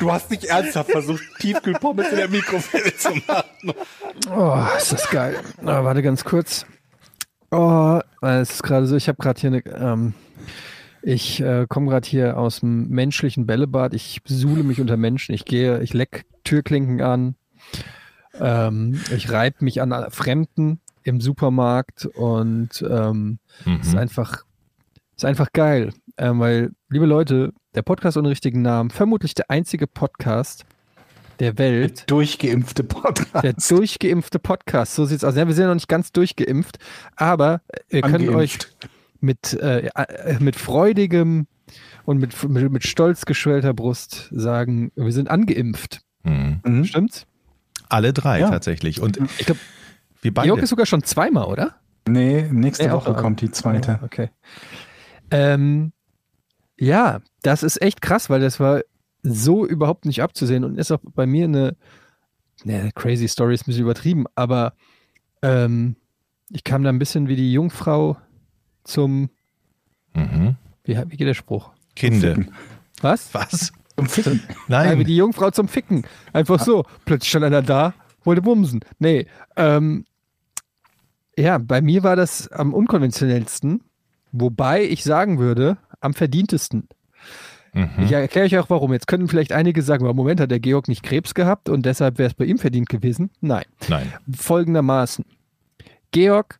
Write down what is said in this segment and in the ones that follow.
Du hast nicht ernsthaft versucht, Tiefkühlpommes in der Mikrowelle zu machen. Oh, ist das geil. Oh, warte ganz kurz. Oh, es ist gerade so, ich habe gerade hier eine, ähm, ich äh, komme gerade hier aus dem menschlichen Bällebad. Ich suhle mich unter Menschen. Ich gehe, ich leck Türklinken an. Ähm, ich reibe mich an Fremden im Supermarkt und ähm, Mhm. ist einfach, ist einfach geil. Ähm, weil, liebe Leute, der Podcast ohne richtigen Namen, vermutlich der einzige Podcast der Welt, Durchgeimpfte Podcast. der durchgeimpfte Podcast. So sieht's aus. Ja, wir sind ja noch nicht ganz durchgeimpft, aber ihr könnt euch Angeimpft. mit, äh, äh, mit freudigem und mit, mit, mit stolz geschwellter Brust sagen, wir sind angeimpft. Mhm. Mhm. Stimmt's? Alle drei Ja. tatsächlich. Und Ich glaube, wir beide. Georg ist sogar schon zweimal, oder? Nee, nächste Nee, Woche kommt die zweite. Ja, okay. Ähm, ja, das ist echt krass, weil das war so überhaupt nicht abzusehen und ist auch bei mir eine, ne, crazy Story ist ein bisschen übertrieben, aber ähm, ich kam da ein bisschen wie die Jungfrau zum, Mhm. wie, wie geht der Spruch? Kinder. Was? Was? Zum Ficken. Ja, wie Nein. die Jungfrau zum Ficken. Einfach so. Plötzlich stand einer da, wollte bumsen. Nee. Ähm, ja, bei mir war das am unkonventionellsten, wobei ich sagen würde, am verdientesten. Mhm. Ich erkläre euch auch warum. Jetzt könnten vielleicht einige sagen, "Aber Moment, hat der Georg nicht Krebs gehabt und deshalb wäre es bei ihm verdient gewesen? Nein. Nein. Folgendermaßen. Georg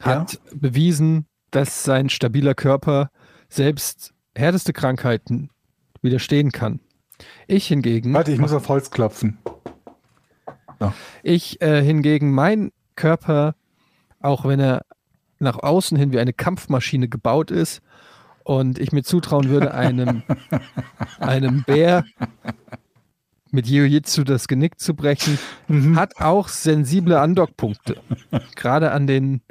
hat bewiesen, dass sein stabiler Körper selbst härteste Krankheiten widerstehen kann. Ich hingegen, Warte, ich muss auf Holz klopfen. ich äh, hingegen, mein Körper, auch wenn er nach außen hin wie eine Kampfmaschine gebaut ist und ich mir zutrauen würde, einem, einem Bär mit Jiu-Jitsu das Genick zu brechen, hat auch sensible Andockpunkte. Gerade an den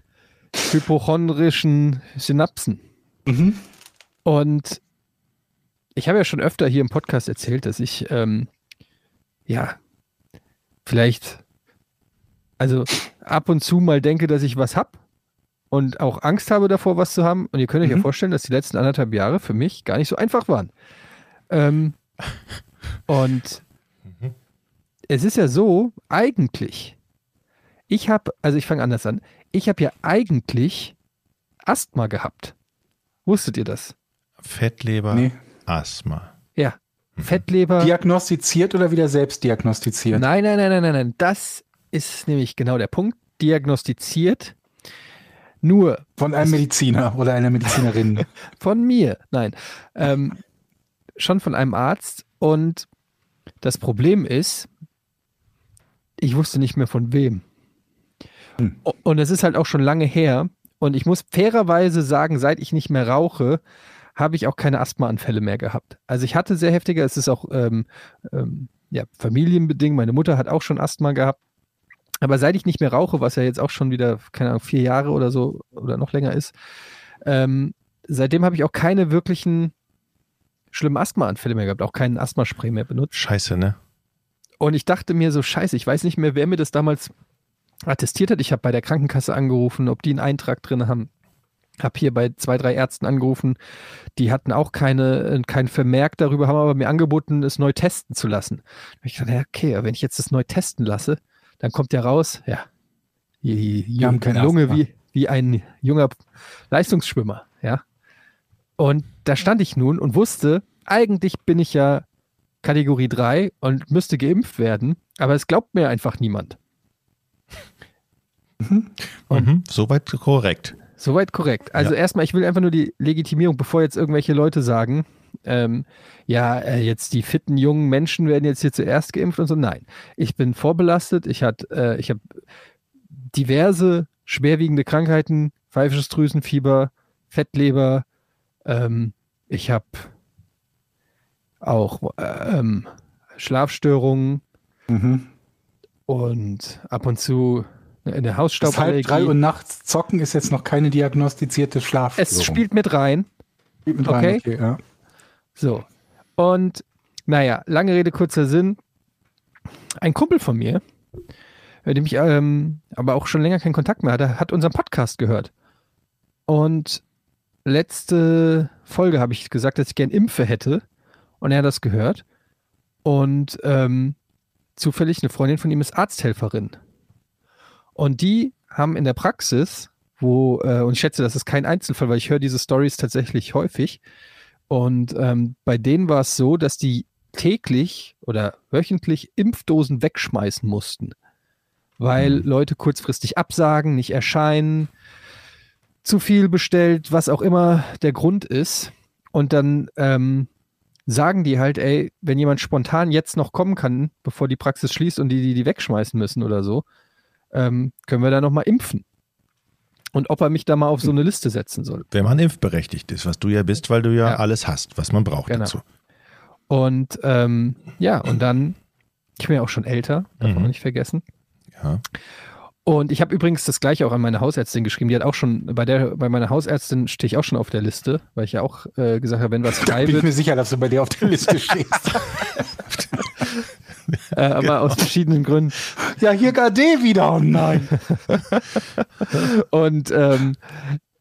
hypochondrischen Synapsen. Mhm. Und ich habe ja schon öfter hier im Podcast erzählt, dass ich, ähm, ja, vielleicht, also ab und zu mal denke, dass ich was habe und auch Angst habe davor, was zu haben. Und ihr könnt euch ja Mhm. vorstellen, dass die letzten anderthalb Jahre für mich gar nicht so einfach waren. Ähm, und Mhm. es ist ja so, eigentlich, ich habe, also ich fange anders an, ich habe ja eigentlich Asthma gehabt. Wusstet ihr das? Fettleber, Nee. Asthma. Ja. Fettleber. Diagnostiziert oder wieder selbst diagnostiziert? Nein, nein, nein, nein, nein, nein. Das ist nämlich genau der Punkt. Diagnostiziert. Nur Von einem Mediziner oder einer Medizinerin. von mir. Nein. Ähm, schon von einem Arzt. Und das Problem ist, ich wusste nicht mehr von wem. Hm. Und es ist halt auch schon lange her. Und ich muss fairerweise sagen, seit ich nicht mehr rauche, habe ich auch keine Asthmaanfälle mehr gehabt. Also ich hatte sehr heftige, es ist auch ähm, ähm, ja, familienbedingt. Meine Mutter hat auch schon Asthma gehabt. Aber seit ich nicht mehr rauche, was ja jetzt auch schon wieder, keine Ahnung, vier Jahre oder so oder noch länger ist, ähm, seitdem habe ich auch keine wirklichen schlimmen Asthmaanfälle mehr gehabt, auch keinen Asthmaspray mehr benutzt. Scheiße, ne? Und ich dachte mir so, scheiße, ich weiß nicht mehr, wer mir das damals attestiert hat. Ich habe bei der Krankenkasse angerufen, ob die einen Eintrag drin haben. Habe hier bei zwei, drei Ärzten angerufen. Die hatten auch keine, kein Vermerk darüber, haben aber mir angeboten, es neu testen zu lassen. Und ich dachte, okay, wenn ich jetzt das neu testen lasse, dann kommt ja raus, ja, die, die Lunge wie, wie ein junger Leistungsschwimmer, ja. Und da stand ich nun und wusste, eigentlich bin ich ja Kategorie 3 und müsste geimpft werden, aber es glaubt mir einfach niemand. Und- Mhm. Soweit korrekt. Soweit korrekt. Also erstmal, ich will einfach nur die Legitimierung, bevor jetzt irgendwelche Leute sagen, ähm, ja, äh, jetzt die fitten jungen Menschen werden jetzt hier zuerst geimpft und so. Nein, ich bin vorbelastet. Ich, hat, äh, ich habe diverse schwerwiegende Krankheiten, pfeifisches Drüsenfieber, Fettleber. Ähm, ich habe auch äh, ähm, Schlafstörungen Mhm. und ab und zu eine Bis halb Hausstauballergie. drei Uhr nachts zocken ist jetzt noch keine diagnostizierte Schlafstörung. es spielt mit rein. Spielt mit rein, okay. okay ja. So. Und naja, lange Rede, kurzer Sinn. Ein Kumpel von mir, mit dem ich ähm, aber auch schon länger keinen Kontakt mehr hatte, hat unseren Podcast gehört. Und letzte Folge habe ich gesagt, dass ich gern Impfe hätte. Und er hat das gehört. Und ähm, zufällig eine Freundin von ihm ist Arzthelferin. Und die haben in der Praxis, wo, äh, und ich schätze, das ist kein Einzelfall, weil ich höre diese Stories tatsächlich häufig. Und ähm, bei denen war es so, dass die täglich oder wöchentlich Impfdosen wegschmeißen mussten, weil Leute kurzfristig absagen, nicht erscheinen, zu viel bestellt, was auch immer der Grund ist. Und dann ähm, sagen die halt, ey, wenn jemand spontan jetzt noch kommen kann, bevor die Praxis schließt und die die, die wegschmeißen müssen oder so, ähm, können wir da noch mal impfen. Und ob er mich da mal auf so eine Liste setzen soll. Wenn man impfberechtigt ist, was du ja bist, weil du ja, Ja. alles hast, was man braucht Genau. dazu. Und ähm, ja, und dann, ich bin ja auch schon älter, darf man Mhm. nicht vergessen. Ja. Und ich habe übrigens das gleiche auch an meine Hausärztin geschrieben. Die hat auch schon, bei der, bei meiner Hausärztin stehe ich auch schon auf der Liste, weil ich ja auch äh, gesagt habe, wenn was frei Bin ich wird, mir sicher, dass du bei dir auf der Liste stehst. äh, aber aus verschiedenen Gründen. ja, hier Gade wieder. Oh nein. Und ähm,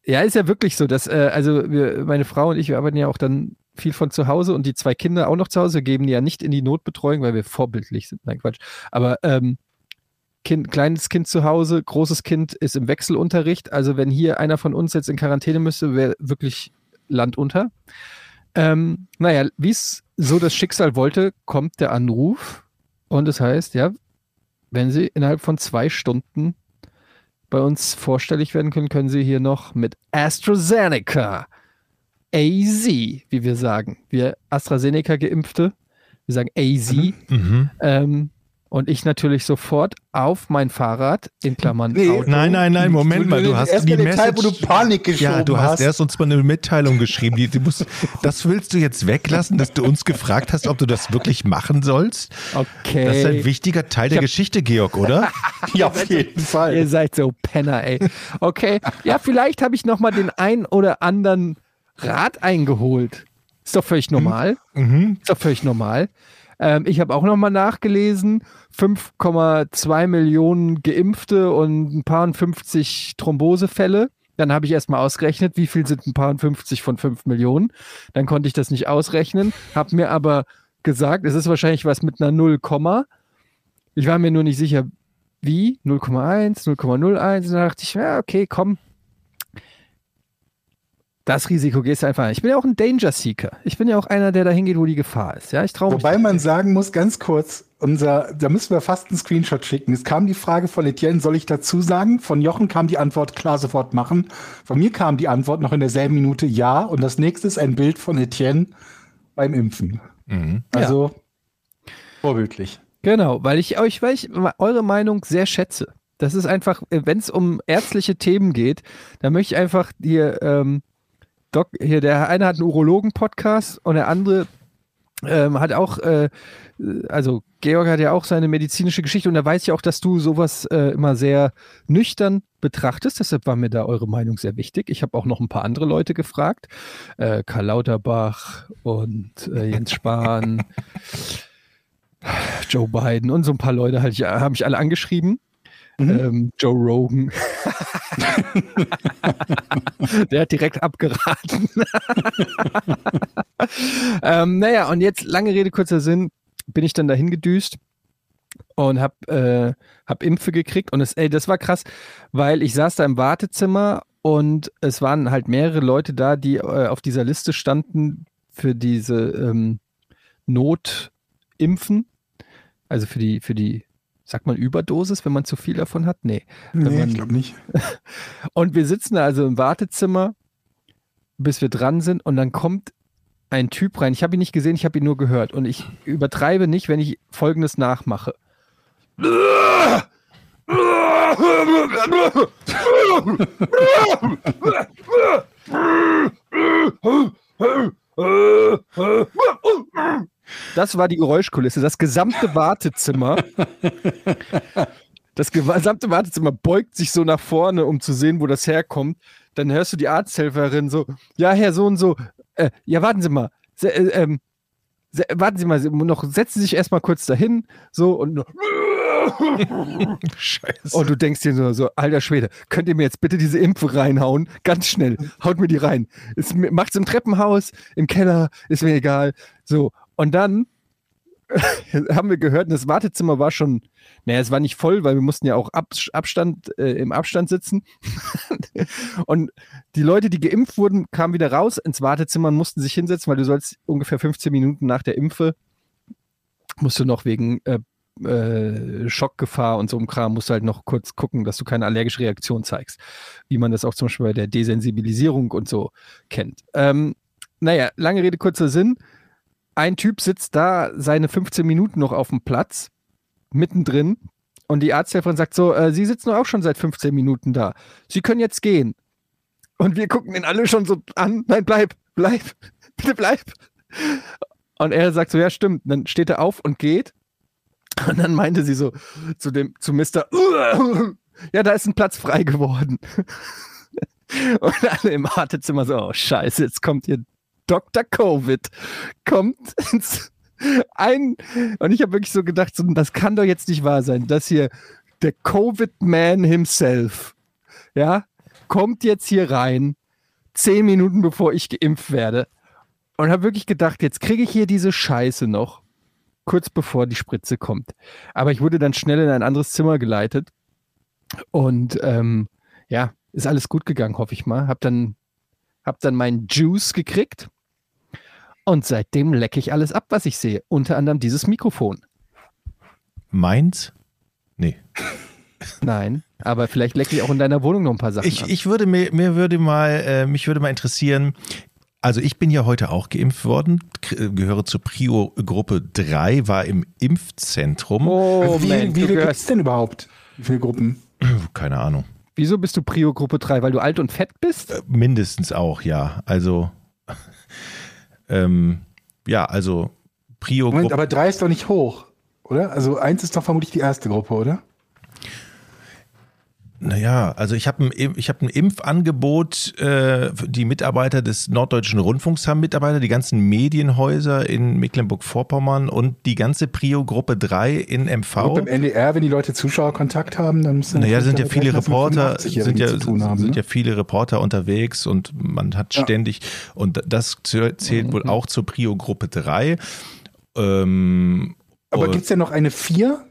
ja, ist ja wirklich so, dass, äh, also wir, meine Frau und ich, wir arbeiten ja auch dann viel von zu Hause und die zwei Kinder auch noch zu Hause, geben die ja nicht in die Notbetreuung, weil wir vorbildlich sind. Nein, Quatsch. Aber ähm, kind, kleines Kind zu Hause, großes Kind ist im Wechselunterricht. Also wenn hier einer von uns jetzt in Quarantäne müsste, wäre wirklich Land unter. Ähm, naja, wie es so das Schicksal wollte, kommt der Anruf und es heißt, ja, wenn Sie innerhalb von zwei Stunden bei uns vorstellig werden können, können Sie hier noch mit AstraZeneca, AZ, wie wir sagen, wir AstraZeneca-Geimpfte, wir sagen AZ, Mhm. ähm, und ich natürlich sofort auf mein Fahrrad, in Klammern Nee, Auto. Nein, nein, nein, Moment mal, du hast Erst die den Teil, wo Message. du Panik geschoben Ja, du hast hast. erst uns mal eine Mitteilung geschrieben. Die, die muss, das willst du jetzt weglassen, dass du uns gefragt hast, ob du das wirklich machen sollst? Okay. Das ist ein wichtiger Teil der hab- Geschichte, Georg, oder? ja, auf jeden Fall. Ihr seid so Penner, ey. Okay, ja, vielleicht habe ich noch mal den ein oder anderen Rat eingeholt. Ist doch völlig normal. Mhm. Ist doch völlig normal. Ähm, ich habe auch noch mal nachgelesen. 5,2 Millionen Geimpfte und ein paar und 50 Thrombosefälle. Dann habe ich erst mal ausgerechnet, wie viel sind ein paar und 50 von 5 Millionen. Dann konnte ich das nicht ausrechnen, habe mir aber gesagt, es ist wahrscheinlich was mit einer 0, ich war mir nur nicht sicher, wie, 0,1, 0,01. Und dann dachte ich, ja, okay, komm. Das Risiko gehst du einfach ein. Ich bin ja auch ein Danger Seeker. Ich bin ja auch einer, der dahin geht, wo die Gefahr ist. Ja, ich traue mich. Wobei man sagen muss, ganz kurz, unser, da müssen wir fast einen Screenshot schicken. Es kam die Frage von Etienne, soll ich dazu sagen? Von Jochen kam die Antwort, klar, sofort machen. Von mir kam die Antwort noch in derselben Minute, ja. Und das nächste ist ein Bild von Etienne beim Impfen. Mhm. Also, vorbildlich. Genau, weil ich euch, weil ich eure Meinung sehr schätze. Das ist einfach, wenn es um ärztliche Themen geht, dann möchte ich einfach hier, ähm, Doc, hier, der eine hat einen Urologen-Podcast und der andere ähm, hat auch, äh, also Georg hat ja auch seine medizinische Geschichte und da weiß ich auch, dass du sowas äh, immer sehr nüchtern betrachtest. Deshalb war mir da eure Meinung sehr wichtig. Ich habe auch noch ein paar andere Leute gefragt. Äh, Karl Lauterbach und äh, Jens Spahn. Joe Biden und so ein paar Leute halt, haben mich alle angeschrieben. Ähm, Joe Rogan. Der hat direkt abgeraten. ähm, naja, und jetzt, lange Rede, kurzer Sinn, bin ich dann dahin gedüst und hab, äh, hab Impfe gekriegt. Und es, ey, das war krass, weil ich saß da im Wartezimmer und es waren halt mehrere Leute da, die äh, auf dieser Liste standen für diese ähm, Notimpfen. Also für die, für die, sagt man Überdosis, wenn man zu viel davon hat? Nee. Nee, man- ich glaube nicht. Und wir sitzen also im Wartezimmer, bis wir dran sind und dann kommt ein Typ rein. Ich habe ihn nicht gesehen, ich habe ihn nur gehört. Und ich übertreibe nicht, wenn ich Folgendes nachmache. Das war die Geräuschkulisse. Das gesamte Wartezimmer. Das gesamte Wartezimmer beugt sich so nach vorne, um zu sehen, wo das herkommt. Dann hörst du die Arzthelferin so, ja, Herr so und so, äh, ja, warten Sie mal, Se äh, ähm, se warten Sie mal, noch setzen Sie sich erstmal kurz dahin, so und nur, Scheiße. und du denkst dir nur so, alter Schwede, könnt ihr mir jetzt bitte diese Impfe reinhauen? Ganz schnell, haut mir die rein. Es macht's im Treppenhaus, im Keller, ist mir egal. So, und dann haben wir gehört, das Wartezimmer war schon, naja, es war nicht voll, weil wir mussten ja auch Ab Abstand, äh, im Abstand sitzen. und die Leute, die geimpft wurden, kamen wieder raus ins Wartezimmer und mussten sich hinsetzen, weil du sollst ungefähr 15 Minuten nach der Impfe, musst du noch wegen äh, äh, Schockgefahr und so einem Kram, musst du halt noch kurz gucken, dass du keine allergische Reaktion zeigst. Wie man das auch zum Beispiel bei der Desensibilisierung und so kennt. Ähm, naja, lange Rede, kurzer Sinn ein Typ sitzt da seine 15 Minuten noch auf dem Platz, mittendrin, und die Arzthelferin sagt so, äh, Sie sitzen auch schon seit 15 Minuten da. Sie können jetzt gehen. Und wir gucken ihn alle schon so an. Nein, bleib, bleib, bitte bleib. Und er sagt so, ja, stimmt. Und dann steht er auf und geht. Und dann meinte sie so zu dem, zu Mr. Ja, da ist ein Platz frei geworden. Und alle im Wartezimmer so, oh scheiße, jetzt kommt hier Dr. Covid kommt ins ein und ich habe wirklich so gedacht, so, das kann doch jetzt nicht wahr sein, dass hier der Covid-Man himself, ja, kommt jetzt hier rein, zehn Minuten bevor ich geimpft werde und habe wirklich gedacht, jetzt kriege ich hier diese Scheiße noch, kurz bevor die Spritze kommt. Aber ich wurde dann schnell in ein anderes Zimmer geleitet und ähm, ja, ist alles gut gegangen, hoffe ich mal. Hab dann, hab dann meinen Juice gekriegt und seitdem lecke ich alles ab, was ich sehe. Unter anderem dieses Mikrofon. Meins? Nee. Nein, aber vielleicht lecke ich auch in deiner Wohnung noch ein paar Sachen Ich, ab. ich würde mir, mir würde mal, äh, mich würde mal interessieren, also ich bin ja heute auch geimpft worden, k- gehöre zur Prio-Gruppe 3, war im Impfzentrum. oh, wie man, wie du viele gibt gehörst, es denn überhaupt? Wie viele Gruppen? Keine Ahnung. wieso bist du Prio-Gruppe 3? Weil du alt und fett bist? Äh, Mindestens auch, ja. Also, ähm, ja, also Moment, Prio-Gruppe. aber drei ist doch nicht hoch, oder? Also eins ist doch vermutlich die erste Gruppe, oder? Naja, also ich habe ein, ich hab ein Impfangebot, äh, die Mitarbeiter des Norddeutschen Rundfunks haben Mitarbeiter, die ganzen Medienhäuser in Mecklenburg-Vorpommern und die ganze Prio-Gruppe 3 in MV. Gut, beim NDR, wenn die Leute Zuschauerkontakt haben, dann müssen Naja, sind ja viele Reporter, sind ja, haben, sind ne? ja viele Reporter unterwegs und man hat Ja. ständig, und das zäh- zählt wohl auch zur Prio-Gruppe 3. Ähm, Aber und- gibt es ja noch eine 4?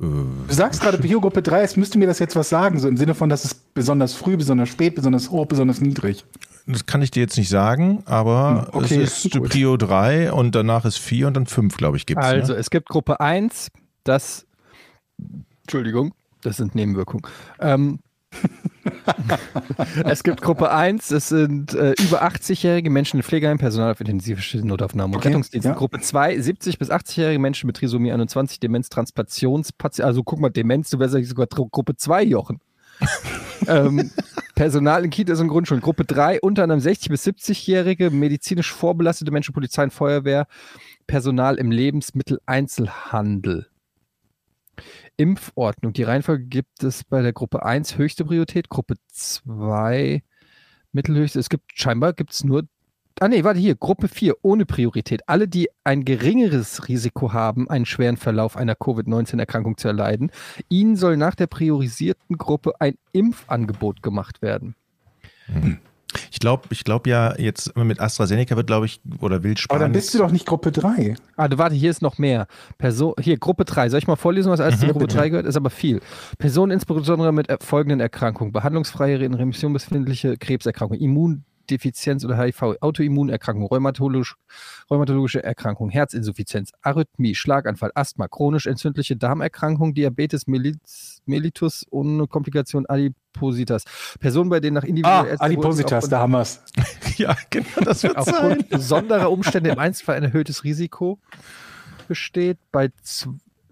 Du sagst gerade Bio-Gruppe 3, es müsste mir das jetzt was sagen, so im Sinne von, dass es besonders früh, besonders spät, besonders hoch, besonders niedrig. Das kann ich dir jetzt nicht sagen, aber Hm, okay, es ist gut. Prio 3 und danach ist 4 und dann 5, glaube ich, gibt es. Also, ne? es gibt Gruppe 1, das. Entschuldigung, das sind Nebenwirkungen. Ähm, es gibt Gruppe 1, das sind äh, über 80-jährige Menschen in Pflegeheimen, Personal auf intensive Notaufnahmen und Okay, Rettungsdiensten. ja. Gruppe 2, 70 bis 80-jährige Menschen mit Trisomie 21, Demenz, Transplantationspatienten. Also guck mal, Demenz, du wärst eigentlich sogar Gruppe 2, Jochen. ähm, Personal in Kitas und Grundschulen. Gruppe 3, unter anderem 60 bis 70-jährige, medizinisch vorbelastete Menschen, Polizei und Feuerwehr, Personal im Lebensmitteleinzelhandel. Impfordnung. Die Reihenfolge gibt es bei der Gruppe 1 höchste Priorität, Gruppe 2 mittelhöchste. Es gibt scheinbar gibt es nur. Ah nee, warte hier, Gruppe 4 ohne Priorität. Alle, die ein geringeres Risiko haben, einen schweren Verlauf einer Covid-19-Erkrankung zu erleiden, ihnen soll nach der priorisierten Gruppe ein Impfangebot gemacht werden. Ich glaube ich glaub ja, jetzt mit AstraZeneca wird, glaube ich, oder will Aber Spanien. dann bist du doch nicht Gruppe 3. Ah, du, warte, hier ist noch mehr. Perso hier, Gruppe 3. Soll ich mal vorlesen, was alles zur Gruppe 3 gehört? Ist aber viel. Personen insbesondere mit er- folgenden Erkrankungen. Behandlungsfreie, in Remission befindliche Krebserkrankungen, Immundefizienz oder HIV, Autoimmunerkrankungen, rheumatologisch, rheumatologische Erkrankungen, Herzinsuffizienz, Arrhythmie, Schlaganfall, Asthma, chronisch entzündliche Darmerkrankungen, Diabetes, Mellitus, ohne Komplikation, Adipositas. Personen, bei denen nach Ah, individuell Adipositas, da haben wir's. ja, genau, das wird sein. aufgrund besonderer Umstände im Einzelfall ein erhöhtes Risiko besteht, bei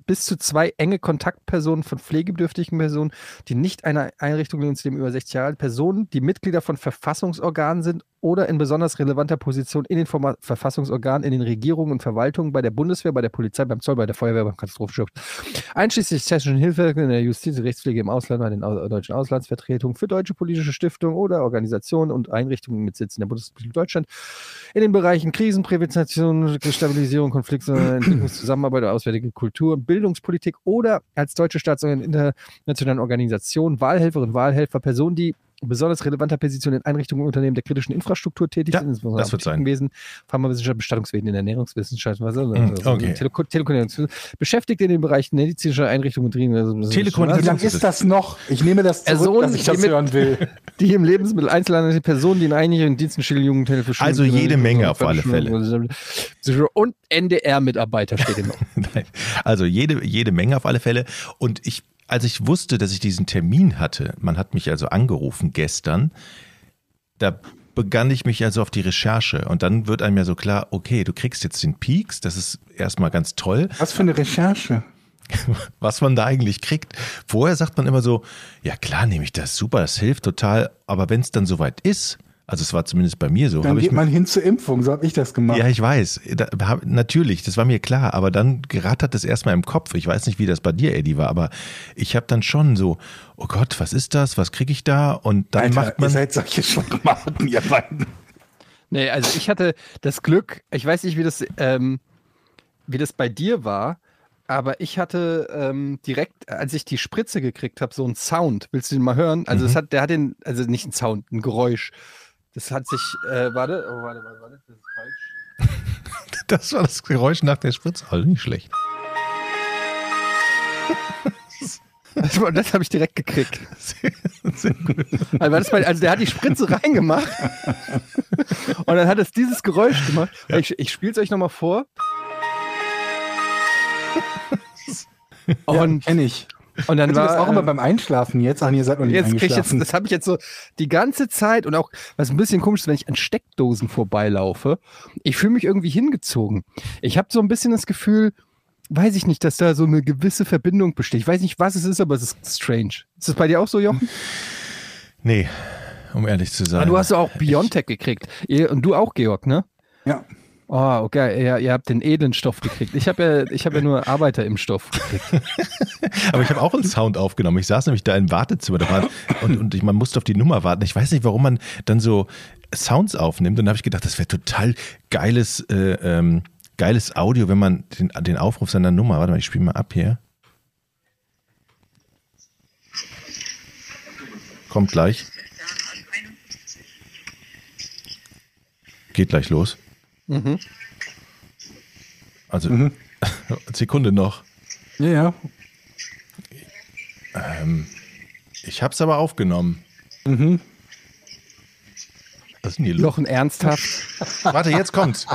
bis zu zwei enge Kontaktpersonen von pflegebedürftigen Personen, die nicht einer Einrichtung leben, zu dem über 60 Jahre alt, Personen, die Mitglieder von Verfassungsorganen sind oder in besonders relevanter Position in den Forma Verfassungsorganen, in den Regierungen und Verwaltungen, bei der Bundeswehr, bei der Polizei, beim Zoll, bei der Feuerwehr, beim Katastrophenschutz, einschließlich technischen Hilfe in der Justiz, Rechtspflege im Ausland, bei den au deutschen Auslandsvertretungen, für deutsche politische Stiftungen oder Organisationen und Einrichtungen mit Sitz in der Bundesrepublik Deutschland, in den Bereichen Krisenprävention, Stabilisierung, Konflikte, Entwicklungszusammenarbeit, auswärtige Kultur, Bildungspolitik oder als deutsche Staatsorgan in internationalen Organisationen, Wahlhelferinnen, Wahlhelfer, Personen, die besonders relevanter Position in Einrichtungen und Unternehmen der kritischen Infrastruktur tätig Ja, sind, insbesondere das wird sein. Wesen, Pharmawissenschaft, Bestattungswesen, in der Ernährungswissenschaft, was Mhm, okay. Teleko Telekommunikation, beschäftigt in den Bereichen medizinischer Einrichtungen und Telekommunikation. Wie lang ist das noch? Ich nehme das zurück, Personen, dass ich das die mit- hören will. die im Lebensmittel Einzelhandel sind Personen, die in einigen Diensten Schild Jugendhilfe Schulen- Also jede Menge auf alle Und NDR-Mitarbeiter steht im Nein. Also jede, jede Menge auf alle Fälle. Und ich, als ich wusste, dass ich diesen Termin hatte, man hat mich also angerufen gestern, da begann ich mich also auf die Recherche. Und dann wird einem ja so klar, okay, du kriegst jetzt den Peaks, das ist erstmal ganz toll. Was für eine Recherche? was man da eigentlich kriegt. Vorher sagt man immer so, ja klar nehme ich das, super, das hilft total. Aber wenn es dann soweit ist, also es war zumindest bei mir so, Dann habe ich geht man hin zur Impfung, so habe ich das gemacht. ja, ich weiß. Da, hab, natürlich, das war mir klar. Aber dann gerattert das erstmal im Kopf. Ich weiß nicht, wie das bei dir, Eddie, war, aber ich habe dann schon so, oh Gott, was ist das? Was kriege ich da? Und dann Alter, macht ihr man. seid solche Schwachmaten, ihr beiden. Nee, also ich hatte das Glück, ich weiß nicht, wie das, ähm, wie das bei dir war, aber ich hatte ähm, direkt, als ich die Spritze gekriegt habe, so einen Sound. Willst du den mal hören? Also Mhm. es hat, der hat den, also nicht einen Sound, ein Geräusch. Das hat sich, äh, warte, oh, warte, warte, warte, das ist falsch. Das war das Geräusch nach der Spritze. Also nicht schlecht. Also, das habe ich direkt gekriegt. Also, war das bei, also der hat die Spritze reingemacht und dann hat es dieses Geräusch gemacht. Und Ich, ich spiele es euch nochmal vor. Und, Kenn ich. Und dann war das auch immer ähm, beim Einschlafen jetzt? Ach, ihr seid noch nicht Jetzt krieg ich jetzt, eingeschlafen. das habe ich jetzt so die ganze Zeit und auch, was ein bisschen komisch ist, wenn ich an Steckdosen vorbeilaufe, ich fühle mich irgendwie hingezogen. Ich habe so ein bisschen das Gefühl, weiß ich nicht, dass da so eine gewisse Verbindung besteht. Ich weiß nicht, was es ist, aber es ist strange. Ist das bei dir auch so, Jochen? Nee, um ehrlich zu sein. Ah, du hast auch Biontech gekriegt. Und du auch, Georg, ne? ja. Oh, okay, ja, ihr habt den edlen Stoff gekriegt. Ich habe ja, hab ja nur Arbeiter im Stoff gekriegt. Aber ich habe auch einen Sound aufgenommen. Ich saß nämlich da im Wartezimmer da war, und, und ich, man musste auf die Nummer warten. Ich weiß nicht, warum man dann so Sounds aufnimmt. Und dann habe ich gedacht, das wäre total geiles, äh, ähm, geiles Audio, wenn man den, den Aufruf seiner Nummer. Warte mal, ich spiele mal ab hier. Kommt gleich. Geht gleich los. Also, Sekunde noch. Ja, ja. Ich hab's aber aufgenommen. Mhm. Was ist denn hier los? Ernsthaft? Warte, jetzt kommt's.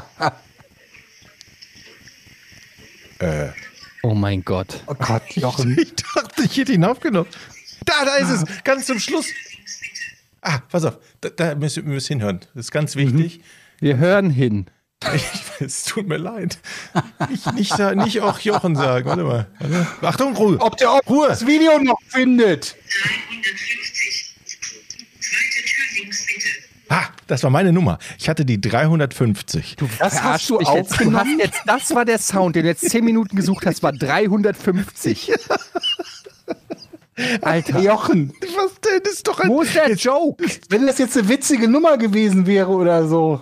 äh, Oh mein Gott. Oh Gott, Jochen. ich dachte, ich hätte ihn aufgenommen. Da, da ist es, ganz zum Schluss. Ah, pass auf, da, da müssen wir müssen hinhören. Das ist ganz wichtig. Wir hören hin. Ich, es tut mir leid. Nicht, nicht, nicht auch Jochen sagen. Warte mal. Warte. Achtung, Ruhe. Ob der ob Ruhe. das Video noch findet. 350. Zweite Tür links bitte. Ah, das war meine Nummer. Ich hatte die 350. Das hast du mich jetzt. Du hast aufgenommen? jetzt, das war der Sound, den du jetzt 10 Minuten gesucht hast, war 350. Alter. Jochen, Was denn? Das ist doch ein. Wo ist der Joke? wenn das jetzt eine witzige Nummer gewesen wäre oder so.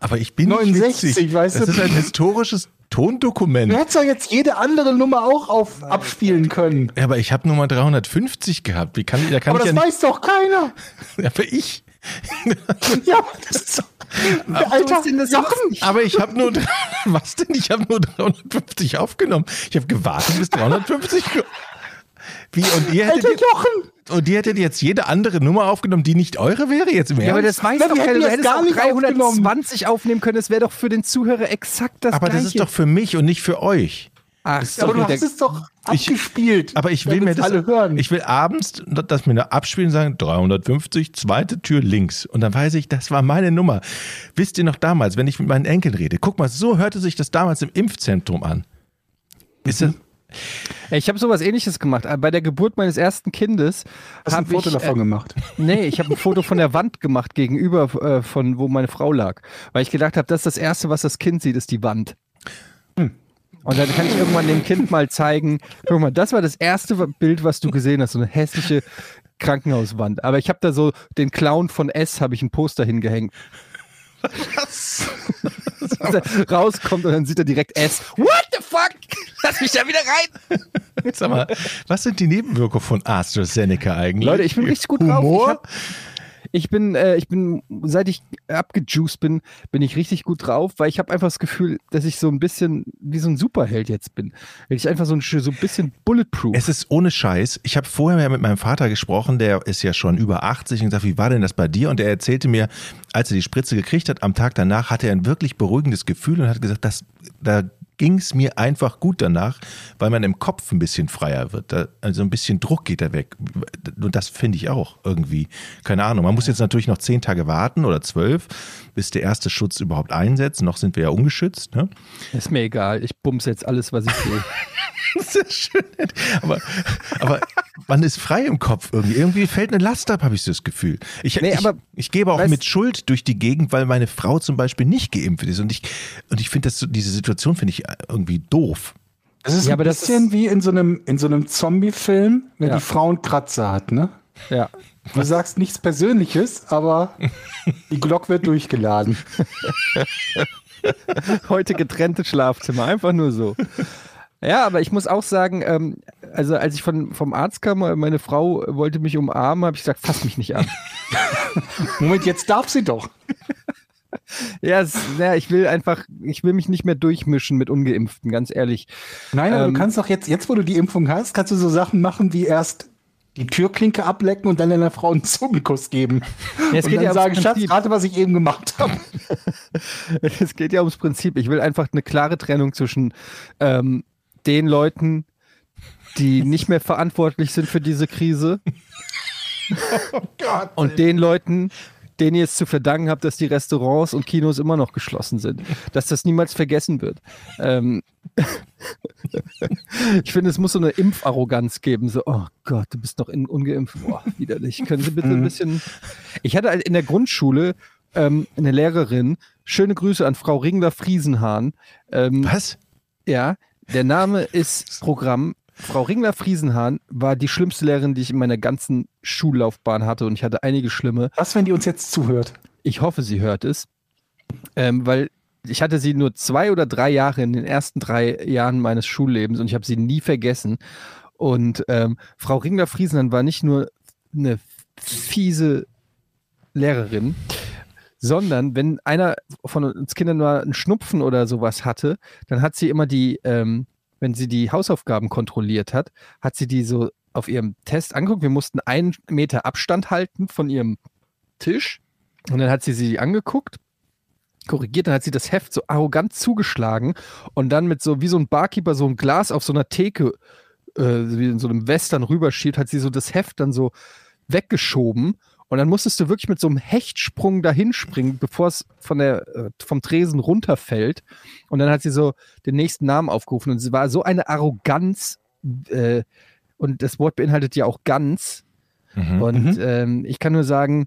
Aber ich bin 69, nicht witzig. weißt du? Das ist ein historisches Tondokument. Du hättest doch jetzt jede andere Nummer auch auf, abspielen können. Ja, aber ich habe Nummer 350 gehabt. Wie kann, da kann Aber ich das ja weiß doch keiner. aber ich. Ja, aber das ist doch. Alter, Jochen, Aber ich habe nur. Was denn? Ich habe nur 350 aufgenommen. Ich habe gewartet bis 350. ge- Wie? Und ihr hättet, Alter Jochen. Und ihr hättet jetzt jede andere Nummer aufgenommen, die nicht eure wäre jetzt im Ja, aber Ernst? das weiß Na, doch wir keiner. hätten Du hättest gar auch nicht 320 aufnehmen können. Das wäre doch für den Zuhörer exakt das aber Gleiche. das ist doch für mich und nicht für euch. Ach, Aber sorry, du hast es doch Ich- abgespielt. Aber ich will mir das. alle hören. Ich will abends das mir da abspielen und sagen, 350, zweite Tür links. Und dann weiß ich, das war meine Nummer. Wisst ihr noch damals, wenn ich mit meinen Enkeln rede? Guck mal, so hörte sich das damals im Impfzentrum an. Ist das, Ich habe sowas ähnliches gemacht. Äh, Bei der Geburt meines ersten Kindes Hast du ein Foto ich, davon äh, gemacht? Nee, ich habe ein Foto von der Wand gemacht gegenüber äh, von wo meine Frau lag, weil ich gedacht habe, das ist das erste, was das Kind sieht, ist die Wand. Und dann kann ich irgendwann dem Kind mal zeigen, guck mal, das war das erste Bild, was du gesehen hast, so eine hässliche Krankenhauswand. Aber ich habe da so den Clown von S, habe ich ein Poster hingehängt. Was? Rauskommt und dann sieht er direkt S. What the fuck? Lass mich da wieder rein! Sag mal, was sind die Nebenwirkungen von AstraZeneca eigentlich? Leute, ich bin richtig gut drauf. Ich, Humor? hab, ich bin, äh, ich bin, seit ich abgejuiced bin, bin ich richtig gut drauf, weil ich habe einfach das Gefühl, dass ich so ein bisschen wie so ein Superheld jetzt bin. Ich einfach so ein, so ein bisschen bulletproof. Es ist ohne Scheiß. Ich habe vorher ja mit meinem Vater gesprochen, der ist ja schon über 80 und gesagt, wie war denn das bei dir? Und er erzählte mir, als er die Spritze gekriegt hat, am Tag danach hatte er ein wirklich beruhigendes Gefühl und hat gesagt, das, da ging es mir einfach gut danach, weil man im Kopf ein bisschen freier wird. Da, also ein bisschen Druck geht da weg. Und das finde ich auch irgendwie. Keine Ahnung. Man muss jetzt natürlich noch zehn Tage warten oder zwölf, bis der erste Schutz überhaupt einsetzt. Noch sind wir ja ungeschützt. Ne? ist mir egal. Ich bums jetzt alles, was ich will. Das ist schön. Aber, aber man ist frei im Kopf irgendwie. Irgendwie fällt eine Last ab, habe ich so das Gefühl. Ich, Nee, ich, aber ich gebe auch weißt- mit Schuld durch die Gegend, weil meine Frau zum Beispiel nicht geimpft ist. Und ich, und ich finde, so- diese Situation finde ich irgendwie doof. Das ist Ja, ein aber das bisschen ist- wie in so einem, in so einem Zombie-Film, wenn Ja. die Frau einen Kratzer hat, ne? ja. Du sagst nichts Persönliches, aber die Glock wird durchgeladen. Heute getrennte Schlafzimmer, einfach nur so. Ja, aber ich muss auch sagen, ähm, also als ich von, vom Arzt kam, meine Frau wollte mich umarmen, habe ich gesagt, fass mich nicht an. Moment, jetzt darf sie doch. ja, es, ja, ich will einfach, ich will mich nicht mehr durchmischen mit Ungeimpften, ganz ehrlich. Nein, aber Ähm, du kannst doch jetzt, jetzt wo du die Impfung hast, kannst du so Sachen machen wie erst die Türklinke ablecken und dann deiner Frau einen Zungenkuss geben. Ja, es und geht dann ja sagen, Schatz, rate, was ich eben gemacht habe. Es geht ja ums Prinzip. Ich will einfach eine klare Trennung zwischen ähm, den Leuten, die nicht mehr verantwortlich sind für diese Krise und den Leuten, denen ihr es zu verdanken habt, dass die Restaurants und Kinos immer noch geschlossen sind. Dass das niemals vergessen wird. Ähm, ich finde, es muss so eine Impfarroganz geben. So, oh Gott, du bist noch in, ungeimpft. Boah, widerlich. Können Sie bitte ein bisschen. Ich hatte in der Grundschule ähm, eine Lehrerin. Schöne Grüße an Frau Ringler-Friesenhahn. Ähm, Was? ja, der Name ist Programm. Frau Ringler-Friesenhahn war die schlimmste Lehrerin, die ich in meiner ganzen Schullaufbahn hatte und ich hatte einige schlimme. Was, wenn die uns jetzt zuhört? Ich hoffe, sie hört es, ähm, weil ich hatte sie nur zwei oder drei Jahre in den ersten drei Jahren meines Schullebens und ich habe sie nie vergessen. Und ähm, Frau Ringler-Friesenhahn war nicht nur eine fiese Lehrerin, sondern wenn einer von uns Kindern mal einen Schnupfen oder sowas hatte, dann hat sie immer die, ähm, wenn sie die Hausaufgaben kontrolliert hat, hat sie die so auf ihrem Test angeguckt. Wir mussten einen Meter Abstand halten von ihrem Tisch und dann hat sie sie angeguckt, korrigiert, dann hat sie das Heft so arrogant zugeschlagen und dann mit so, wie so ein Barkeeper, so ein Glas auf so einer Theke, äh, wie in so einem Western rüberschiebt, hat sie so das Heft dann so weggeschoben und dann musstest du wirklich mit so einem Hechtsprung dahin springen, bevor es von der, äh, vom Tresen runterfällt. Und dann hat sie so den nächsten Namen aufgerufen. Und sie war so eine Arroganz. Äh, und das Wort beinhaltet ja auch ganz. Mhm. Und ähm, ich kann nur sagen,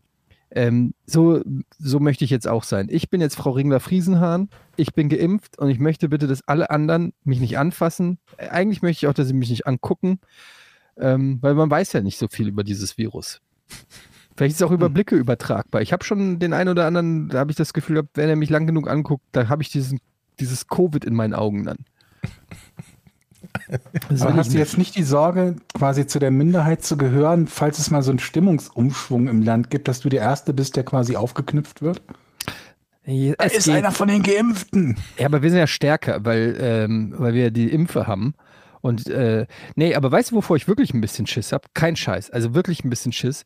ähm, so, so möchte ich jetzt auch sein. Ich bin jetzt Frau Ringler-Friesenhahn. Ich bin geimpft und ich möchte bitte, dass alle anderen mich nicht anfassen. Äh, Eigentlich möchte ich auch, dass sie mich nicht angucken, ähm, weil man weiß ja nicht so viel über dieses Virus. Vielleicht ist es auch über Blicke übertragbar. Ich habe schon den einen oder anderen, da habe ich das Gefühl, wenn er mich lang genug anguckt, da habe ich diesen, dieses Covid in meinen Augen dann. Das Aber hast du jetzt nicht die Sorge, quasi zu der Minderheit zu gehören, falls es mal so einen Stimmungsumschwung im Land gibt, dass du der Erste bist, der quasi aufgeknüpft wird? Es geht. von den Geimpften. Ja, aber wir sind ja stärker, weil, ähm, weil wir die Impfe haben. Und äh, nee, aber weißt du, wovor ich wirklich ein bisschen Schiss habe? Kein Scheiß, also wirklich ein bisschen Schiss.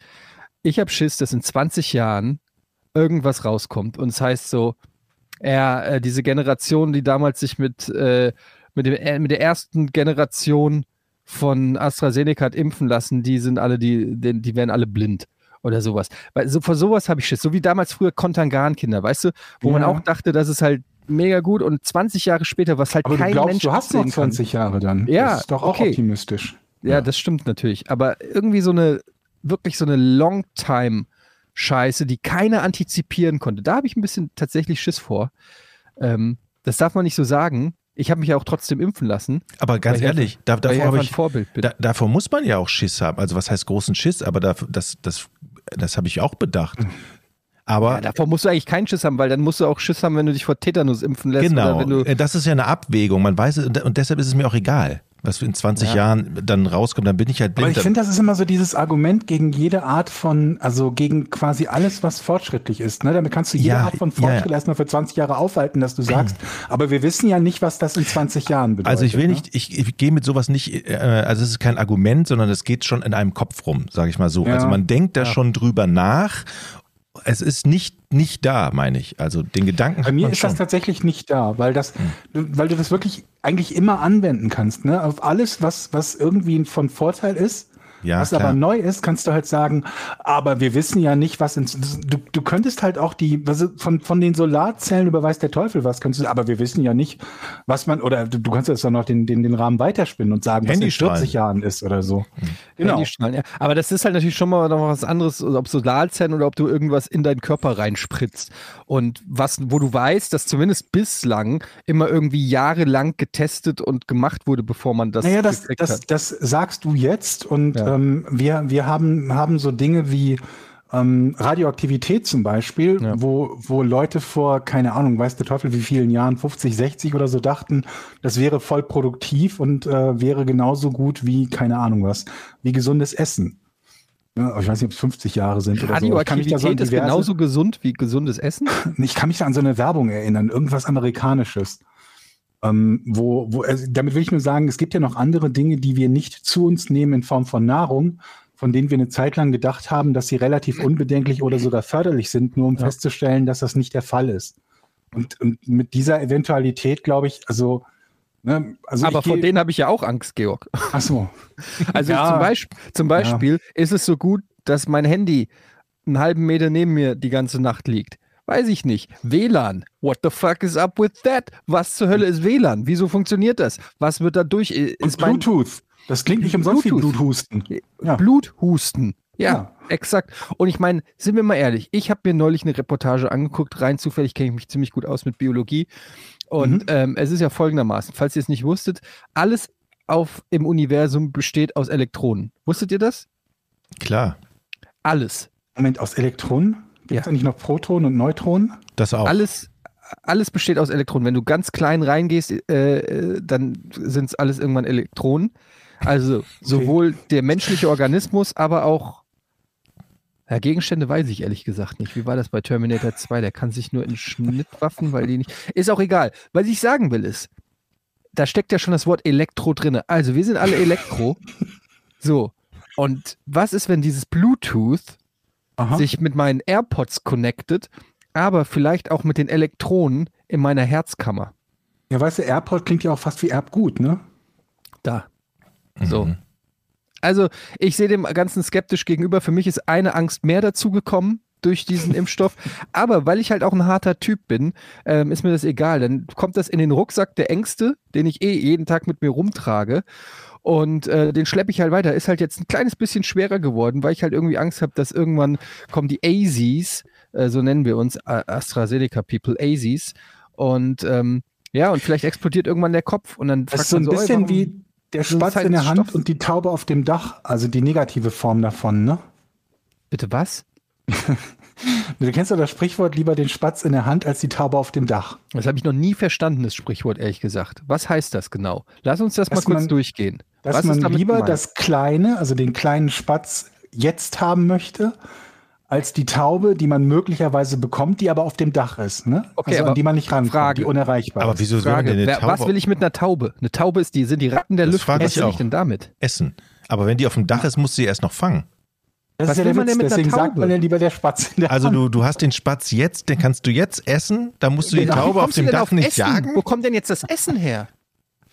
Ich habe Schiss, dass in 20 Jahren irgendwas rauskommt und es heißt so, ja, äh, diese Generation, die damals sich mit, äh, mit, dem, äh, mit der ersten Generation von AstraZeneca hat impfen lassen, die sind alle, die, die, die werden alle blind oder sowas. Weil so, vor sowas habe ich Schiss. So wie damals früher Kontangan-Kinder, weißt du, wo man Ja. auch dachte, dass es halt mega gut und 20 Jahre später, was halt Aber du kein glaubst, Mensch du hast noch absehen kann. 20 Jahre dann. Ja, Das ist doch auch okay. optimistisch. Ja, das stimmt natürlich. Aber irgendwie so eine, wirklich so eine Longtime-Scheiße, die keiner antizipieren konnte. Da habe ich ein bisschen tatsächlich Schiss vor. Ähm, das darf man nicht so sagen. Ich habe mich ja auch trotzdem impfen lassen. Aber ganz Weil ich ehrlich, da, davor ich ich, da, davor muss man ja auch Schiss haben. Also was heißt großen Schiss? Aber da, das, das, das habe ich auch bedacht. Aber ja, davor musst du eigentlich keinen Schiss haben, weil dann musst du auch Schiss haben, wenn du dich vor Tetanus impfen lässt. Genau, äh, das ist ja eine Abwägung. Man weiß es und deshalb ist es mir auch egal, was in 20 Ja. Jahren dann rauskommt. Dann bin ich halt Aber blind. ich finde, das ist immer so dieses Argument gegen jede Art von, also gegen quasi alles, was fortschrittlich ist. Ne? Damit kannst du jede Ja, Art von ja, ja. Fortschritt erstmal für 20 Jahre aufhalten, dass du sagst, aber wir wissen ja nicht, was das in 20 Jahren bedeutet. Also ich will ne? nicht, ich, ich gehe mit sowas nicht, äh, also es ist kein Argument, sondern es geht schon in einem Kopf rum, sage ich mal so. Also man denkt da schon drüber nach. Es ist nicht, nicht da, meine ich. Also den Gedanken Bei mir ist schon. das tatsächlich nicht da, weil das, du, weil du das wirklich eigentlich immer anwenden kannst. Ne? Auf alles, was, was irgendwie von Vorteil ist. Ja, was klar. aber neu ist, kannst du halt sagen, aber wir wissen ja nicht, was in, du, du könntest halt auch die, was, von, von den Solarzellen überweist der Teufel was, kannst du, aber wir wissen ja nicht, was man, oder du, du kannst jetzt dann noch den, den, den Rahmen weiterspinnen und sagen, was in Handystrahlen. 40 Jahren ist oder so. Genau. Handystrahlen, ja. Aber das ist halt natürlich schon mal noch was anderes, ob Solarzellen oder ob du irgendwas in deinen Körper reinspritzt. Und was, wo du weißt, dass zumindest bislang immer irgendwie jahrelang getestet und gemacht wurde, bevor man das Naja, das, das, hat. das sagst du jetzt und Ja. Ähm, wir, wir haben, haben so Dinge wie ähm, Radioaktivität zum Beispiel, Ja. wo, wo Leute vor, keine Ahnung, weiß der Teufel wie vielen Jahren, 50, 60 oder so dachten, das wäre voll produktiv und äh, wäre genauso gut wie, keine Ahnung was, wie gesundes Essen. Ja, ich weiß nicht, ob es 50 Jahre sind oder so. Ich kann mich da so ist genauso gesund wie gesundes Essen. ich kann mich da an so eine Werbung erinnern, irgendwas Amerikanisches. Ähm, wo, wo, also damit will ich nur sagen, es gibt ja noch andere Dinge, die wir nicht zu uns nehmen in Form von Nahrung, von denen wir eine Zeit lang gedacht haben, dass sie relativ unbedenklich oder sogar förderlich sind, nur um festzustellen, dass das nicht der Fall ist. Und, und mit dieser Eventualität, glaube ich, also, ne, also Aber vor denen habe ich ja auch Angst, Georg. Ach so. Also Ja. zum, Beispiel, zum Beispiel ist es so gut, dass mein Handy einen halben Meter neben mir die ganze Nacht liegt. Weiß ich nicht. WLAN. What the fuck is up with that? Was zur Hölle ist WLAN? Wieso funktioniert das? Was wird da durch? Und Ist mein Bluetooth. Das klingt nicht umsonst wie Bluetooth. Bluthusten. Ja. Bluthusten. Ja, Ja. exakt. Und ich meine, sind wir mal ehrlich, ich habe mir neulich eine Reportage angeguckt, rein zufällig kenne ich mich ziemlich gut aus mit Biologie. Und Mhm. ähm, es ist ja folgendermaßen, falls ihr es nicht wusstet, alles auf im Universum besteht aus Elektronen. Wusstet ihr das? Klar, Äh, Alles. Moment, aus Elektronen? Gibt es Ja. nicht noch Protonen und Neutronen? das auch. Alles, alles besteht aus Elektronen. Wenn du ganz klein reingehst, äh, dann sind es alles irgendwann Elektronen. Also sowohl der menschliche Organismus, aber auch ja, Gegenstände weiß ich ehrlich gesagt nicht. Wie war das bei Terminator 2? Der kann sich nur in Schnittwaffen, weil die nicht. Ist auch egal. Was ich sagen will ist, da steckt ja schon das Wort Elektro drin. Also wir sind alle Elektro. so. Und was ist, wenn dieses Bluetooth Aha. sich mit meinen AirPods connected, aber vielleicht auch mit den Elektronen in meiner Herzkammer. Ja, weißt du, AirPod klingt ja auch fast wie Erbgut, ne? Da. So. Also, ich sehe dem Ganzen skeptisch gegenüber. Für mich ist eine Angst mehr dazugekommen durch diesen Impfstoff. Aber weil ich halt auch ein harter Typ bin, ähm, ist mir das egal. Dann kommt das in den Rucksack der Ängste, den ich eh jeden Tag mit mir rumtrage. Und äh, den schleppe ich halt weiter. Ist halt jetzt ein kleines bisschen schwerer geworden, weil ich halt irgendwie Angst habe, dass irgendwann kommen die AZs, äh, so nennen wir uns, AstraZeneca People, AZs. Und ähm, ja, und vielleicht explodiert irgendwann der Kopf. Und dann Das ist so ein ey, bisschen wie der so Spatz in der Hand Science-Stoff. und die Taube auf dem Dach, also die negative Form davon, ne? Bitte was? Du kennst doch das Sprichwort lieber den Spatz in der Hand als die Taube auf dem Dach. Das habe ich noch nie verstanden, das Sprichwort, ehrlich gesagt. Was heißt das genau? Lass uns das Dass mal kurz man- durchgehen. Dass Was man ist lieber gemeint? das Kleine, also den kleinen Spatz jetzt haben möchte, als die Taube, die man möglicherweise bekommt, die aber auf dem Dach ist, ne? Okay, also aber an die man nicht rankommt, Frage. die unerreichbar Aber ist. wieso soll man Frage, denn eine Taube was will ich mit einer Taube? Eine Taube ist die, sind die Ratten der Das Luft. frage Was will ich auch. denn damit? essen? Aber wenn die auf dem Dach ist, muss sie erst noch fangen. Das was ist ja will der man Witz, denn mit einer deswegen sagt Taube? man ja lieber der Spatz in der Also Hand. du, du hast den Spatz jetzt, den kannst du jetzt essen, da musst du die Taube auf dem Dach auf nicht Essen? jagen. Wo kommt denn jetzt das Essen her?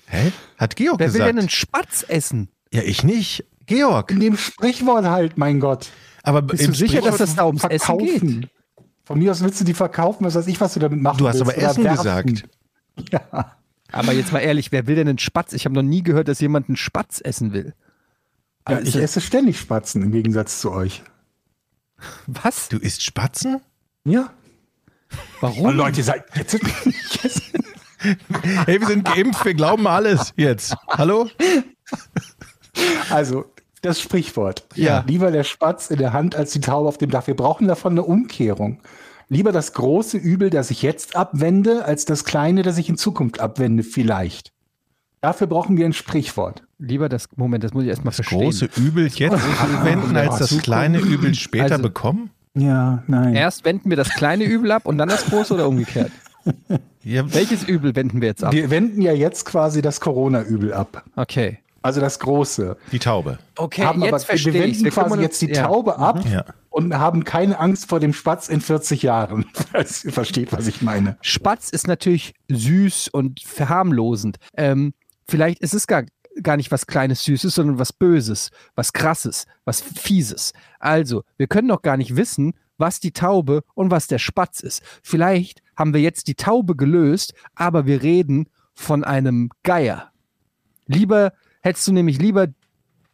Hä? Hat Georg Wer will gesagt. denn einen Spatz essen? ja, ich nicht. Georg. in dem Sprichwort halt, mein Gott. Aber Bist im du sicher, dass das da ums Essen geht? Verkaufen. Von mir aus willst du die verkaufen, was weiß ich, was du damit machen Du hast aber Essen werfen. gesagt. Ja. Aber jetzt mal ehrlich, wer will denn einen Spatz? Ich habe noch nie gehört, dass jemand einen Spatz essen will. Ja, Also ich esse ständig Spatzen im Gegensatz zu euch. Was? Du isst Spatzen? Ja. Warum? Oh, Leute, ihr seid jetzt. jetzt Hey, wir sind geimpft, wir glauben alles jetzt. Hallo? also, das Sprichwort. Ja. Lieber der Spatz in der Hand als die Taube auf dem Dach. Wir brauchen davon eine Umkehrung. Lieber das große Übel, das ich jetzt abwende, als das kleine, das ich in Zukunft abwende, vielleicht. Dafür brauchen wir ein Sprichwort. Lieber das, Moment, das muss ich erstmal verstehen. Große Übel jetzt anwenden, als das kleine Übel später Also- bekommen? Ja, nein. Erst wenden wir das kleine Übel ab und dann das große oder umgekehrt? Ja, Welches Übel wenden wir jetzt ab? Wir wenden ja jetzt quasi das Corona-Übel ab. Okay. Also das große. die Taube. Okay, haben jetzt aber, verstehe wir ich. wenden quasi jetzt die Taube ab Ja. und haben keine Angst vor dem Spatz in 40 Jahren. Falls ihr versteht, was ich meine. Spatz ist natürlich süß und verharmlosend. Ähm, vielleicht ist es gar, gar nicht was Kleines, Süßes, sondern was Böses, was Krasses, was Fieses. Also, wir können noch gar nicht wissen, was die Taube und was der Spatz ist. Vielleicht haben wir jetzt die Taube gelöst, aber wir reden von einem Geier. Lieber hättest du nämlich lieber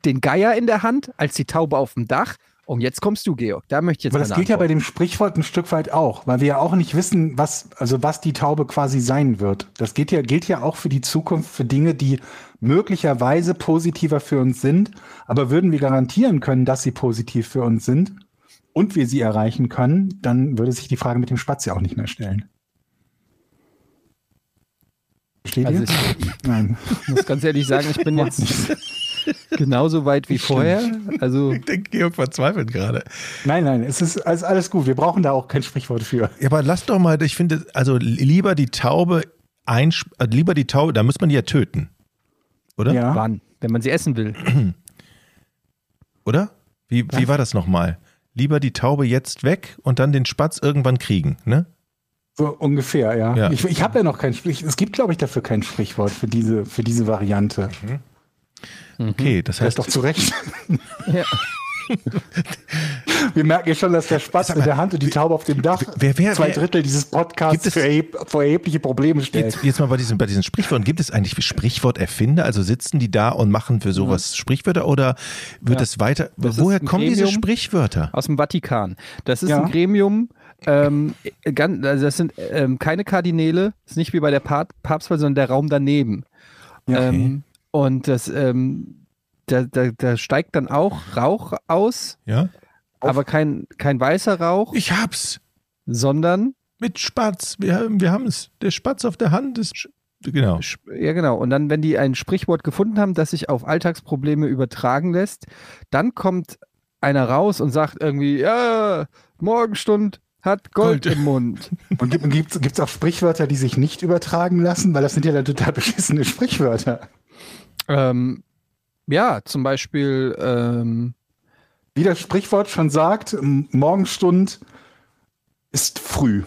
den Geier in der Hand als die Taube auf dem Dach. Und jetzt kommst du, Georg. Da möchte ich jetzt Aber das gilt ja bei dem Sprichwort ein Stück weit auch, weil wir ja auch nicht wissen, was, also was die Taube quasi sein wird. Das gilt ja, gilt ja auch für die Zukunft, für Dinge, die möglicherweise positiver für uns sind. Aber würden wir garantieren können, dass sie positiv für uns sind und wir sie erreichen können, dann würde sich die Frage mit dem Spatz ja auch nicht mehr stellen. Versteht Also ihr? ich Nein. muss ganz ehrlich sagen, ich bin jetzt genauso weit wie vorher. Also Ich denke, Georg verzweifelt gerade. nein, nein, es ist alles, alles gut. Wir brauchen da auch kein Sprichwort für. Ja, aber lass doch mal, ich finde, also lieber die Taube einsp äh, lieber die Taube, da muss man die ja töten. Oder? Ja. wann? Wenn man sie essen will. Oder? Wie, wie war das nochmal? Lieber die Taube jetzt weg und dann den Spatz irgendwann kriegen, ne? So ungefähr, ja. Ja. Ich, ich habe ja noch kein Sprich. Es gibt, glaube ich, dafür kein Sprichwort für diese, für diese Variante. Okay, das Das heißt, ist doch zu Recht. Ja. Wir merken ja schon, dass der Spatz in der Hand und die Taube auf dem Dach wer- wer- zwei wer- Drittel dieses Gibt Podcasts es- für, erheb vor erhebliche Probleme stellt. jetzt, jetzt mal bei diesen, bei diesen Sprichworten, gibt es eigentlich Sprichworterfinder? Also sitzen die da und machen für sowas Sprichwörter oder wird Ja. es weiter? Das woher kommen diese Gremium. Sprichwörter? Aus dem Vatikan. Das ist Ja. ein Gremium, ähm, ganz, also das sind ähm, keine Kardinäle, ist nicht wie bei der Pa- Papstwahl, sondern der Raum daneben. Ja. Ähm, und das, ähm, da, da, da steigt dann auch Rauch aus, Ja? aber kein, kein weißer Rauch, Ich hab's. sondern, Mit Spatz. Wir, haben- wir haben es. Der Spatz auf der Hand ist. Genau. ja genau, und dann, wenn die ein Sprichwort gefunden haben, das sich auf Alltagsprobleme übertragen lässt, dann kommt einer raus und sagt irgendwie, ja, Morgenstund hat Gold, Gold. im Mund. Und gibt es gibt's auch Sprichwörter, die sich nicht übertragen lassen? Weil das sind ja dann total beschissene Sprichwörter. Ähm, ja, zum Beispiel, ähm, Wie das Sprichwort schon sagt, Morgenstund ist früh.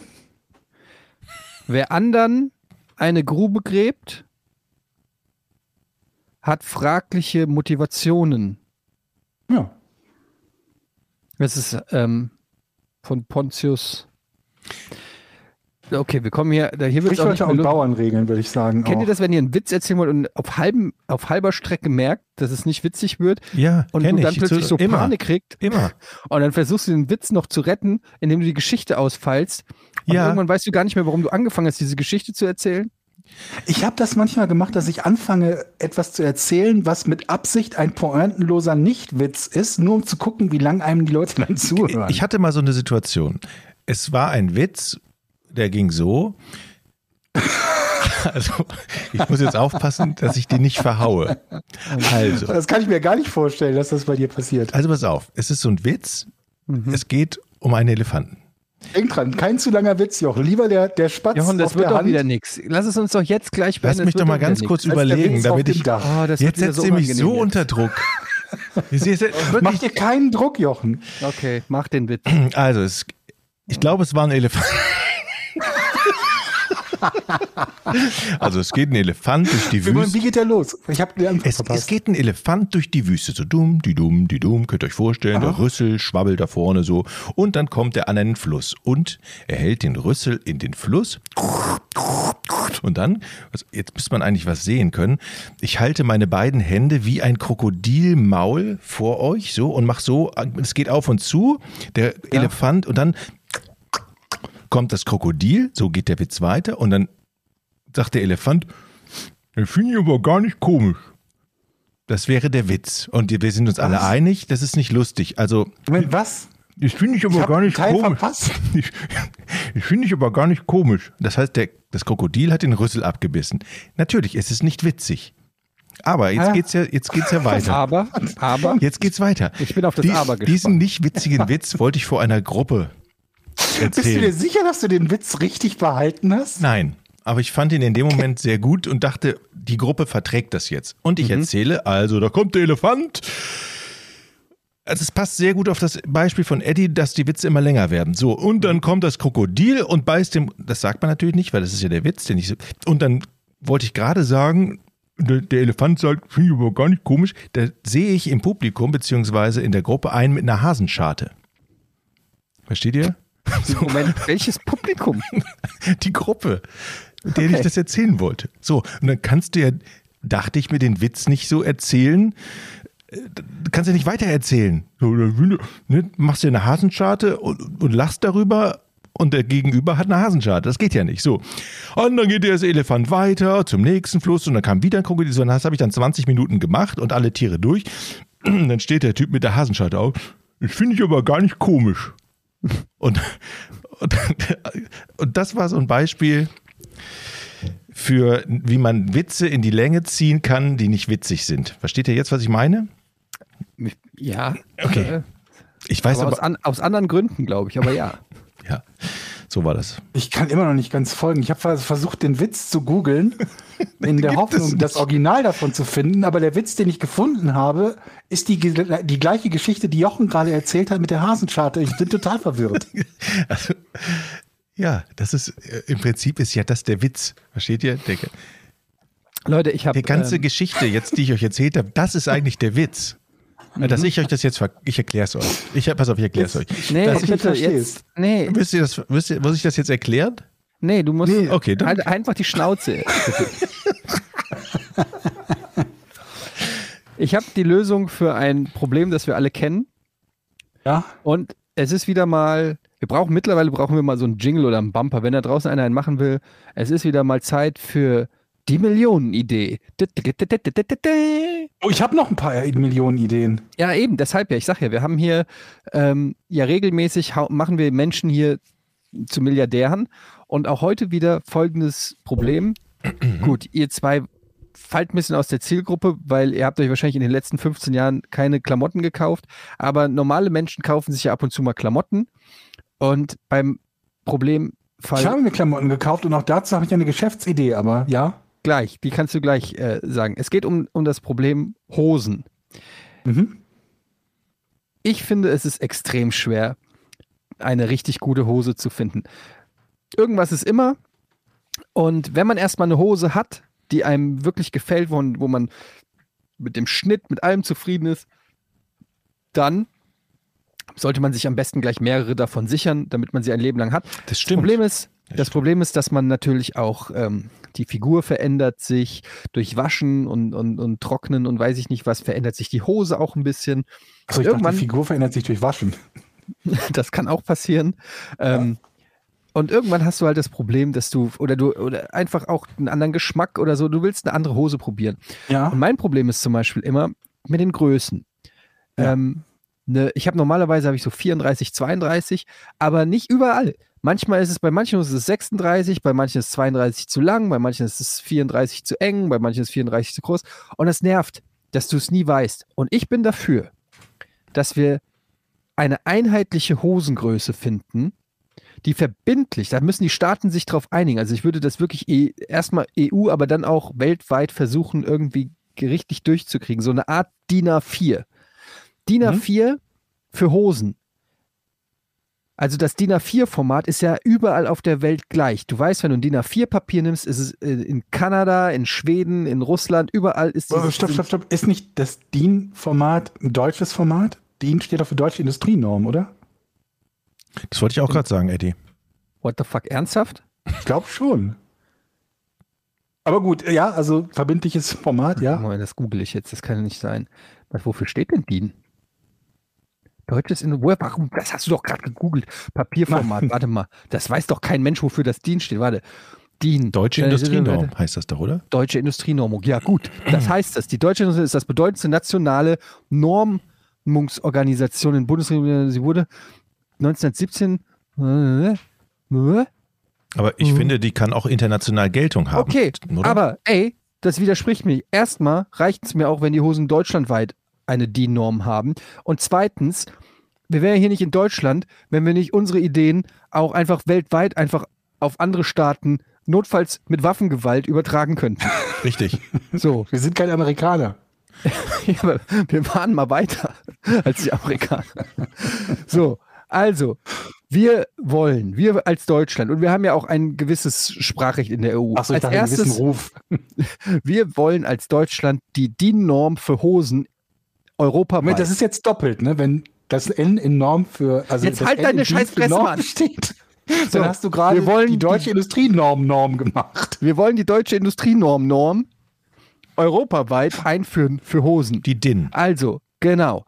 wer anderen eine Grube gräbt, hat fragliche Motivationen. Ja. Das ist ähm, von Pontius. Okay, wir kommen hier, da hier wird auch nicht und lustig. Bauernregeln, würde ich sagen. Kennt auch. ihr das, wenn ihr einen Witz erzählen wollt und auf, halbem, auf halber Strecke merkt, dass es nicht witzig wird Ja, und du dann ich. plötzlich so immer. Panik kriegt Immer. und dann versuchst du den Witz noch zu retten, indem du die Geschichte ausfeilst und Ja. irgendwann weißt du gar nicht mehr, warum du angefangen hast, diese Geschichte zu erzählen? Ich habe das manchmal gemacht, dass ich anfange, etwas zu erzählen, was mit Absicht ein pointenloser Nichtwitz ist, nur um zu gucken, wie lange einem die Leute dann zuhören. Ich hatte mal so eine Situation. Es war ein Witz, der ging so. Also, ich muss jetzt aufpassen, dass ich den nicht verhaue. Also, das kann ich mir gar nicht vorstellen, dass das bei dir passiert. also pass auf. Es ist so ein Witz. Es geht um einen Elefanten. Denk dran, kein zu langer Witz, Jochen. Lieber der, der Spatz Jochen, das auf wird der doch Hand. wieder nichts. Lass es uns doch jetzt gleich Lass beenden. mich es doch mal ganz nix. kurz überlegen, damit ich. Oh, das Jetzt setzt ihr mich so jetzt. unter Druck. Mach dir keinen Druck, Jochen. Okay, mach den Witz. Also, es, ich glaube, es war ein Elefant. Also es geht ein Elefant durch die Wie Wüste. geht der los? Ich habe Es, verpasst. es geht ein Elefant durch die Wüste, so dumm, die dumm, die dumm, könnt ihr euch vorstellen, der Rüssel schwabbelt da vorne so und dann kommt er an einen Fluss und er hält den Rüssel in den Fluss und dann, also jetzt müsste man eigentlich was sehen können, ich halte meine beiden Hände wie ein Krokodilmaul vor euch so und mach so, es geht auf und zu, der Elefant und dann kommt das Krokodil, so geht der Witz weiter und dann sagt der Elefant, das finde ich aber gar nicht komisch. Das wäre der Witz. Und wir sind uns alle Was? einig, das ist nicht lustig. Also, Moment, was? das finde ich aber Ich gar nicht komisch. verpasst. Ich, ich finde ich aber gar nicht komisch. Das heißt, der, das Krokodil hat den Rüssel abgebissen. Natürlich, es ist nicht witzig. Aber jetzt Ah. geht's ja, jetzt geht's ja weiter. Aber, aber, Jetzt geht's weiter. Ich bin auf das Aber gespannt. Diesen nicht witzigen Witz wollte ich vor einer Gruppe Bist du erzählen. dir sicher, dass du den Witz richtig behalten hast? Nein, aber ich fand ihn in dem Moment sehr gut und dachte, die Gruppe verträgt das jetzt. Und ich erzähle also, da kommt der Elefant. Also es passt sehr gut auf das Beispiel von Eddie, dass die Witze immer länger werden. So, und dann kommt das Krokodil und beißt dem, das sagt man natürlich nicht, weil das ist ja der Witz, den ich so, und dann wollte ich gerade sagen, der, der Elefant sagt, finde ich aber gar nicht komisch, da sehe ich im Publikum beziehungsweise in der Gruppe einen mit einer Hasenscharte. Versteht ihr? Moment, welches Publikum? die Gruppe, mit der ich Okay. das erzählen wollte. So, und dann kannst du ja, dachte ich mir, den Witz nicht so erzählen. äh, Du kannst ja nicht weiter erzählen. So, dann, ne, machst dir eine Hasenscharte und, und lachst darüber und der Gegenüber hat eine Hasenscharte. Das geht ja nicht. So. Und dann geht der Elefant weiter zum nächsten Fluss und dann kam wieder ein Krokodil. So, und das habe ich dann 20 Minuten gemacht und alle Tiere durch. Dann steht der Typ mit der Hasenscharte auf. Das finde ich aber gar nicht komisch. Und, und, und das war so ein Beispiel für, wie man Witze in die Länge ziehen kann, die nicht witzig sind. Versteht ihr jetzt, was ich meine? Ja. Okay. Äh, Ich weiß aber aber, aus, an, aus anderen Gründen, glaube ich, aber ja. so war das. Ich kann immer noch nicht ganz folgen. Ich habe versucht, den Witz zu googeln, in der Hoffnung, das Original davon zu finden. Aber der Witz, den ich gefunden habe, ist die, die gleiche Geschichte, die Jochen gerade erzählt hat mit der Hasenscharte. Ich bin total verwirrt. Also, ja, das ist, äh, im Prinzip ist ja das der Witz. Versteht ihr? Der, Leute, ich habe. die ganze ähm, Geschichte jetzt, die ich euch erzählt habe, das ist eigentlich der Witz. Dass ich euch das jetzt, ich erkläre es euch. Ich, pass auf, ich erkläre es euch. Nee, dass ich bitte, jetzt. Nee, Wisst ihr das, wisst ihr, muss ich das jetzt erklären? nee, du musst Nee, okay, dann- halt einfach die Schnauze. ich habe die Lösung für ein Problem, das wir alle kennen. Ja? Und es ist wieder mal, wir brauchen mittlerweile brauchen wir mal so einen Jingle oder einen Bumper, wenn da draußen einer einen machen will. Es ist wieder mal Zeit für die Millionenidee. Oh, ich habe noch ein paar Millionen Ideen. Ja, eben, deshalb ja. Ich sag ja, wir haben hier ähm, ja regelmäßig machen wir Menschen hier zu Milliardären und auch heute wieder folgendes Problem. Gut, ihr zwei fallt ein bisschen aus der Zielgruppe, weil ihr habt euch wahrscheinlich in den letzten 15 Jahren keine Klamotten gekauft, aber normale Menschen kaufen sich ja ab und zu mal Klamotten und beim Problem Ich habe mir Klamotten gekauft und auch dazu habe ich eine Geschäftsidee, aber ja. Gleich, die kannst du gleich äh, sagen. Es geht um, um das Problem Hosen. Mhm. Ich finde, es ist extrem schwer, eine richtig gute Hose zu finden. Irgendwas ist immer. Und wenn man erstmal eine Hose hat, die einem wirklich gefällt, wo, wo man mit dem Schnitt, mit allem zufrieden ist, dann sollte man sich am besten gleich mehrere davon sichern, damit man sie ein Leben lang hat. Das Das stimmt. Problem ist, Das Problem ist, dass man natürlich auch ähm, die Figur verändert sich durch Waschen und, und, und Trocknen und weiß ich nicht was, verändert sich die Hose auch ein bisschen. Also ich dachte, die Figur verändert sich durch Waschen. das kann auch passieren. Ähm, und irgendwann hast du halt das Problem, dass du oder du oder einfach auch einen anderen Geschmack oder so, du willst eine andere Hose probieren. Ja. Und mein Problem ist zum Beispiel immer mit den Größen. Ja. Ähm, ne, ich habe normalerweise habe ich so 34, 32, aber nicht überall. Manchmal ist es bei manchen ist es 36, bei manchen ist es 32 zu lang, bei manchen ist es 34 zu eng, bei manchen ist es 34 zu groß. Und es nervt, dass du es nie weißt. Und ich bin dafür, dass wir eine einheitliche Hosengröße finden, die verbindlich, da müssen die Staaten sich drauf einigen. Also ich würde das wirklich eh, erstmal EU, aber dann auch weltweit versuchen, irgendwie richtig durchzukriegen. So eine Art DIN A4. DIN A4 für Hosen. Also das DIN A4-Format ist ja überall auf der Welt gleich. Du weißt, wenn du ein DIN A4-Papier nimmst, ist es äh, in Kanada, in Schweden, in Russland, überall ist Oh, dieses, stopp, stopp, stopp. Ist nicht das DIN-Format ein deutsches Format? DIN steht doch für deutsche Industrienorm, oder? Das wollte ich auch gerade sagen, Eddie. What the fuck, ernsthaft? Ich glaube schon. Aber gut, ja, also verbindliches Format, ja. Moment, das google ich jetzt, das kann ja nicht sein. Was, wofür steht denn DIN? Deutsches in woher, warum? Das hast du doch gerade gegoogelt. Papierformat, warte mal. Das weiß doch kein Mensch, wofür das DIN steht. Warte. DIN. Deutsche Äh, Industrienorm heißt das doch, oder? Deutsche Industrienormung. Ja, gut. Das heißt das. Die Deutsche Industrie ist das bedeutendste nationale Normungsorganisation in Bundesrepublik. Sie wurde 1917. Äh, äh, Aber ich finde, die kann auch international Geltung haben. Okay, oder? aber ey, das widerspricht mir. Erstmal reicht es mir auch, wenn die Hosen deutschlandweit eine DIN-Norm haben. Und zweitens, wir wären hier nicht in Deutschland, wenn wir nicht unsere Ideen auch einfach weltweit einfach auf andere Staaten notfalls mit Waffengewalt übertragen könnten. Richtig. So, Wir sind keine Amerikaner. ja, aber wir waren mal weiter als die Amerikaner. So, also, wir wollen, wir als Deutschland, und wir haben ja auch ein gewisses Sprachrecht in der EU. Achso, ich als dachte, einen gewissen erstes, Ruf. wir wollen als Deutschland die DIN-Norm für Hosen europaweit. Moment, das ist jetzt doppelt, ne? Wenn das N in Norm für. Also Jetzt halt N deine scheiß Fresse, Mann. steht. So, Dann hast du gerade wir wollen die deutsche die- Industrienorm Norm gemacht. wir wollen die deutsche Industrienorm Norm europaweit einführen für Hosen. Die DIN. Also, genau.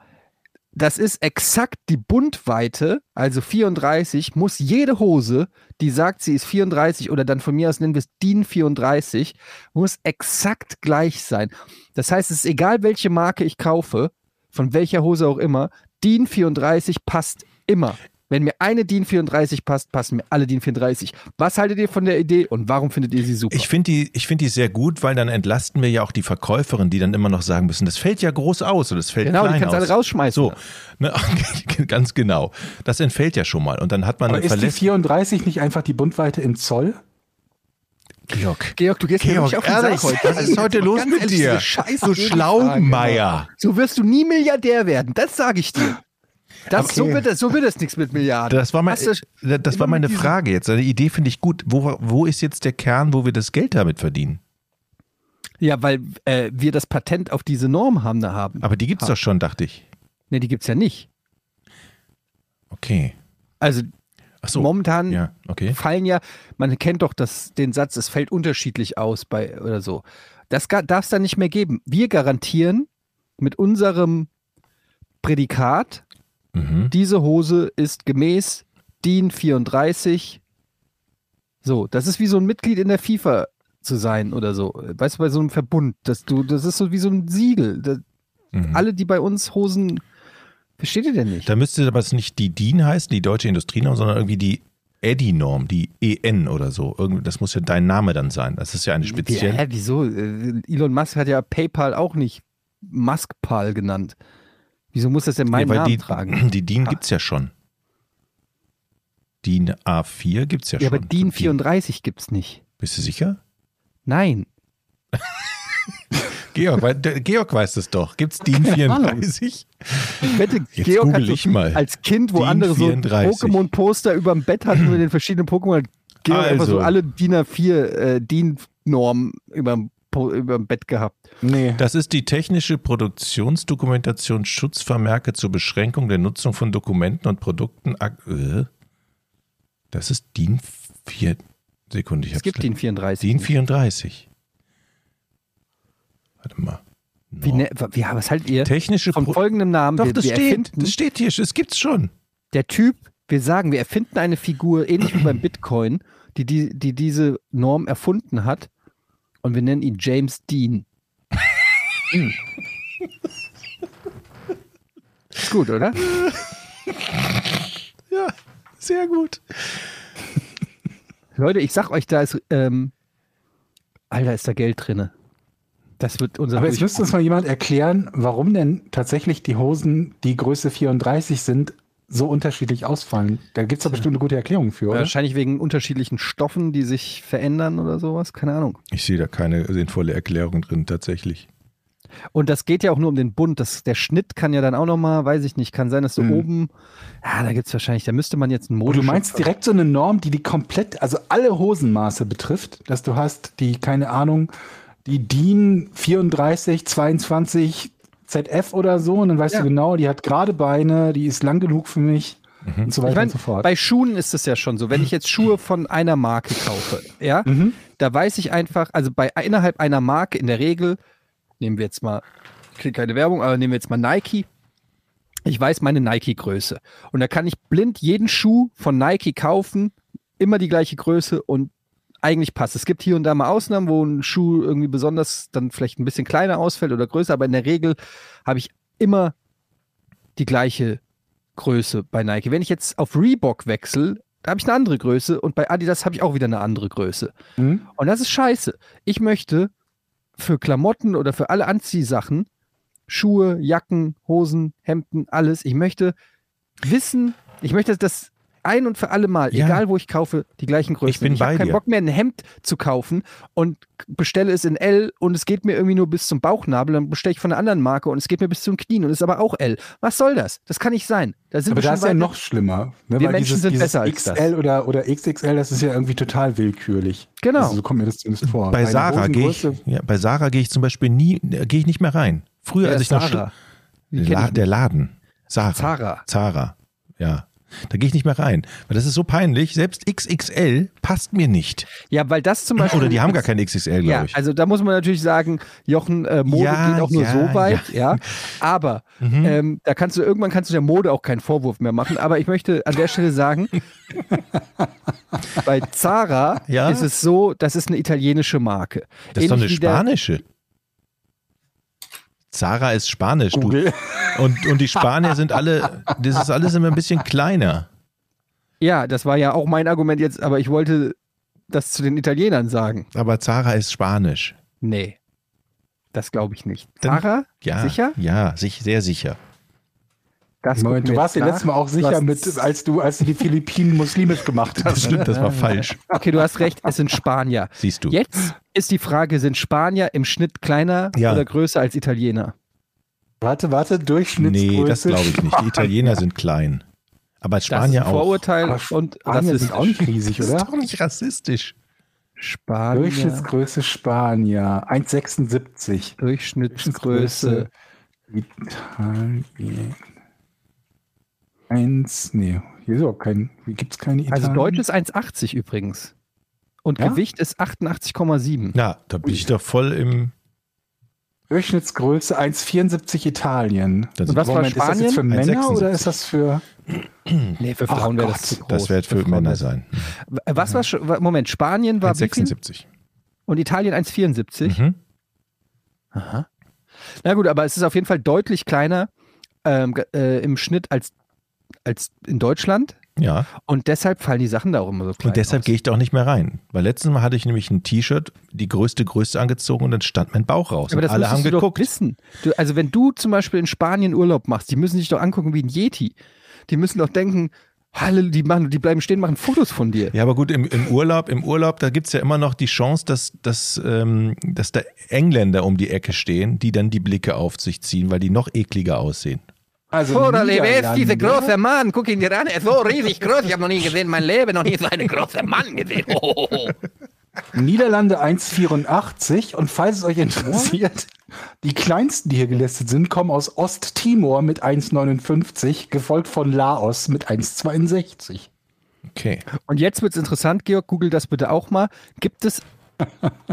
Das ist exakt die Bundweite, also 34, muss jede Hose, die sagt, sie ist 34 oder dann von mir aus nennen wir es DIN 34, muss exakt gleich sein. Das heißt, es ist egal, welche Marke ich kaufe, von welcher Hose auch immer, DIN 34 passt immer. Wenn mir eine DIN 34 passt, passen mir alle DIN 34. Was haltet ihr von der Idee und warum findet ihr sie super? Ich finde die, ich finde die sehr gut, weil dann entlasten wir ja auch die Verkäuferin, die dann immer noch sagen müssen, das fällt ja groß aus oder das fällt genau, die klein kannst du aus. alle rausschmeißen. So, ne, ganz genau. Das entfällt ja schon mal und dann hat man Aber eine ist die Verlässlichkeit. 34 nicht einfach die Bundweite in Zoll? Georg, Georg, du gehst mir Georg, wirklich auf den ehrlich, Sack heute. was ist heute los mit ehrlich, dir? scheiß Du Schlaumeier. So wirst du nie Milliardär werden, das sage ich dir. Das, Okay. so, wird das, so wird das nichts mit Milliarden. Das war, mein, du- das war meine Frage jetzt. Eine Idee finde ich gut. Wo, wo ist jetzt der Kern, wo wir das Geld damit verdienen? Ja, weil äh, wir das Patent auf diese Norm haben. Da haben. Aber die gibt es doch schon, dachte ich. Ne, die gibt es ja nicht. Okay. Also so. momentan Ja, okay. fallen ja, man kennt doch das, den Satz, es fällt unterschiedlich aus bei oder so. Das darf es dann nicht mehr geben. Wir garantieren mit unserem Prädikat, Mhm. diese Hose ist gemäß DIN 34. So, das ist wie so ein Mitglied in der FIFA zu sein oder so. Weißt du, bei so einem Verbund, dass du, das ist so wie so ein Siegel. Das, Mhm. Alle, die bei uns Hosen, versteht ihr denn nicht? Da müsste aber es nicht die DIN heißen, die deutsche Industrienorm, sondern irgendwie die EDI-Norm, die EN oder so. Das muss ja dein Name dann sein. Das ist ja eine spezielle. Ja, wieso? Äh, Elon Musk hat ja PayPal auch nicht Muskpal genannt. Wieso muss das denn meinen Ja, weil Namen die, tragen? die DIN Ah. gibt es ja schon. DIN A4 gibt es ja, Ja, schon. aber DIN 34 gibt's nicht. Bist du sicher? Nein. Georg, Georg weiß es doch. Gibt es DIN 34? Ich wette, Jetzt Georg hat google so ich mal. als Kind, wo DIN andere so 34. Pokémon-Poster über dem Bett hatten mit den verschiedenen Pokémon, hat Georg einfach so Also. alle DIN A4 äh, DIN-Normen über dem Bett gehabt. Nee. Das ist die technische Produktionsdokumentation Schutzvermerke zur Beschränkung der Nutzung von Dokumenten und Produkten. Äh? Das ist DIN 4. Sekunde, ich Es gibt. DIN 34. DIN nicht. 34. Warte mal. Wie, No. ne, wie, was haltet ihr? Technische Von Pro folgendem Namen. Doch, wir, das wir steht. erfinden, Das steht hier. Es gibt's schon. der Typ, wir sagen, wir erfinden eine Figur, ähnlich wie beim Bitcoin, die, die, die diese Norm erfunden hat und wir nennen ihn James Dean. Hm. Ist gut, oder? Ja, sehr gut. Leute, ich sag euch, da ist, ähm, Alter, ist da Geld drinne. Das wird unser Aber jetzt müsste uns mal jemand erklären, warum denn tatsächlich die Hosen, die Größe 34 sind, so unterschiedlich ausfallen. Da gibt es doch bestimmt eine gute Erklärung für, oder? Wahrscheinlich wegen unterschiedlichen Stoffen, die sich verändern oder sowas. Keine Ahnung. Ich sehe da keine sinnvolle Erklärung drin, tatsächlich. Und das geht ja auch nur um den Bund. Das, der Schnitt kann ja dann auch nochmal, weiß ich nicht, kann sein, dass du Mhm. oben, ja, da gibt es wahrscheinlich, da müsste man jetzt einen Mode. du meinst direkt so eine Norm, die die komplett, also alle Hosenmaße betrifft, dass du hast die, keine Ahnung, die DIN 34, 22 ZF oder so und dann weißt Ja. du genau, die hat gerade Beine, die ist lang genug für mich und so weiter Ich meine, und so fort. bei Schuhen ist es ja schon so. Wenn ich jetzt Schuhe von einer Marke kaufe, ja, Mhm. da weiß ich einfach, also bei innerhalb einer Marke in der Regel, nehmen wir jetzt mal, ich kriege keine Werbung, aber nehmen wir jetzt mal Nike. Ich weiß meine Nike-Größe. Und da kann ich blind jeden Schuh von Nike kaufen, immer die gleiche Größe und eigentlich passt. Es gibt hier und da mal Ausnahmen, wo ein Schuh irgendwie besonders dann vielleicht ein bisschen kleiner ausfällt oder größer, aber in der Regel habe ich immer die gleiche Größe bei Nike. Wenn ich jetzt auf Reebok wechsle, da habe ich eine andere Größe und bei Adidas habe ich auch wieder eine andere Größe. Mhm. Und das ist scheiße. Ich möchte für Klamotten oder für alle Anziehsachen, Schuhe, Jacken, Hosen, Hemden, alles, ich möchte wissen, ich möchte das ein und für alle Mal, Ja. egal wo ich kaufe, die gleichen Größen. Ich bin ich habe keinen dir. Bock mehr, ein Hemd zu kaufen und bestelle es in L und es geht mir irgendwie nur bis zum Bauchnabel, dann bestelle ich von einer anderen Marke und es geht mir bis zum Knien und es ist aber auch L. Was soll das? Das kann nicht sein. Da sind Aber wir da schon ist ja noch schlimmer. Ne? Wir Weil Menschen dieses, sind dieses besser als das. XL oder, oder XXL, das ist ja irgendwie total willkürlich. Genau. Also so kommt mir das zumindest vor. Bei Eine Sarah gehe ich, ja, bei Sarah gehe ich zum Beispiel nie, gehe ich nicht mehr rein. Früher, Wer als ich noch Sarah? kenn La ich der Laden. Sarah. Zara. Zara. Ja. Da gehe ich nicht mehr rein. Weil das ist so peinlich. Selbst XXL passt mir nicht. Ja, weil das zum Beispiel. Oder die haben gar kein XXL, glaube Ja, ich. also da muss man natürlich sagen, Jochen, äh, Mode Ja, geht auch nur ja, so weit, ja. Aber Mhm. ähm, da kannst du irgendwann kannst du der Mode auch keinen Vorwurf mehr machen. Aber ich möchte an der Stelle sagen, bei Zara ist es so, das ist eine italienische Marke. das ist doch eine Ähnlich spanische. Zara ist spanisch. Du. Und, und die Spanier sind alle, das ist alles immer ein bisschen kleiner. Ja, das war ja auch mein Argument jetzt, aber ich wollte das zu den Italienern sagen. Aber Zara ist spanisch. Nee. Das glaube ich nicht. Dann- Zara? Ja. Sicher? Ja, sich, sehr sicher. Das Moment, du warst nach. letztes Mal auch sicher mit, als du, als du die Philippinen muslimisch gemacht Das hast. stimmt, das war falsch. Okay, du hast recht, es sind Spanier. Siehst du. Jetzt ist die Frage, sind Spanier im Schnitt kleiner Ja. oder größer als Italiener? Warte, warte, Durchschnittsgröße. Nee, das glaube ich nicht. Die Italiener sind klein. Aber Das ist Spanier ein auch. Vorurteil und Spanier sind auch nicht riesig, Das ist oder? doch nicht rassistisch. Spanier, Durchschnittsgröße Spanier, 1,76. Durchschnittsgröße. Italien. Eins, nee, hier ist auch kein, hier gibt es keine Italien. Also Deutsch ist 1,80 übrigens. Und Ja? Gewicht ist 88,7. Na, da bin ich doch voll im. Durchschnittsgröße 1,74 Italien. Das, Und was war Moment, ist das jetzt für Spanien? Männer 1,76. oder ist das für. Nee, für Ach Frauen wäre Gott, das zu groß. das wird für Frauen Männer sein. Was war, Moment, Spanien war wie viel? 1,76. Und Italien 1,74? Mhm. Aha. Na gut, aber es ist auf jeden Fall deutlich kleiner ähm, äh, im Schnitt als, als in Deutschland. Ja, Und deshalb fallen die Sachen da auch immer so klein und deshalb gehe ich da auch nicht mehr rein. Weil letztes Mal hatte ich nämlich ein T-Shirt, die größte Größe angezogen und dann stand mein Bauch raus. Aber und das alle haben du geguckt. doch wissen. Du, also wenn du zum Beispiel in Spanien Urlaub machst, die müssen sich doch angucken wie ein Yeti. Die müssen doch denken, Halle, die, machen, die bleiben stehen, machen Fotos von dir. Ja, aber gut, im, im Urlaub, im Urlaub, da gibt's ja immer noch die Chance, dass, dass, ähm, dass da Engländer um die Ecke stehen, die dann die Blicke auf sich ziehen, weil die noch ekliger aussehen. Also Niederlande. große Mann? Guck ihn dir an, er ist so riesig groß. Ich habe noch nie gesehen, mein Leben noch nie so einen großen Mann gesehen. Oh, oh, oh. Niederlande 1,84 und falls es euch interessiert, die kleinsten, die hier gelistet sind, kommen aus Osttimor mit 1,59, gefolgt von Laos mit 1,62. Okay. Und jetzt wird's interessant, Georg, google das bitte auch mal. Gibt es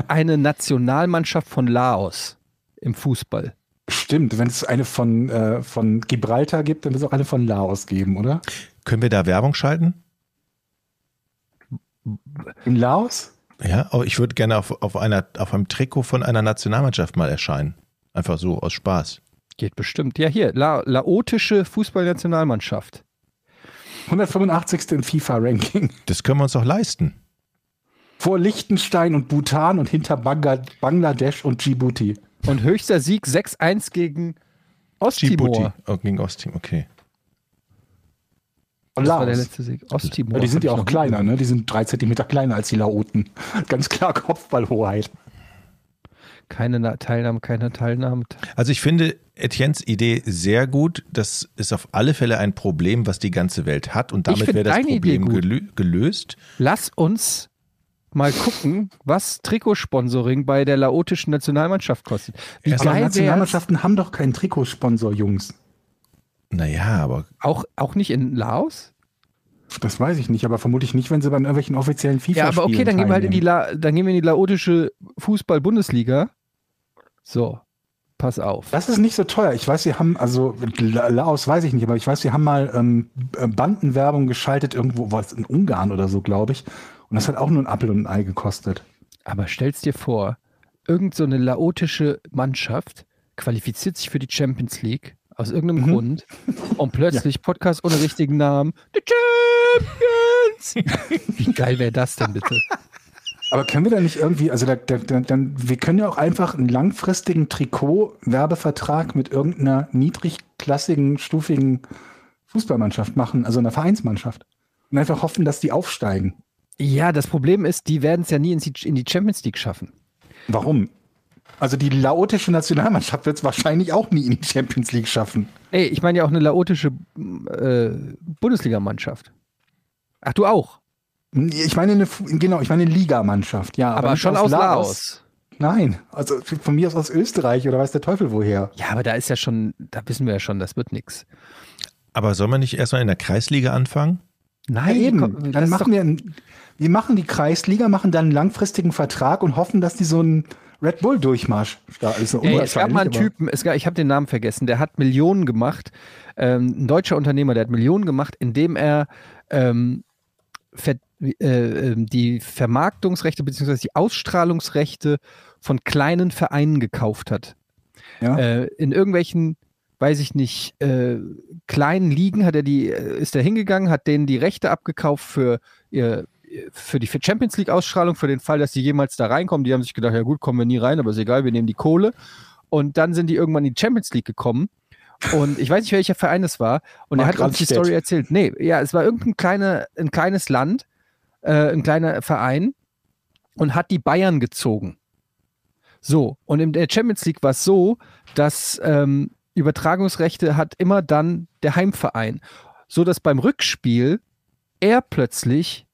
eine Nationalmannschaft von Laos im Fußball? Stimmt, wenn es eine von, äh, von Gibraltar gibt, dann wird es auch eine von Laos geben, oder? Können wir da Werbung schalten? In Laos? Ja, aber ich würde gerne auf, auf, einer, auf einem Trikot von einer Nationalmannschaft mal erscheinen. Einfach so, aus Spaß. Geht bestimmt. Ja, hier, La laotische Fußballnationalmannschaft. 185. im FIFA-Ranking. Das können wir uns doch leisten. Vor Liechtenstein und Bhutan und hinter Bangla Bangladesch und Djibouti. Und höchster Sieg 6-1 gegen Osttimor. Djibouti. Oh, gegen Osttimor, okay. Und Das war der letzte Sieg. Osttimor. Ja, die sind ja auch kleiner, ne? Die sind drei Zentimeter kleiner als die Laoten. Ganz klar Kopfballhoheit. Keine Na Teilnahme, keine Teilnahme. Also ich finde Etiennes Idee sehr gut. Das ist auf alle Fälle ein Problem, was die ganze Welt hat und damit wäre das Problem gelö gelöst. Lass uns mal gucken, was Trikotsponsoring bei der laotischen Nationalmannschaft kostet. Geil wär's? Nationalmannschaften haben doch keinen Trikotsponsor, Jungs. Naja, aber Auch, auch nicht in Laos? Das weiß ich nicht, aber vermutlich nicht, wenn sie bei irgendwelchen offiziellen FIFA Ja, aber okay, dann gehen wir halt in die, La dann gehen wir in die laotische Fußball-Bundesliga. So, pass auf. Das ist nicht so teuer. Ich weiß, sie haben, also La- Laos weiß ich nicht, aber ich weiß, sie haben mal ähm, Bandenwerbung geschaltet irgendwo, was in Ungarn oder so, glaube ich. Und das hat auch nur ein Apfel und ein Ei gekostet. Aber stell's dir vor, irgend so eine laotische Mannschaft qualifiziert sich für die Champions League aus irgendeinem Mhm. Grund und plötzlich Podcast ohne richtigen Namen. The Champions! Wie geil wäre das denn bitte? Aber können wir da nicht irgendwie, also da, da, da, wir können ja auch einfach einen langfristigen Trikot-Werbevertrag mit irgendeiner niedrigklassigen, stufigen Fußballmannschaft machen, also einer Vereinsmannschaft. Und einfach hoffen, dass die aufsteigen. Ja, das Problem ist, die werden es ja nie in die, Champions League schaffen. Warum? Also die laotische Nationalmannschaft wird es wahrscheinlich auch nie in die Champions League schaffen. Ey, ich meine ja auch eine laotische äh, Bundesligamannschaft. Ach, du auch. Ich meine eine, genau, ich meine eine Ligamannschaft, ja. Aber, nicht schon aus Laos. Nein, also von mir aus aus Österreich oder weiß der Teufel woher. Ja, aber da ist ja schon, da wissen wir ja schon, das wird nix. aber soll man nicht erstmal in der Kreisliga anfangen? Nein, ja, eben. dann machen wir, wir machen die Kreisliga, machen dann einen langfristigen Vertrag und hoffen, dass die so einen Red Bull Durchmarsch da ist. Ey, es gab mal einen Typen, es gab, ich habe den Namen vergessen, der hat Millionen gemacht, ähm, ein deutscher Unternehmer, der hat Millionen gemacht, indem er ähm, ver, äh, ähm, die Vermarktungsrechte bzw. die Ausstrahlungsrechte von kleinen Vereinen gekauft hat. Ja. Äh, in irgendwelchen, weiß ich nicht, äh, kleinen Ligen hat er die, äh, ist er hingegangen, hat denen die Rechte abgekauft für ihr für die Champions League Ausstrahlung, für den Fall, dass die jemals da reinkommen. Die haben sich gedacht, ja gut, kommen wir nie rein, aber ist egal, wir nehmen die Kohle. Und dann sind die irgendwann in die Champions League gekommen. Und ich weiß nicht, welcher Verein es war. Und er Mark hat uns die. Story erzählt. Nee, ja, es war irgendein kleine, ein kleines Land, äh, ein kleiner Verein und hat die Bayern gezogen. So, und in der Champions League war es so, dass ähm, Übertragungsrechte hat immer dann der Heimverein. So dass beim Rückspiel er plötzlich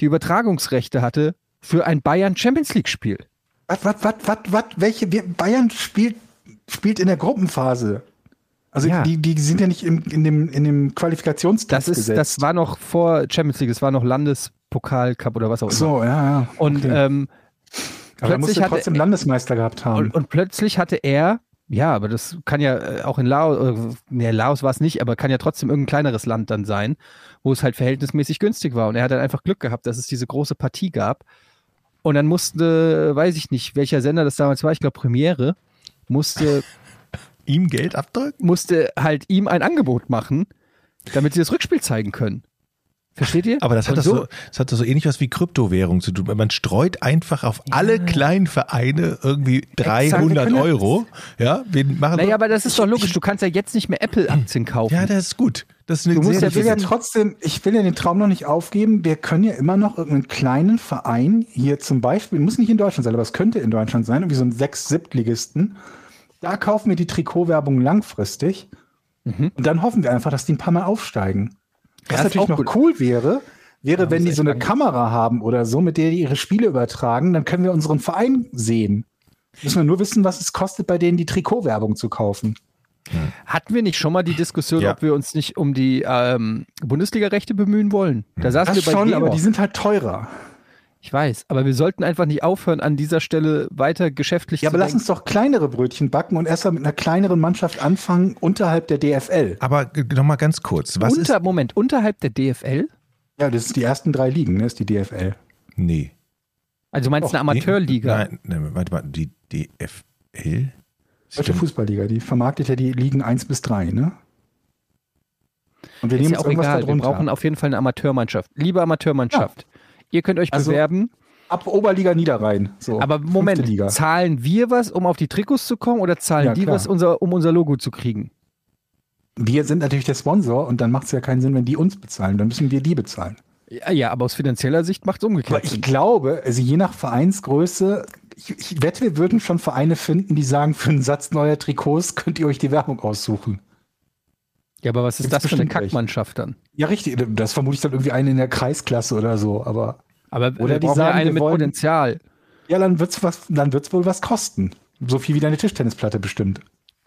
die Übertragungsrechte hatte für ein Bayern Champions League Spiel. Was, was, was, was, was, welche, Bayern spielt, spielt in der Gruppenphase. Also Ja. die, die sind ja nicht im, in dem, in dem Qualifikationstest Das ist, gesetzt. das war noch vor Champions League, es war noch Landespokal Cup oder was auch immer. so, ja, ja. Und okay. ähm, Aber er musste plötzlich hatte trotzdem Landesmeister gehabt haben. Und, und plötzlich hatte er, ja, aber das kann ja äh, auch in Laos, nee, Laos war es nicht, aber kann ja trotzdem irgendein kleineres Land dann sein, wo es halt verhältnismäßig günstig war. Und er hat dann einfach Glück gehabt, dass es diese große Partie gab. Und dann musste, weiß ich nicht, welcher Sender das damals war, ich glaube Premiere, musste, Ihm Geld abdrücken? musste halt ihm ein Angebot machen, damit sie das Rückspiel zeigen können. Versteht ihr? Aber das hat, das, so, das hat doch so ähnlich was wie Kryptowährung zu tun. Man streut einfach auf alle kleinen Vereine irgendwie 300 können ja- Euro. Ja, wir machen Naja, aber das ist doch logisch. Du kannst ja jetzt nicht mehr Apple-Aktien kaufen. ja, das ist gut. Das ist eine Du musst sehr ja ich will ja trotzdem, ich will ja den Traum noch nicht aufgeben. Wir können ja immer noch irgendeinen kleinen Verein hier zum Beispiel, muss nicht in Deutschland sein, aber es könnte in Deutschland sein, wie so ein sechs Siebtligisten. Da kaufen wir die Trikotwerbung langfristig und dann hoffen wir einfach, dass die ein paar Mal aufsteigen. Was Ja, natürlich auch noch gut. cool wäre, wäre, wenn muss die so eine sagen. Kamera haben oder so, mit der die ihre Spiele übertragen, dann können wir unseren Verein sehen. Müssen wir nur wissen, was es kostet, bei denen die Trikotwerbung zu kaufen. Hatten wir nicht schon mal die Diskussion, Ja. ob wir uns nicht um die ähm, Bundesliga-Rechte bemühen wollen? Da saßen Das wir bei schon, Weber. aber die sind halt teurer. Ich weiß, aber wir sollten einfach nicht aufhören, an dieser Stelle weiter geschäftlich Ja, zu aber lass denken. uns doch kleinere Brötchen backen und erst mal mit einer kleineren Mannschaft anfangen unterhalb der DFL. Aber nochmal ganz kurz. Was Unter, ist. Moment, unterhalb der DFL? Ja, das ist die ersten drei Ligen, ne, ist die DFL. Nee. Also du meinst Doch, eine Amateurliga? Nein, nein, warte mal. Die DFL? Deutsche Fußballliga, die vermarktet ja die Ligen 1 bis 3, ne? Und wir Ist nehmen ja uns auch irgendwas egal, wir darunter. brauchen auf jeden Fall eine Amateurmannschaft. Liebe Amateurmannschaft, ihr könnt euch Also, bewerben, Ab Oberliga Niederrhein. So, aber Moment, Liga. zahlen wir was, um auf die Trikots zu kommen oder zahlen Ja, die klar. was, unser, um unser Logo zu kriegen? Wir sind natürlich der Sponsor und dann macht es ja keinen Sinn, wenn die uns bezahlen. Dann müssen wir die bezahlen. Ja, ja aber aus finanzieller Sicht macht es umgekehrt Aber ich Sinn. glaube, also je nach Vereinsgröße ich, ich wette, wir würden schon Vereine finden, die sagen, für einen Satz neuer Trikots könnt ihr euch die Werbung aussuchen. Ja, aber was ist Gibt's das für eine. Kackmannschaft dann? Ja, richtig. Das vermute ich dann irgendwie eine in der Kreisklasse oder so. Aber Aber Oder oder die sagen, eine wir mit wollen- Potenzial. ja, dann wird's was, dann wird's wohl was kosten. So viel wie deine Tischtennisplatte bestimmt.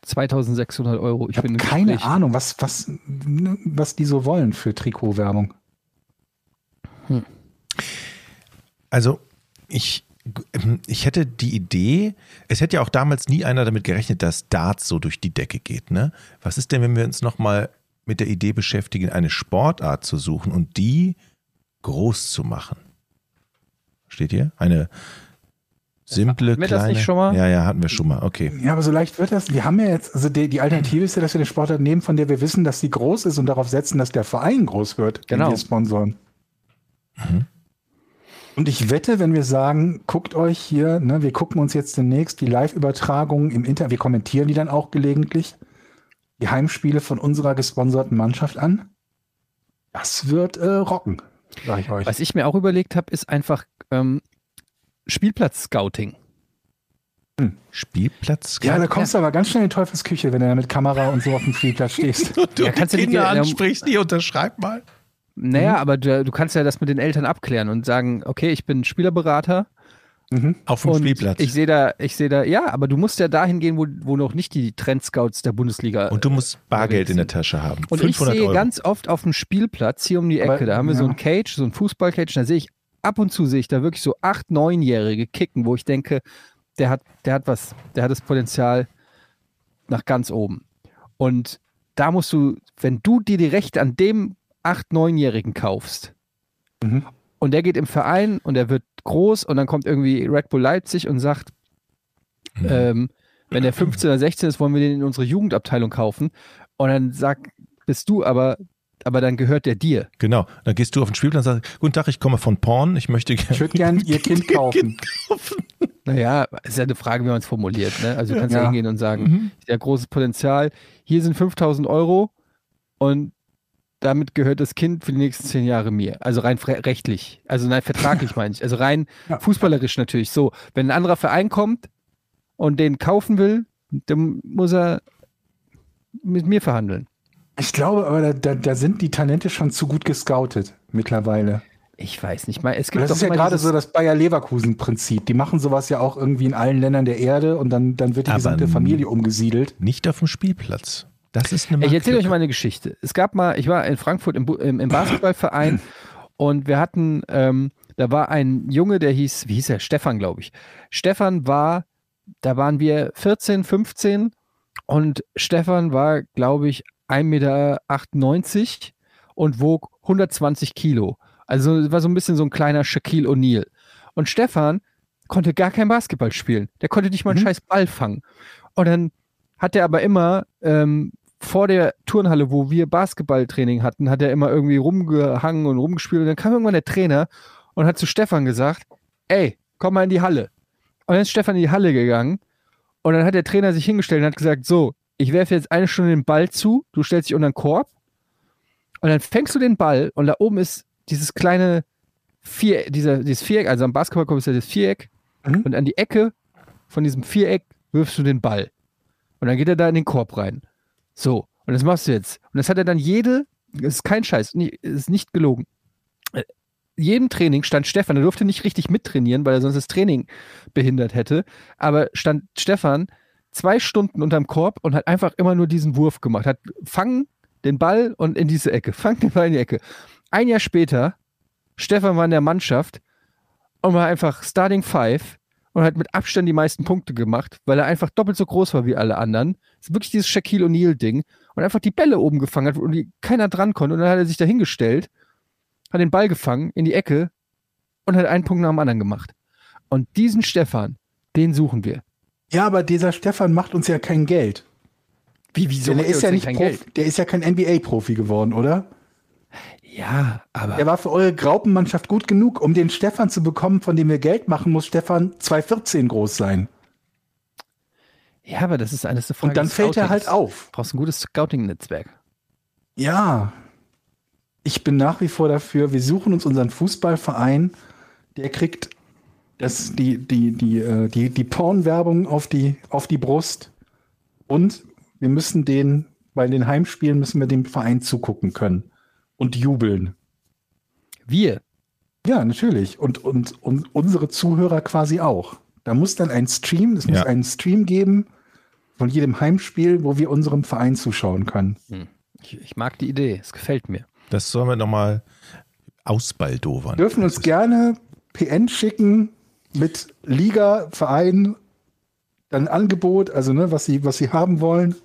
2600 Euro. Ich habe keine Gespräch. Ahnung, was, was, ne, was die so wollen für Trikotwerbung. Also ich, ich hätte die Idee, es hätte ja auch damals nie einer damit gerechnet, dass Darts so durch die Decke geht. Ne? Was ist denn, wenn wir uns nochmal mit der Idee beschäftigen, eine Sportart zu suchen und die groß zu machen? Steht hier? Eine simple, Hatten wir das kleine. nicht schon mal? Ja, ja, hatten wir schon mal. Okay. Ja, aber so leicht wird das. Wir haben ja jetzt, also die, die Alternative ist ja, dass wir eine Sportart nehmen, von der wir wissen, dass sie groß ist und darauf setzen, dass der Verein groß wird, den Genau. wir sponsoren. Und ich wette, wenn wir sagen, guckt euch hier, ne, wir gucken uns jetzt demnächst die Live-Übertragungen im Internet, wir kommentieren die dann auch gelegentlich, die Heimspiele von unserer gesponserten Mannschaft an. Das wird äh, rocken, sag ich euch. Was ich mir auch überlegt habe, ist einfach ähm, Spielplatz-Scouting. Spielplatz. ja, da kommst du aber ganz schnell in Teufelsküche, wenn du da mit Kamera und so auf dem Spielplatz stehst. du Ja, kannst du die- Kinder ja, ansprichst, die unterschreib mal. Naja, aber du, du kannst ja das mit den Eltern abklären und sagen, okay, ich bin Spielerberater Auf dem Spielplatz. ich sehe da, ich sehe da, ja, aber du musst ja dahin gehen, wo, wo noch nicht die Trendscouts der Bundesliga. und du musst Bargeld in der. Tasche haben. Und ich 500 sehe Euro. ganz oft auf dem Spielplatz hier um die Ecke, Aber, da haben wir so ja. ein Cage, so ein Fußballcage, da sehe ich ab und zu sehe ich da wirklich so acht, neunjährige kicken, wo ich denke, der hat, der hat was, der hat das Potenzial nach ganz oben. Und da musst du, wenn du dir die Rechte an dem acht, neunjährigen kaufst Mhm. und der geht im Verein und der wird groß und dann kommt irgendwie Red Bull Leipzig und sagt, Mhm. ähm, wenn der 15 oder 16 ist, wollen wir den in unsere Jugendabteilung kaufen. Und dann sag, bist du aber, aber dann gehört der dir. Genau. Dann gehst du auf den Spielplatz und sagst, guten Tag, ich komme von Porn, ich möchte Ich gerne. würde gern ihr Kind kaufen. Naja, ist ja eine Frage, wie man es formuliert. Ne? Also du kannst ja. Ja. hingehen und sagen, Mhm. ja, großes Potenzial, hier sind 5000 Euro und damit gehört das Kind für die nächsten zehn Jahre mir. Also rein rechtlich. Also nein, vertraglich meine ich. Also rein Ja. fußballerisch natürlich so. Wenn ein anderer Verein kommt und den kaufen will, dann muss er mit mir verhandeln. Ich glaube aber, da, da, da sind die Talente schon zu gut gescoutet mittlerweile. Ich weiß nicht mal. Es gibt Das doch ist ja gerade so das Bayer-Leverkusen-Prinzip. Die machen sowas ja auch irgendwie in allen Ländern der Erde und dann, dann wird die Aber gesamte Familie umgesiedelt. Nicht auf dem Spielplatz. Das ist eine Ich erzähle euch mal eine Geschichte. Es gab mal, ich war in Frankfurt im, im, im Basketballverein und wir hatten, ähm, da war ein Junge, der hieß, wie hieß er? Stefan, glaube ich. Stefan war, da waren wir 14, 15 und Stefan war, glaube ich, 1,98 Meter und wog 120 Kilo. Also war so ein bisschen so ein kleiner Shaquille O'Neal. Und Stefan konnte gar kein Basketball spielen. Der konnte nicht mal einen scheiß Ball fangen. Und dann hat er aber immer ähm, vor der Turnhalle, wo wir Basketballtraining hatten, hat er immer irgendwie rumgehangen und rumgespielt. Und dann kam irgendwann der Trainer und hat zu Stefan gesagt, ey, komm mal in die Halle. Und dann ist Stefan in die Halle gegangen und dann hat der Trainer sich hingestellt und hat gesagt, so, ich werfe jetzt eine Stunde den Ball zu, du stellst dich unter den Korb und dann fängst du den Ball und da oben ist dieses kleine Viereck, dieser, dieses Viereck, also am Basketballkorb ist ja das Viereck Mhm. und an die Ecke von diesem Viereck wirfst du den Ball. Und dann geht er da in den Korb rein. So, und das machst du jetzt. Und das hat er dann jede, das ist kein Scheiß, ist nicht gelogen. Äh, Jedem Training stand Stefan, er durfte nicht richtig mittrainieren, weil er sonst das Training behindert hätte. Aber stand Stefan zwei Stunden unterm Korb und hat einfach immer nur diesen Wurf gemacht. Hat fangen den Ball und in diese Ecke, fangen den Ball in die Ecke. Ein Jahr später, Stefan war in der Mannschaft und war einfach Starting Five und hat mit Abstand die meisten Punkte gemacht, weil er einfach doppelt so groß war wie alle anderen. Das ist wirklich dieses Shaquille O'Neal-Ding und einfach die Bälle oben gefangen hat und die keiner dran konnte. Und dann hat er sich da hingestellt, hat den Ball gefangen in die Ecke und hat einen Punkt nach dem anderen gemacht. Und diesen Stefan, den suchen wir. Ja, aber dieser Stefan macht uns ja kein Geld. Wie, wieso? Er macht ist ja nicht Profi, der ist ja kein NBA-Profi geworden, oder? Ja, aber. Der war für eure Graupenmannschaft gut genug. Um den Stefan zu bekommen, von dem wir Geld machen, muss Stefan 2,14 groß sein. ja, aber das ist eine Frage. Und dann fällt er Scoutings. halt auf. Du brauchst ein gutes Scouting-Netzwerk. Ja. Ich bin nach wie vor dafür, wir suchen uns unseren Fußballverein, der kriegt Das, die, die, die, äh, die, die Porn-Werbung auf die, auf die Brust. Und wir müssen den, bei den Heimspielen müssen wir dem Verein zugucken können und jubeln. Wir. Ja, natürlich. Und, und, und unsere Zuhörer quasi auch. Da muss dann ein Stream, es muss Ja. einen Stream geben von jedem Heimspiel, wo wir unserem Verein zuschauen können. Ich, ich mag die Idee. Es gefällt mir. Das sollen wir nochmal ausbaldowern. dürfen uns gerne PN schicken mit Liga, Verein, dann Angebot, also ne, was sie, was sie haben wollen.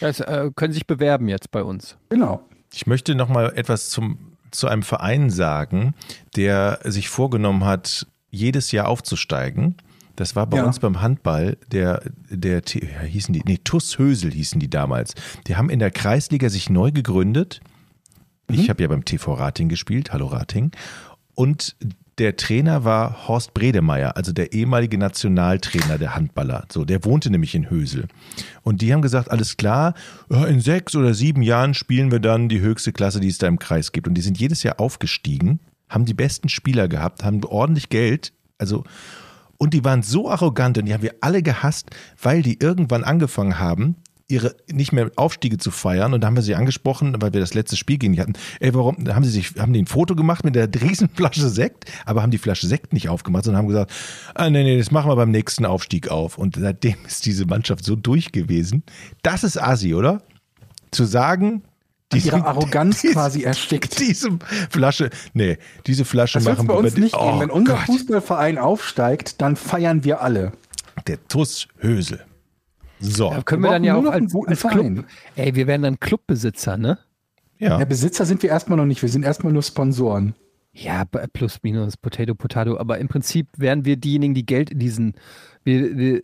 Das, äh, können sich bewerben jetzt bei uns. Genau. Ich möchte noch mal etwas zum, zu einem Verein sagen, der sich vorgenommen hat, jedes Jahr aufzusteigen. Das war bei Ja. uns beim Handball, der, der, ja, hießen die, nee, TUS Hösel hießen die damals. Die haben in der Kreisliga sich neu gegründet. Ich habe ja beim TV Rating gespielt, hallo Rating. Und der Trainer war Horst Bredemeier, also der ehemalige Nationaltrainer der Handballer. So, der wohnte nämlich in Hösel. Und die haben gesagt, alles klar, in sechs oder sieben Jahren spielen wir dann die höchste Klasse, die es da im Kreis gibt. Und die sind jedes Jahr aufgestiegen, haben die besten Spieler gehabt, haben ordentlich Geld. Also, und die waren so arrogant und die haben wir alle gehasst, weil die irgendwann angefangen haben, ihre nicht mehr Aufstiege zu feiern. Und da haben wir sie angesprochen, weil wir das letzte Spiel gegen die hatten. Ey, warum da haben sie sich, haben die ein Foto gemacht mit der Riesenflasche Sekt, aber haben die Flasche Sekt nicht aufgemacht, sondern haben gesagt, ah, nee, nee, das machen wir beim nächsten Aufstieg auf. Und seitdem ist diese Mannschaft so durch gewesen. Das ist Asi, oder? Zu sagen, An ihrer diese- Arroganz diese- quasi erstickt. Diese Flasche, nee, diese Flasche Das machen bei wir uns nicht Oh gehen. Wenn unser Gott. Fußballverein aufsteigt, dann feiern wir alle. Der TUS Hösel. So, Da können Wir wir dann ja nur auch als, guten als Club. Verein. Ey, wir werden dann Clubbesitzer, ne? ja. Der Besitzer sind wir erstmal noch nicht. Wir sind erstmal nur Sponsoren. Ja, plus, minus, Potato, Potato. Aber im Prinzip wären wir diejenigen, die Geld in diesen wir, wir,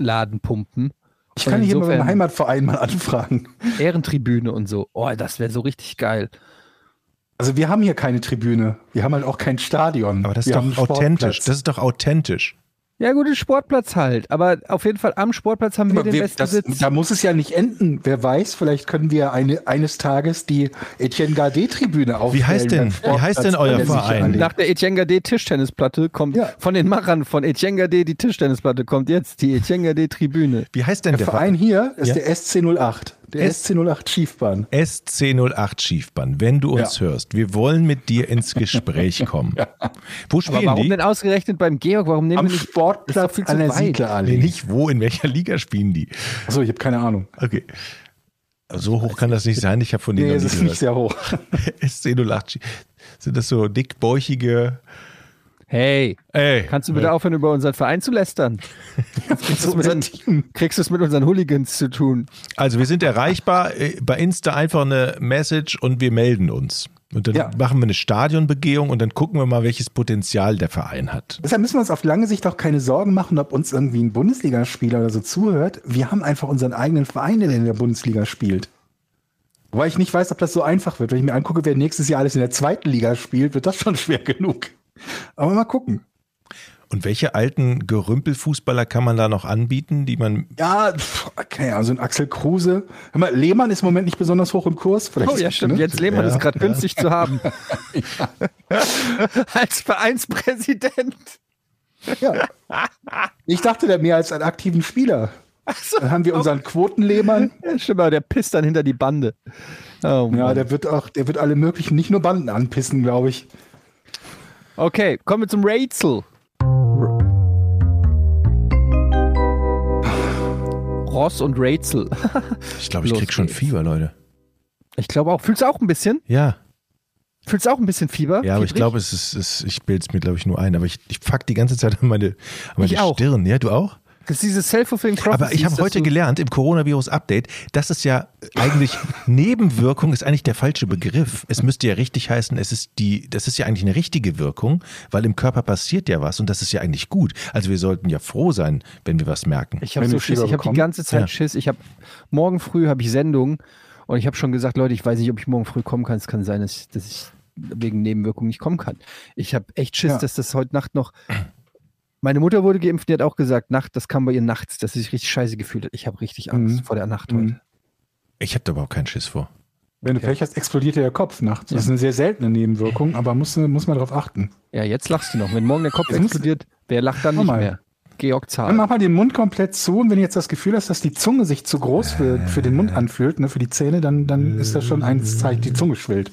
Laden pumpen. Ich kann hier mal meinen Heimatverein mal anfragen. Ehrentribüne und so. Oh, das wäre so richtig geil. Also wir haben hier keine Tribüne. Wir haben halt auch kein Stadion. Aber das ist wir doch authentisch. Das ist doch authentisch. Ja, gut, den Sportplatz halt. Aber auf jeden Fall am Sportplatz haben wir Aber den wir, besten das, Sitz. da muss es ja nicht enden. Wer weiß, vielleicht können wir eine, eines Tages die Etienne Gardet-Tribüne aufstellen. Wie heißt denn- wie heißt denn euer Verein? Nach der Etienne Gade Tischtennisplatte kommt Ja. von den Machern von Etienne Gade die Tischtennisplatte kommt jetzt die Etienne Gade Tribüne. Wie heißt denn Der der, Verein hier ist Ja. der SC08. Der S- SC08 Schiefbahn. SC08 Schiefbahn, wenn du uns hörst, wir wollen mit dir ins Gespräch kommen. Wo Aber spielen warum die? denn ausgerechnet beim Georg? Warum nehmen Am wir nicht Sportplatz viel zu an der weit. Nee, Siedlerallee. nicht wo, in welcher Liga spielen die? Achso, ich habe keine Ahnung. Okay. So hoch kann das nicht sein, ich habe von denen Nee, noch es ist nicht sehr hoch. SC08 Schief- Sind das so dickbäuchige Hey, Ey, kannst du bitte aufhören, über unseren Verein zu lästern? Kriegst du es mit, unser den- Team. kriegst du es mit unseren Hooligans zu tun? Also wir sind erreichbar, äh, bei Insta einfach eine Message und wir melden uns. Und dann Ja. machen wir eine Stadionbegehung und dann gucken wir mal, welches Potenzial der Verein hat. Deshalb müssen wir uns auf lange Sicht auch keine Sorgen machen, ob uns irgendwie ein Bundesligaspieler oder so zuhört. Wir haben einfach unseren eigenen Verein, der in der Bundesliga spielt. Wobei ich nicht weiß, ob das so einfach wird. Wenn ich mir angucke, wer nächstes Jahr alles in der zweiten Liga spielt, wird das schon schwer genug. Aber mal gucken. Und welche alten Gerümpelfußballer kann man da noch anbieten, die man. Ja, okay, also ein Axel Kruse. Hör mal, Lehmann ist im Moment nicht besonders hoch im Kurs. Vielleicht, Oh ja, stimmt. ne? Jens Lehmann ist gerade günstig zu haben. Als Vereinspräsident. Ja. Ich dachte, der mehr als einen aktiven Spieler. Dann haben wir unseren Quotenlehmann. Ja, stimmt, aber der pisst dann hinter die Bande. Oh, Ja, der wird auch, der wird alle möglichen, nicht nur Banden anpissen, glaube ich. Okay, kommen wir zum Rätsel. Ross und Rätsel. Ich glaube, ich Los krieg schon geht's. Fieber, Leute. Ich glaube auch. Fühlst du auch ein bisschen? Ja. Fühlst du auch ein bisschen Fieber? Ja, aber ich Fiebrig? glaube, es ist, es, ich bilde es mir, glaube ich, nur ein. Aber ich, ich fuck die ganze Zeit an meine, an meine Ich auch. Stirn. Ja, du auch? Das ist dieses Self-fulfilling Prophecy. Aber ich habe heute gelernt im Coronavirus-Update, dass es ja eigentlich Nebenwirkung ist eigentlich der falsche Begriff. Es müsste ja richtig heißen, es ist die, das ist ja eigentlich eine richtige Wirkung, weil im Körper passiert ja was und das ist ja eigentlich gut. Also wir sollten ja froh sein, wenn wir was merken. Ich habe so Schiss. Ich habe die ganze Zeit Ja. Schiss. Ich habe morgen früh habe ich Sendung und ich habe schon gesagt, Leute, ich weiß nicht, ob ich morgen früh kommen kann. Es kann sein, dass ich, dass ich wegen Nebenwirkungen nicht kommen kann. Ich habe echt Schiss, Ja. dass das heute Nacht noch. Meine Mutter wurde geimpft, die hat auch gesagt, Nacht, das kam bei ihr nachts, dass sie sich richtig scheiße gefühlt hat. Ich habe richtig Angst Mhm. vor der Nacht Mhm. heute. Ich habe da überhaupt keinen Schiss vor. Wenn du Pech hast, explodiert dir der Kopf nachts. Das ist eine sehr seltene Nebenwirkung, aber muss, muss man darauf achten. Ja, jetzt lachst du noch. Wenn morgen der Kopf Jetzt explodiert, Wer lacht dann nicht mal. mehr? Georg Dann Zahl. mach mal den Mund komplett zu und wenn du jetzt das Gefühl hast, dass die Zunge sich zu groß für, für den Mund anfühlt, ne, für die Zähne, dann, dann ist das schon ein Zeichen, die Zunge schwillt.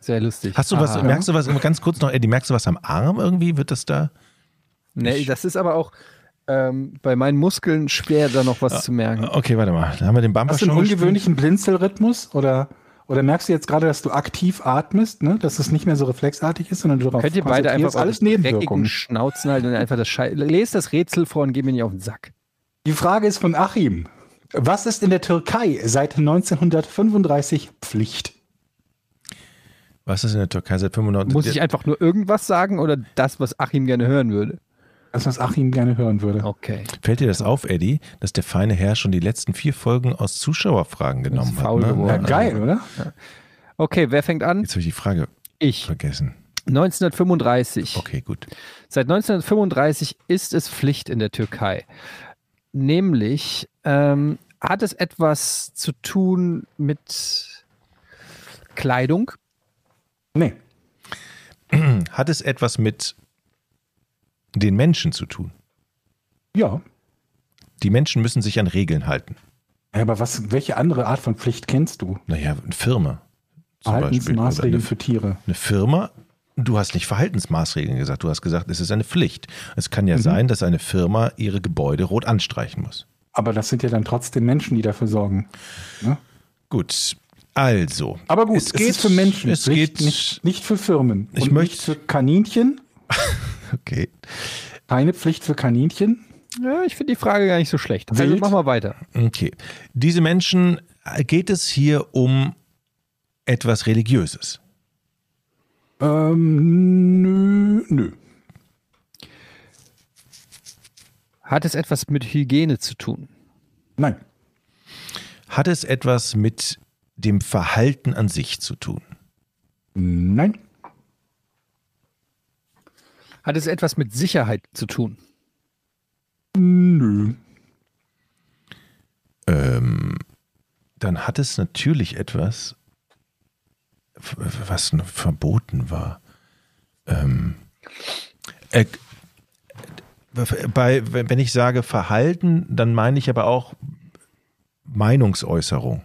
Sehr lustig. Hast du was, Aha. merkst du was, ganz kurz noch, Eddie, merkst du was am Arm irgendwie? Wird das da? Nee, das ist aber auch ähm, bei meinen Muskeln schwer, da noch was zu merken. Okay, warte mal. Da haben wir den Bumper Hast du einen schon gespielt. ungewöhnlichen Blinzelrhythmus oder, oder merkst du jetzt gerade, dass du aktiv atmest, ne? dass es nicht mehr so reflexartig ist, sondern du darauf Könnt ihr beide einfach alles Nebenwirkungen. Schnauzen halten und einfach das Schei Lest das Rätsel vor und geh mir nicht auf den Sack. Die Frage ist von Achim. Was ist in der Türkei seit 1935 Pflicht? Was ist in der Türkei seit 95? Muss ich einfach nur irgendwas sagen oder das, was Achim gerne hören würde? Das, was Achim gerne hören würde. Okay. Fällt dir das auf, Eddie, dass der feine Herr schon die letzten vier Folgen aus Zuschauerfragen genommen hat? faul Ne? geworden. Ja, Also- geil, oder? Okay, wer fängt an? Jetzt habe ich die Frage Ich. vergessen. 1935. Okay, gut. Seit 1935 ist es Pflicht in der Türkei. Nämlich ähm, hat es etwas zu tun mit Kleidung? Nee. Hat es etwas mit den Menschen zu tun? Ja. Die Menschen müssen sich an Regeln halten. Ja, aber was, welche andere Art von Pflicht kennst du? Naja, eine Firma. Verhaltensmaßregeln für Tiere. eine Firma, du hast nicht Verhaltensmaßregeln gesagt, du hast gesagt, es ist eine Pflicht. Es kann ja Mhm. sein, dass eine Firma ihre Gebäude rot anstreichen muss. Aber das sind ja dann trotzdem Menschen, die dafür sorgen. Gut, also. Aber gut, es es, geht für Menschen, Es geht, nicht, nicht für Firmen. Ich Und möchte- nicht für Kaninchen. okay. Keine Pflicht für Kaninchen. Ja, ich finde die Frage gar nicht so schlecht. Also Wild? mach mal weiter. Okay. Diese Menschen, äh, geht es hier um etwas Religiöses? Ähm, nö, nö. Hat es etwas mit Hygiene zu tun? Nein. Hat es etwas mit dem Verhalten an sich zu tun? Nein. Hat es etwas mit Sicherheit zu tun? Nö. Ähm, dann hat es natürlich etwas, was verboten war. Ähm, äh, bei, wenn ich sage Verhalten, dann meine ich aber auch Meinungsäußerung.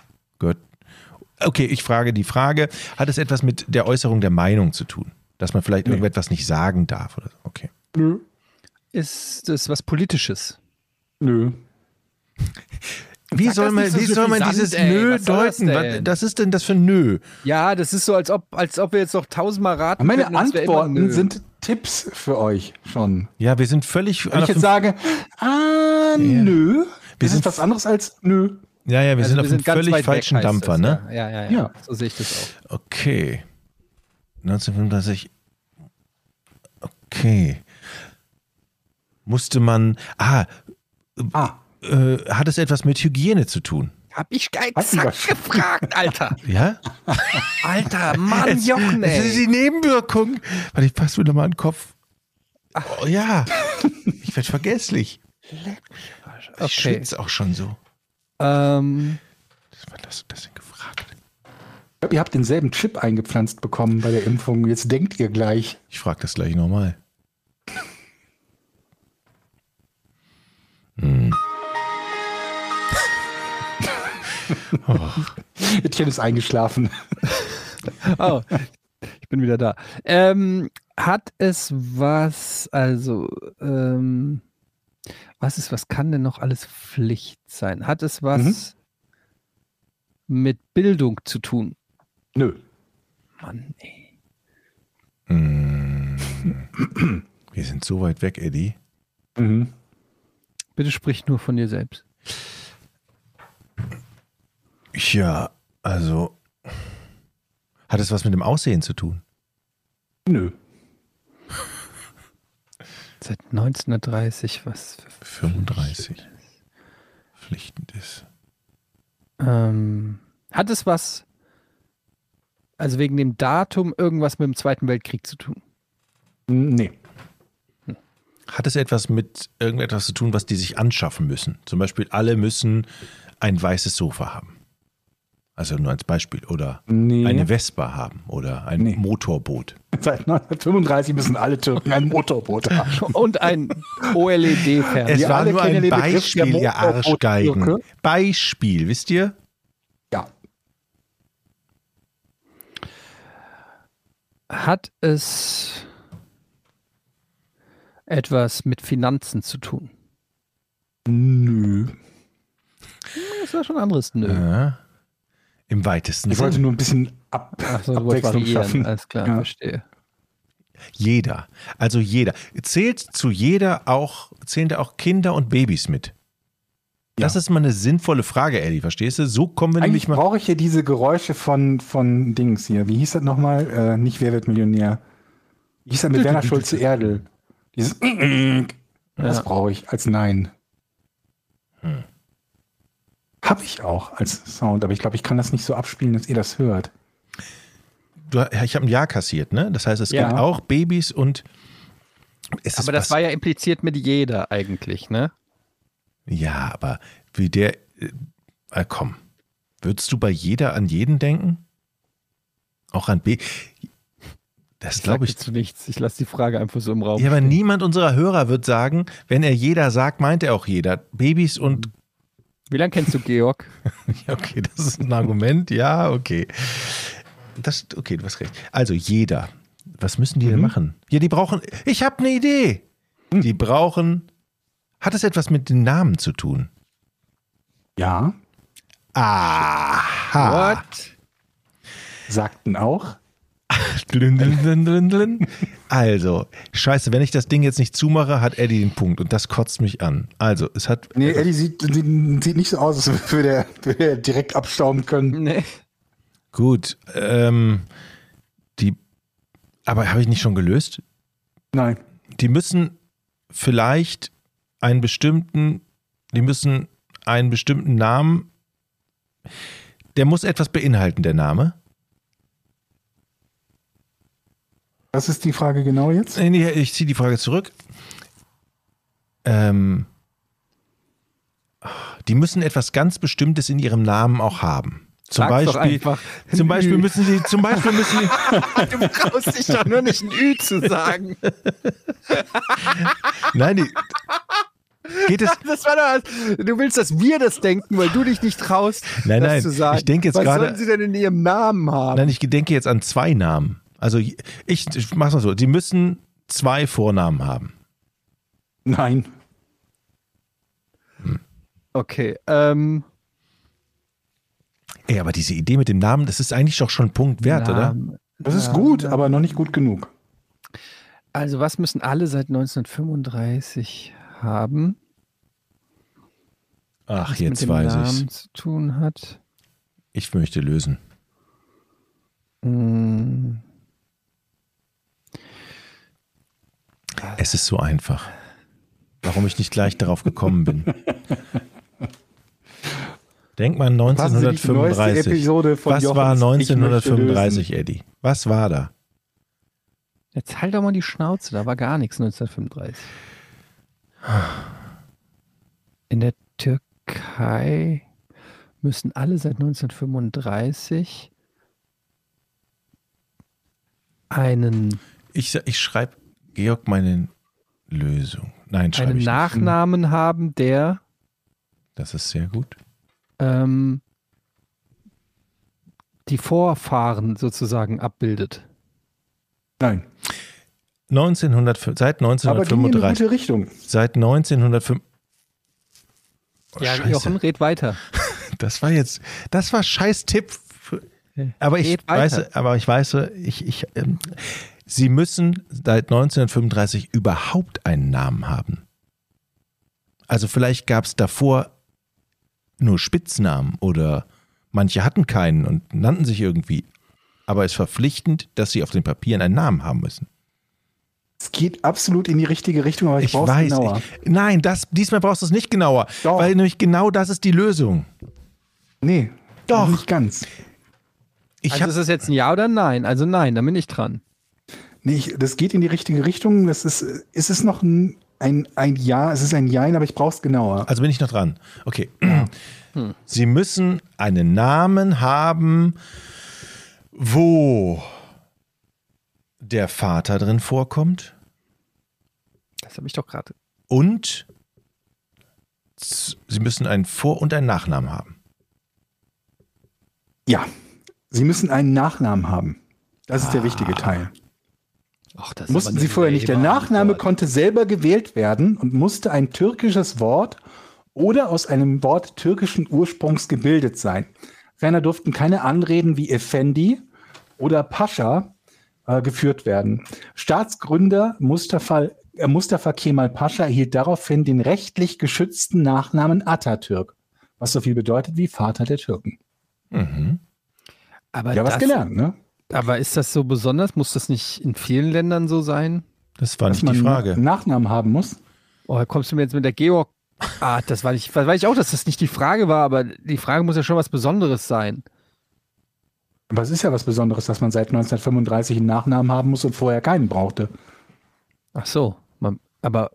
Okay, ich frage die Frage, hat es etwas mit der Äußerung der Meinung zu tun? Dass man vielleicht Nee. irgendetwas nicht sagen darf oder so? Okay. Nö. Ist es was Politisches? Nö. Wie Sag soll das man, so wie soll man dieses ey. Nö Was soll das deuten? Was, das ist denn das für Nö? Ja, das ist so, als ob, als ob wir jetzt noch tausendmal raten Meine könnten, Antworten sind Tipps für euch schon. Ja, wir sind völlig. Wenn ich jetzt sage, ah, nö, das sind ist was anderes als nö. ja, ja, wir Also sind auf einem völlig weg, falschen Dampfer, das, ne? Ja, ja, ja, Ja. So sehe ich das auch. Okay. 1935. Okay. Musste man. Ah, Ah, äh, hat es etwas mit Hygiene zu tun? Hab ich exakt mich gefragt, Alter. Ja? Alter, Mann, Jochen, Das ist ey. die Nebenwirkung. Warte, ich passe mir nochmal an den Kopf. Oh ja. Ich werde vergesslich. Ich Okay. schwitze auch schon so. Ähm, Was hast du das denn gefragt? ich glaub, ihr habt denselben Chip eingepflanzt bekommen bei der Impfung. Jetzt denkt ihr gleich. Ich frage das gleich nochmal. Etienne ist eingeschlafen. oh, ich bin wieder da. Ähm, hat es was, also, ähm, was ist, was kann denn noch alles Pflicht sein? Hat es was mit Bildung zu tun? Nö. Mann, ey. Mm. Wir sind so weit weg, Eddie. Mhm. Bitte sprich nur von dir selbst. Ja, also. Hat es was mit dem Aussehen zu tun? Nö. Seit 1930, was? für 35. Pflichtend ist. Ähm, hat es was, also wegen dem Datum, irgendwas mit dem Zweiten Weltkrieg zu tun? Nee. Hat es etwas mit irgendetwas zu tun, was die sich anschaffen müssen? Zum Beispiel, alle müssen ein weißes Sofa haben. Also nur als Beispiel. Oder Nee. eine Vespa haben oder ein Nee. Motorboot. Seit 1935 müssen alle Türken ein Motorboot haben. Und ein OLED-Fernseher. Es Wir war alle nur ein Beispiel, ihr Arschgeigen. Türke. Beispiel, wisst ihr? Ja. Hat es etwas mit Finanzen zu tun? Nö. Das war schon ein anderes Nö. Ja. Im weitesten Ich wollte Sinne. nur ein bisschen ab wolltest Abwechslung schaffen. Alles klar, Ja. verstehe. Jeder. Also jeder. Zählt zu jeder auch, zählen da auch Kinder und Babys mit? Das Ja. ist mal eine sinnvolle Frage, Eddie, verstehst du? So kommen wir Eigentlich nämlich mal. brauche ich ja diese Geräusche von, von Dings hier. Wie hieß das nochmal? Äh, nicht Wer wird Millionär? Wie hieß das mit Werner Schulze-Erdel? Dieses Das brauche ich als Nein. Hm. Hab ich auch als Sound, aber ich glaube, ich kann das nicht so abspielen, dass ihr das hört. Du, ich habe ein Ja kassiert, ne? Das heißt, es Ja. gibt auch Babys und es ist Aber das war ja impliziert mit jeder eigentlich, ne? Ja, aber wie der. Äh, äh, komm. Würdest du bei jeder an jeden denken? Auch an B. Das Ich glaube ich. zu nichts. Ich lasse die Frage einfach so im Raum. Ja, aber stehen. niemand unserer Hörer wird sagen, wenn er jeder sagt, meint er auch jeder. Babys und. Wie lange kennst du Georg? Ja, okay, das ist ein Argument. Ja, okay. Das, okay, du hast recht. Also jeder. Was müssen die denn machen? Ja, die brauchen. Ich habe eine Idee. Die brauchen. Hat es etwas mit den Namen zu tun? Ja, Aha. What? sagten auch. Dlün, dlün, dlün, dlün, dlün. Also, scheiße, wenn ich das Ding jetzt nicht zumache, hat Eddie den Punkt und das kotzt mich an. Also, es hat. Nee, Eddie sieht, sieht, nicht so aus, als würde er, würde er direkt abstauben können. Nee. Gut, ähm, die. Aber habe ich nicht schon gelöst? Nein. Die müssen vielleicht einen bestimmten. Die müssen einen bestimmten Namen. Der muss etwas beinhalten, der Name. Was ist die Frage genau jetzt? Nee, nee, ich ziehe die Frage zurück. Ähm, die müssen etwas ganz Bestimmtes in ihrem Namen auch haben. Zum Sag's doch Beispiel, einfach. zum Beispiel Ü. müssen sie, zum Beispiel müssen sie, Du traust dich doch nur nicht ein Ü zu sagen. nein, die, geht es, Das war doch, du willst, dass wir das denken, weil du dich nicht traust, Nein, das nein, zu sagen. ich denke jetzt Was gerade- sollen sie denn in ihrem Namen haben? nein, ich denke jetzt an zwei Namen. Also ich, ich mach's mal so, sie müssen zwei Vornamen haben. Nein. Okay, ähm, Ey, aber diese Idee mit dem Namen, das ist eigentlich doch schon ein Punkt wert, oder? Namen. Das ist gut, aber noch nicht gut genug. Also was müssen alle seit 1935 haben, Ach, was jetzt mit dem weiß Namen ich's. zu tun hat? Ich möchte lösen. Hm, Es ist so einfach. Warum ich nicht gleich darauf gekommen bin. Denk mal an Passen Sie die neueste 1935. Episode von Was war Jochens Ich möchte 1935, Eddie? Was war da? Jetzt halt doch mal die Schnauze, da war gar nichts 1935. In der Türkei müssen alle seit 1935 einen, Ich, ich schreibe Georg meine Lösung. Nein, schreibe einen ich nicht. Nachnamen haben, der Das ist sehr gut. ähm, die Vorfahren sozusagen abbildet. Nein. 1900, seit Aber ging in eine 1935. gute Richtung. Seit 1905. Oh, Ja, Scheiße. Jochen, red weiter. Das war jetzt, das war scheiß Tipp. Aber ich Red weiter. weiß, aber ich weiß, ich, ich, ähm, sie müssen seit 1935 überhaupt einen Namen haben. Also vielleicht gab es davor nur Spitznamen oder manche hatten keinen und nannten sich irgendwie. Aber es ist verpflichtend, dass sie auf den Papieren einen Namen haben müssen. Es geht absolut in die richtige Richtung, aber ich, Ich brauche weiß. genauer. Ich, nein, das, diesmal brauchst du es nicht genauer. Doch. Weil nämlich genau das ist die Lösung. Nee, Doch. Nicht ganz. Ich also hab, ist das jetzt ein Ja oder ein Nein? Also nein, da bin ich dran. Nee, ich, das geht in die richtige Richtung. Das ist, ist es noch ein, ein, ein Ja, es ist ein Jein, aber ich brauche es genauer. Also bin ich noch dran. Okay. Sie müssen einen Namen haben, wo der Vater drin vorkommt Das habe ich doch gerade. und Sie müssen einen Vor- und einen Nachnamen haben. Ja, Sie müssen einen Nachnamen haben. Das ist der wichtige Teil. Ach, das Mussten Sie vorher nicht. Der Nachname konnte selber gewählt werden und musste ein türkisches Wort oder aus einem Wort türkischen Ursprungs gebildet sein. Ferner durften keine Anreden wie Effendi oder Pascha äh, geführt werden. Staatsgründer Mustafa, äh, Mustafa Kemal Pascha erhielt daraufhin den rechtlich geschützten Nachnamen Atatürk, was so viel bedeutet wie Vater der Türken. Mhm. Aber, Ja, was gelernt, ne? aber ist das so besonders? Muss das nicht in vielen Ländern so sein? Das war Dass nicht die Frage. einen Nachnamen haben muss. Oh, da kommst du mir jetzt mit der Georg. Ah, das war nicht, weiß ich auch, dass das nicht die Frage war, aber die Frage muss ja schon was Besonderes sein. Aber es ist ja was Besonderes, dass man seit 1935 einen Nachnamen haben muss und vorher keinen brauchte. Ach so. Man, aber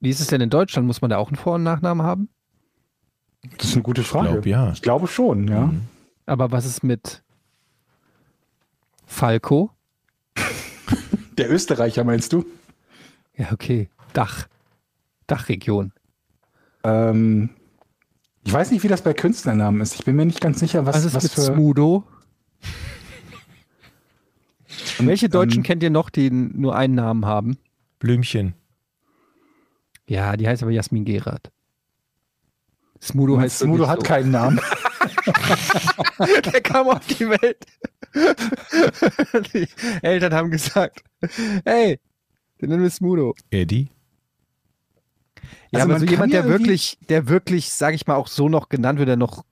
wie ist es denn in Deutschland? Muss man da auch einen Vor- und Nachnamen haben? Das ist eine gute Frage. glaub, ja. Ich glaube schon, ja. Aber was ist mit Falco? Der Österreicher meinst du? Ja, okay. Dach. Dachregion. Ähm, ich weiß nicht, wie das bei Künstlernamen ist. Ich bin mir nicht ganz sicher, was, Was ist was mit für. Smudo? Und, Welche Deutschen ähm, kennt ihr noch, die nur einen Namen haben? Blümchen. Ja, die heißt aber Jasmin Gerard. Smudo heißt Smudo hat so. keinen Namen. Der kam auf die Welt. Die Eltern haben gesagt, hey, den nennen wir Smudo. Eddie. Ja, Also aber so jemand, der wirklich, der wirklich, sag ich mal, auch so noch genannt wird, der noch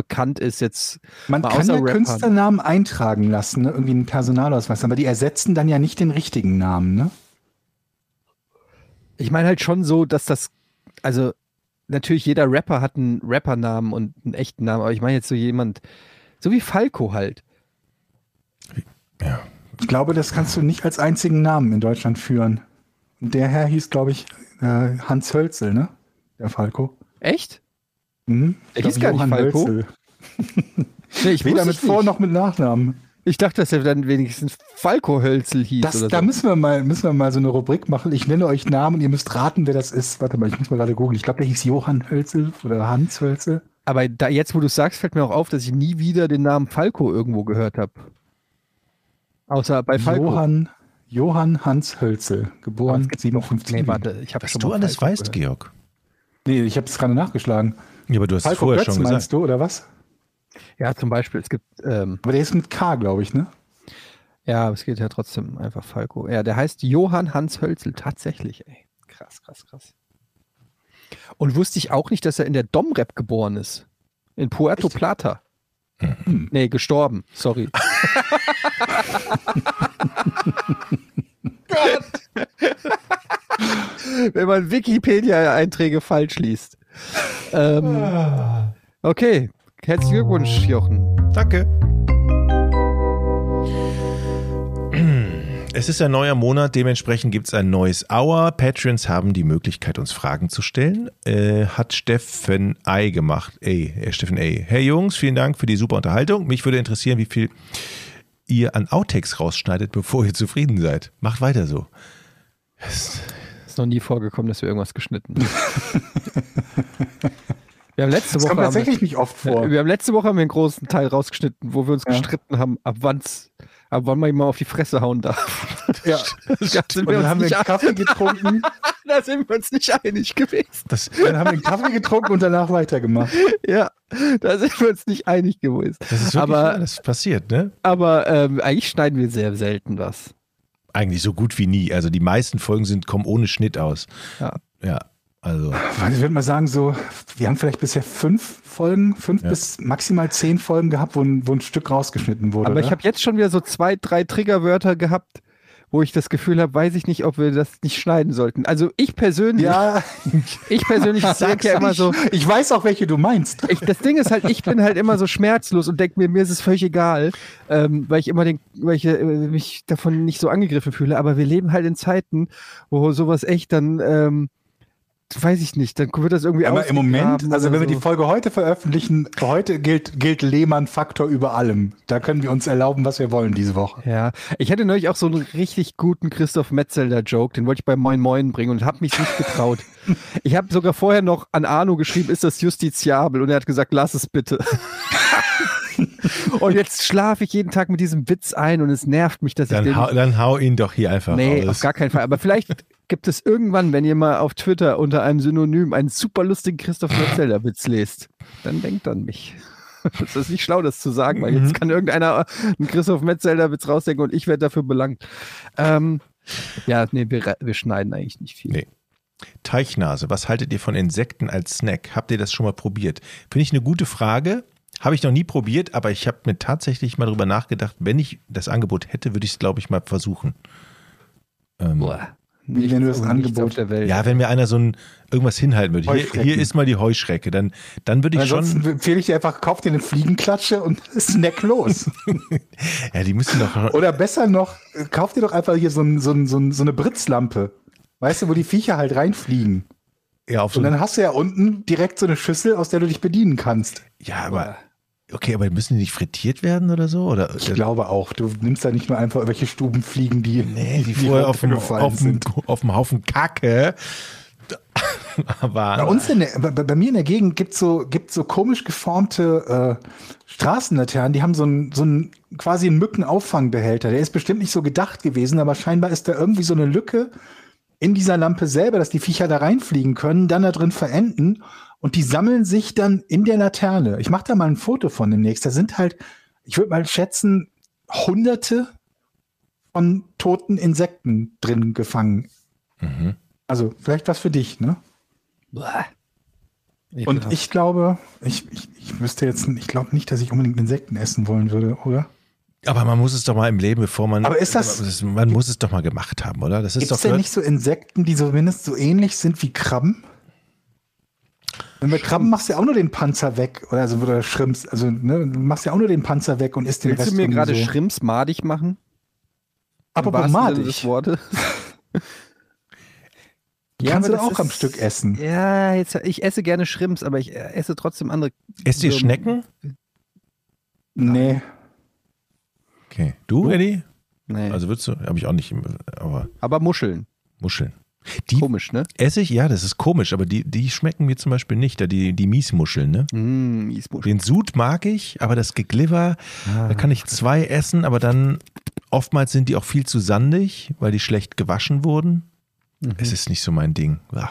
bekannt ist jetzt. Man kann ja Rappern. Künstlernamen eintragen lassen, ne? irgendwie einen Personalausweis, aber die ersetzen dann ja nicht den richtigen Namen, ne? Ich meine halt schon so, dass das, also natürlich jeder Rapper hat einen Rappernamen und einen echten Namen, aber ich meine jetzt so jemand, so wie Falco halt. Ja. Ich glaube, das kannst du nicht als einzigen Namen in Deutschland führen. Der Herr hieß, glaube ich, äh, Hans Hölzel, ne? Der Falco. Echt? Mhm. Der Ich hieß gar nicht Falco. Nee, ich Weder mit es Vor- nicht. noch mit Nachnamen. Ich dachte, dass er dann wenigstens Falco Hölzel hieß Das, oder da so. müssen wir, mal, müssen wir mal so eine Rubrik machen. Ich nenne euch Namen und ihr müsst raten, wer das ist. Warte mal, ich muss mal gerade googeln. Ich glaube, der hieß Johann Hölzel oder Hans Hölzel. Aber da, jetzt, wo du sagst, fällt mir auch auf, dass ich nie wieder den Namen Falco irgendwo gehört habe. Außer bei Falco. Johann, Johann Hans Hölzel, geboren es gibt noch- 57. Nee, warte, ich habe Was schon du alles Falco weißt, gehört. Georg. Nee, ich habe es gerade nachgeschlagen. Ja, aber du hast es Falco vorher Götz schon meinst gesagt. du, oder was? Ja, zum Beispiel, es gibt, ähm, Aber der ist mit K, glaube ich, ne? ja, aber es geht ja trotzdem einfach Falco. Ja, der heißt Johann Hans Hölzel, tatsächlich, ey. Krass, krass, krass. Und wusste ich auch nicht, dass er in der Domrep geboren ist. In Puerto Echt? Plata. Hm. Nee, gestorben, sorry. Wenn man Wikipedia-Einträge falsch liest. Ähm, okay, herzlichen Glückwunsch, Jochen. Danke. Es ist ein neuer Monat, dementsprechend gibt es ein neues Hour. Patreons haben die Möglichkeit, uns Fragen zu stellen. Äh, hat Steffen Ei gemacht. Ey, äh, Steffen Ey. Hey Jungs, vielen Dank für die super Unterhaltung. Mich würde interessieren, wie viel ihr an Outtakes rausschneidet, bevor ihr zufrieden seid. Macht weiter so. Noch nie vorgekommen, dass wir irgendwas geschnitten haben. wir haben letzte Das Woche kommt haben wir, tatsächlich nicht oft vor. wir haben letzte Woche haben wir einen großen Teil rausgeschnitten, wo wir uns Ja. gestritten haben, ab wann's, ab wann man ihm mal auf die Fresse hauen darf. Ja. Da sind Und wir dann haben wir einen Kaffee getrunken. Da sind wir uns nicht einig gewesen. Das, Dann haben wir einen Kaffee getrunken und danach weitergemacht. Ja, da sind wir uns nicht einig gewesen. das ist wirklich Aber- das passiert, ne? Aber ähm, eigentlich schneiden wir sehr selten was. Eigentlich so gut wie nie. Also die meisten Folgen sind, kommen ohne Schnitt aus. Ja. Ja, also. Also ich würde mal sagen, so, wir haben vielleicht bisher fünf Folgen, fünf Ja. bis maximal zehn Folgen gehabt, wo ein, wo ein Stück rausgeschnitten wurde. Aber ich oder? habe jetzt schon wieder so zwei, drei Triggerwörter gehabt, wo ich das Gefühl habe, weiß ich nicht, ob wir das nicht schneiden sollten. Also ich persönlich, ja, ich persönlich sage ja immer so, Ich weiß auch, welche du meinst. ich, das Ding ist halt, ich bin halt immer so schmerzlos und denke mir, mir ist es völlig egal, ähm, weil ich immer den, weil ich äh, mich davon nicht so angegriffen fühle. Aber wir leben halt in Zeiten, wo sowas echt dann ähm, weiß ich nicht, dann wird das irgendwie Aber im Moment, also wenn wir die so. Folge heute veröffentlichen, heute gilt, gilt Lehmann-Faktor über allem. Da können wir uns erlauben, was wir wollen diese Woche. Ja, ich hatte neulich auch so einen richtig guten Christoph Metzelder-Joke, den wollte ich bei Moin Moin bringen und habe mich nicht getraut. ich habe sogar vorher noch an Arno geschrieben, ist das justiziabel? Und er hat gesagt, lass es bitte. und jetzt schlafe ich jeden Tag mit diesem Witz ein und es nervt mich, dass ich Dann den hau, dann hau ihn doch hier einfach Nee, raus. auf gar keinen Fall. Aber vielleicht gibt es irgendwann, wenn ihr mal auf Twitter unter einem Synonym einen super lustigen Christoph Metzelder-Witz lest, dann denkt an mich. Das ist nicht schlau, das zu sagen, weil Mhm. jetzt kann irgendeiner einen Christoph Metzelder-Witz rausdenken und ich werde dafür belangt. Ähm, ja, nee, wir, wir schneiden eigentlich nicht viel. Nee. Teichnase, was haltet ihr von Insekten als Snack? Habt ihr das schon mal probiert? Finde ich eine gute Frage. Habe ich noch nie probiert, aber ich habe mir tatsächlich mal drüber nachgedacht, wenn ich das Angebot hätte, würde ich es, glaube ich, mal versuchen. Ähm, Boah. Wie wenn du das Nichts Angebot- auf der Welt. ja, wenn mir einer so ein irgendwas hinhalten würde. Hier, hier ist mal die Heuschrecke, dann, dann würde ich Ansonsten schon. empfehle ich dir einfach, kauf dir eine Fliegenklatsche und snack los. Ja, die müssen doch. Oder besser noch, kauf dir doch einfach hier so, ein, so, ein, so, ein, so eine Britzlampe. Weißt du, wo die Viecher halt reinfliegen. Ja, auf so Und dann hast du ja unten direkt so eine Schüssel, aus der du dich bedienen kannst. ja, aber. Okay, aber müssen die nicht frittiert werden oder so? Oder, Ich glaube auch. Du nimmst da nicht nur einfach irgendwelche Stubenfliegen, die, Nee, die vorher auf dem, auf, dem, sind. auf dem Haufen Kacke. Aber Bei uns in der, bei, bei mir in der Gegend gibt so, gibt's so komisch geformte äh, Straßenlaternen, die haben so einen so einen, quasi einen Mückenauffangbehälter. Der ist bestimmt nicht so gedacht gewesen, aber scheinbar ist da irgendwie so eine Lücke in dieser Lampe selber, dass die Viecher da reinfliegen können, dann da drin verenden und die sammeln sich dann in der Laterne. Ich mache da mal ein Foto von demnächst. Da sind halt, ich würde mal schätzen, hunderte von toten Insekten drin gefangen. Mhm. Also vielleicht was für dich, ne? Und ich glaube, ich, ich, ich wüsste jetzt, ich glaube nicht, dass ich unbedingt Insekten essen wollen würde, oder? Aber man muss es doch mal im Leben, bevor man. Aber ist das- Man muss es doch mal gemacht haben, oder? Das ist Gibt es doch. denn nicht so Insekten, die zumindest so ähnlich sind wie Krabben? Wenn bei Krabben machst du ja auch nur den Panzer weg, oder, also, oder Schrimps, also ne, du machst ja auch nur den Panzer weg und isst den Willst Rest du mir gerade so. Schrimps madig machen? Apropos des madig, Wortes. kannst aber du auch am ist- Stück essen. Ja, jetzt, ich esse gerne Schrimps, aber ich äh, esse trotzdem andere. Esst ihr so- Schnecken? Nee. Okay. Du, Eddie? Nee. Also würdest du, habe ich auch nicht, aber aber Muscheln. Muscheln. Die Komisch, ne? esse ich, ja, das ist komisch, aber die, die schmecken mir zum Beispiel nicht, da die, die Miesmuscheln, ne? Mm, Miesmuscheln. Den Sud mag ich, aber das Gegliver, da kann ich zwei essen, aber dann oftmals sind die auch viel zu sandig, weil die schlecht gewaschen wurden. Es ist nicht so mein Ding. Ah.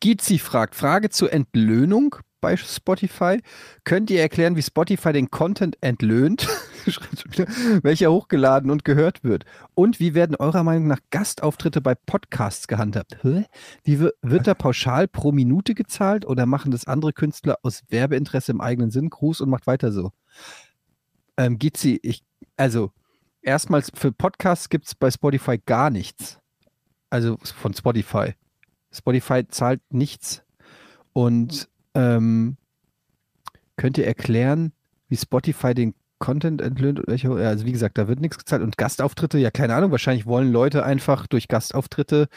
Gizi fragt, Frage zur Entlöhnung bei Spotify. Könnt ihr erklären, wie Spotify den Content entlöhnt, welcher hochgeladen und gehört wird? Und wie werden eurer Meinung nach Gastauftritte bei Podcasts gehandhabt? Wie wi- wird da pauschal pro Minute gezahlt oder machen das andere Künstler aus Werbeinteresse im eigenen Sinn? Gruß und macht weiter so. Ähm, Gizi, ich, also erstmals für Podcasts gibt es bei Spotify gar nichts. Also von Spotify. Spotify zahlt nichts. Und ähm, könnt ihr erklären, wie Spotify den Content entlöhnt? Also wie gesagt, da wird nichts gezahlt. Und Gastauftritte, ja, keine Ahnung, wahrscheinlich wollen Leute einfach durch Gastauftritte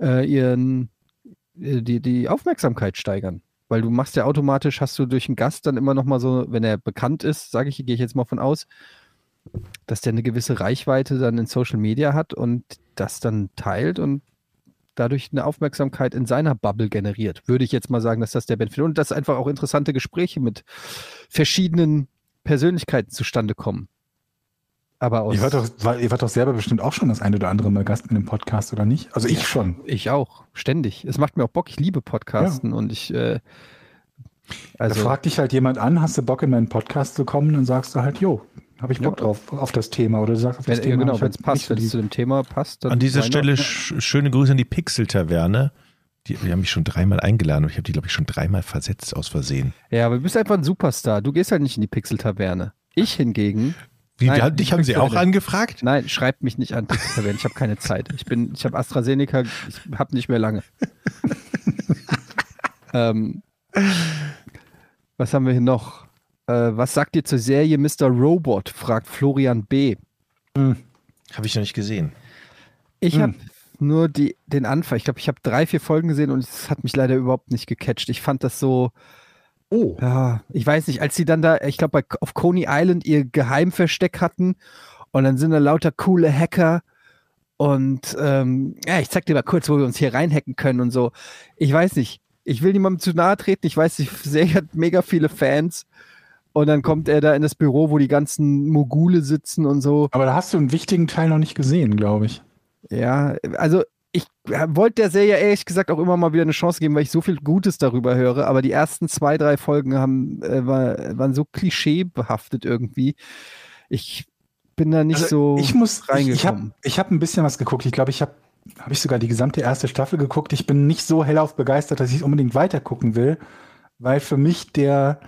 äh, ihren, äh, die, die Aufmerksamkeit steigern. Weil du machst ja automatisch, hast du durch einen Gast dann immer noch mal so, wenn er bekannt ist, sage ich, gehe ich jetzt mal von aus, dass der eine gewisse Reichweite dann in Social Media hat und das dann teilt und dadurch eine Aufmerksamkeit in seiner Bubble generiert. Würde ich jetzt mal sagen, dass das der Benefit und dass einfach auch interessante Gespräche mit verschiedenen Persönlichkeiten zustande kommen. Aber aus Ihr wart, doch, war, ihr wart doch selber bestimmt auch schon das eine oder andere Mal Gast in dem Podcast, oder nicht? Also ich schon. ich auch, ständig. Es macht mir auch Bock, ich liebe Podcasten und ich äh, da also fragt dich halt jemand an, hast du Bock in meinen Podcast zu kommen? Dann sagst du halt, jo, habe ich Bock Ja. drauf, auf das Thema. Oder sagst auf das wenn, Thema. ja, genau, wenn es passt, wenn es zu dem Thema passt. Dann An dieser Stelle sch schöne Grüße an die Pixel-Taverne. Die, die haben mich schon dreimal eingeladen und ich habe die, glaube ich, schon dreimal versetzt aus Versehen. Ja, aber du bist einfach ein Superstar. Du gehst halt nicht in die Pixel-Taverne. Ich hingegen Wie, Nein, die, dich haben sie auch angefragt? Nein, schreibt mich nicht an, Pixel-Taverne. Ich habe keine Zeit. Ich bin, ich habe AstraZeneca, ich habe nicht mehr lange. ähm, was haben wir hier noch? Äh, was sagt ihr zur Serie Mr. Robot? fragt Florian B. Habe ich noch nicht gesehen. Ich Hm. habe nur die, den Anfang. Ich glaube, ich habe drei, vier Folgen gesehen und es hat mich leider überhaupt nicht gecatcht. Ich fand das so, Oh. ja, ich weiß nicht, als sie dann da, ich glaube, auf Coney Island ihr Geheimversteck hatten und dann sind da lauter coole Hacker und ähm, ja, ich zeig dir mal kurz, wo wir uns hier reinhacken können und so. Ich weiß nicht, ich will niemandem zu nahe treten. Ich weiß, die Serie hat mega viele Fans und dann kommt er da in das Büro, wo die ganzen Mogule sitzen und so. Aber da hast du einen wichtigen Teil noch nicht gesehen, glaube ich. Ja, also ich äh, wollte der Serie ehrlich gesagt auch immer mal wieder eine Chance geben, weil ich so viel Gutes darüber höre, aber die ersten zwei, drei Folgen haben, äh, war, waren so klischeebehaftet irgendwie. Ich bin da nicht Also, so ich muss, ich, ich habe reingekommen. hab ein bisschen was geguckt. Ich glaube, ich habe habe ich sogar die gesamte erste Staffel geguckt. Ich bin nicht so hellauf begeistert, dass ich es unbedingt weitergucken will, weil für mich der,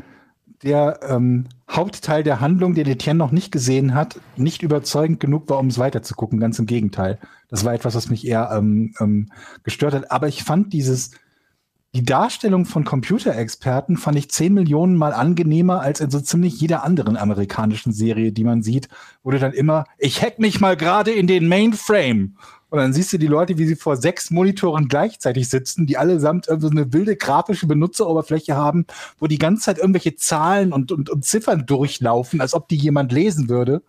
der ähm, Hauptteil der Handlung, den Etienne noch nicht gesehen hat, nicht überzeugend genug war, um es weiterzugucken. Ganz im Gegenteil. Das war etwas, was mich eher ähm, ähm, gestört hat. Aber ich fand dieses, die Darstellung von Computerexperten fand ich zehn Millionen Mal angenehmer als in so ziemlich jeder anderen amerikanischen Serie, die man sieht, wo du dann immer, ich hack mich mal gerade in den Mainframe. Und dann siehst du die Leute, wie sie vor sechs Monitoren gleichzeitig sitzen, die allesamt irgendwie so eine wilde grafische Benutzeroberfläche haben, wo die ganze Zeit irgendwelche Zahlen und, und, und Ziffern durchlaufen, als ob die jemand lesen würde.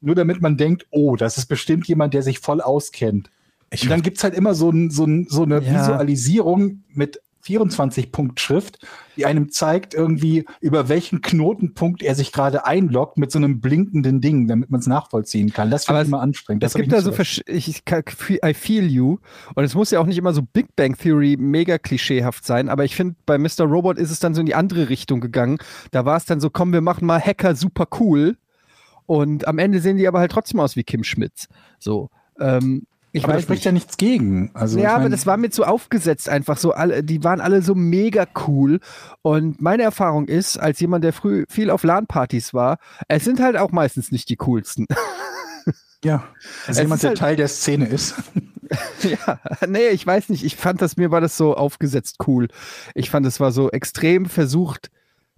Nur damit man denkt, oh, das ist bestimmt jemand, der sich voll auskennt. Ich, Und dann gibt's halt immer so, ein, so, ein, so eine Ja. Visualisierung mit 24 Punkt Schrift, die einem zeigt irgendwie, über welchen Knotenpunkt er sich gerade einloggt mit so einem blinkenden Ding, damit man es nachvollziehen kann. Das finde ich es- immer anstrengend. Es Das hab gibt ich da so, nicht versch- ich, I feel you. Und es muss ja auch nicht immer so Big Bang Theory mega klischeehaft sein, aber ich finde, bei Mr. Robot ist es dann so in die andere Richtung gegangen. Da war es dann so, komm, wir machen mal Hacker super cool. Und am Ende sehen die aber halt trotzdem aus wie Kim Schmitz. So. Ähm, ich aber weiß spricht nicht. ja nichts gegen. Also, ja, ich aber mein, das war mir zu aufgesetzt einfach so. Alle, die waren alle so mega cool. Und meine Erfahrung ist, als jemand, der früh viel auf LAN-Partys war, es sind halt auch meistens nicht die coolsten. Ja, als jemand, der halt- Teil der Szene ist. ja, nee, ich weiß nicht. Ich fand das, mir war das so aufgesetzt cool. Ich fand, es war so extrem versucht,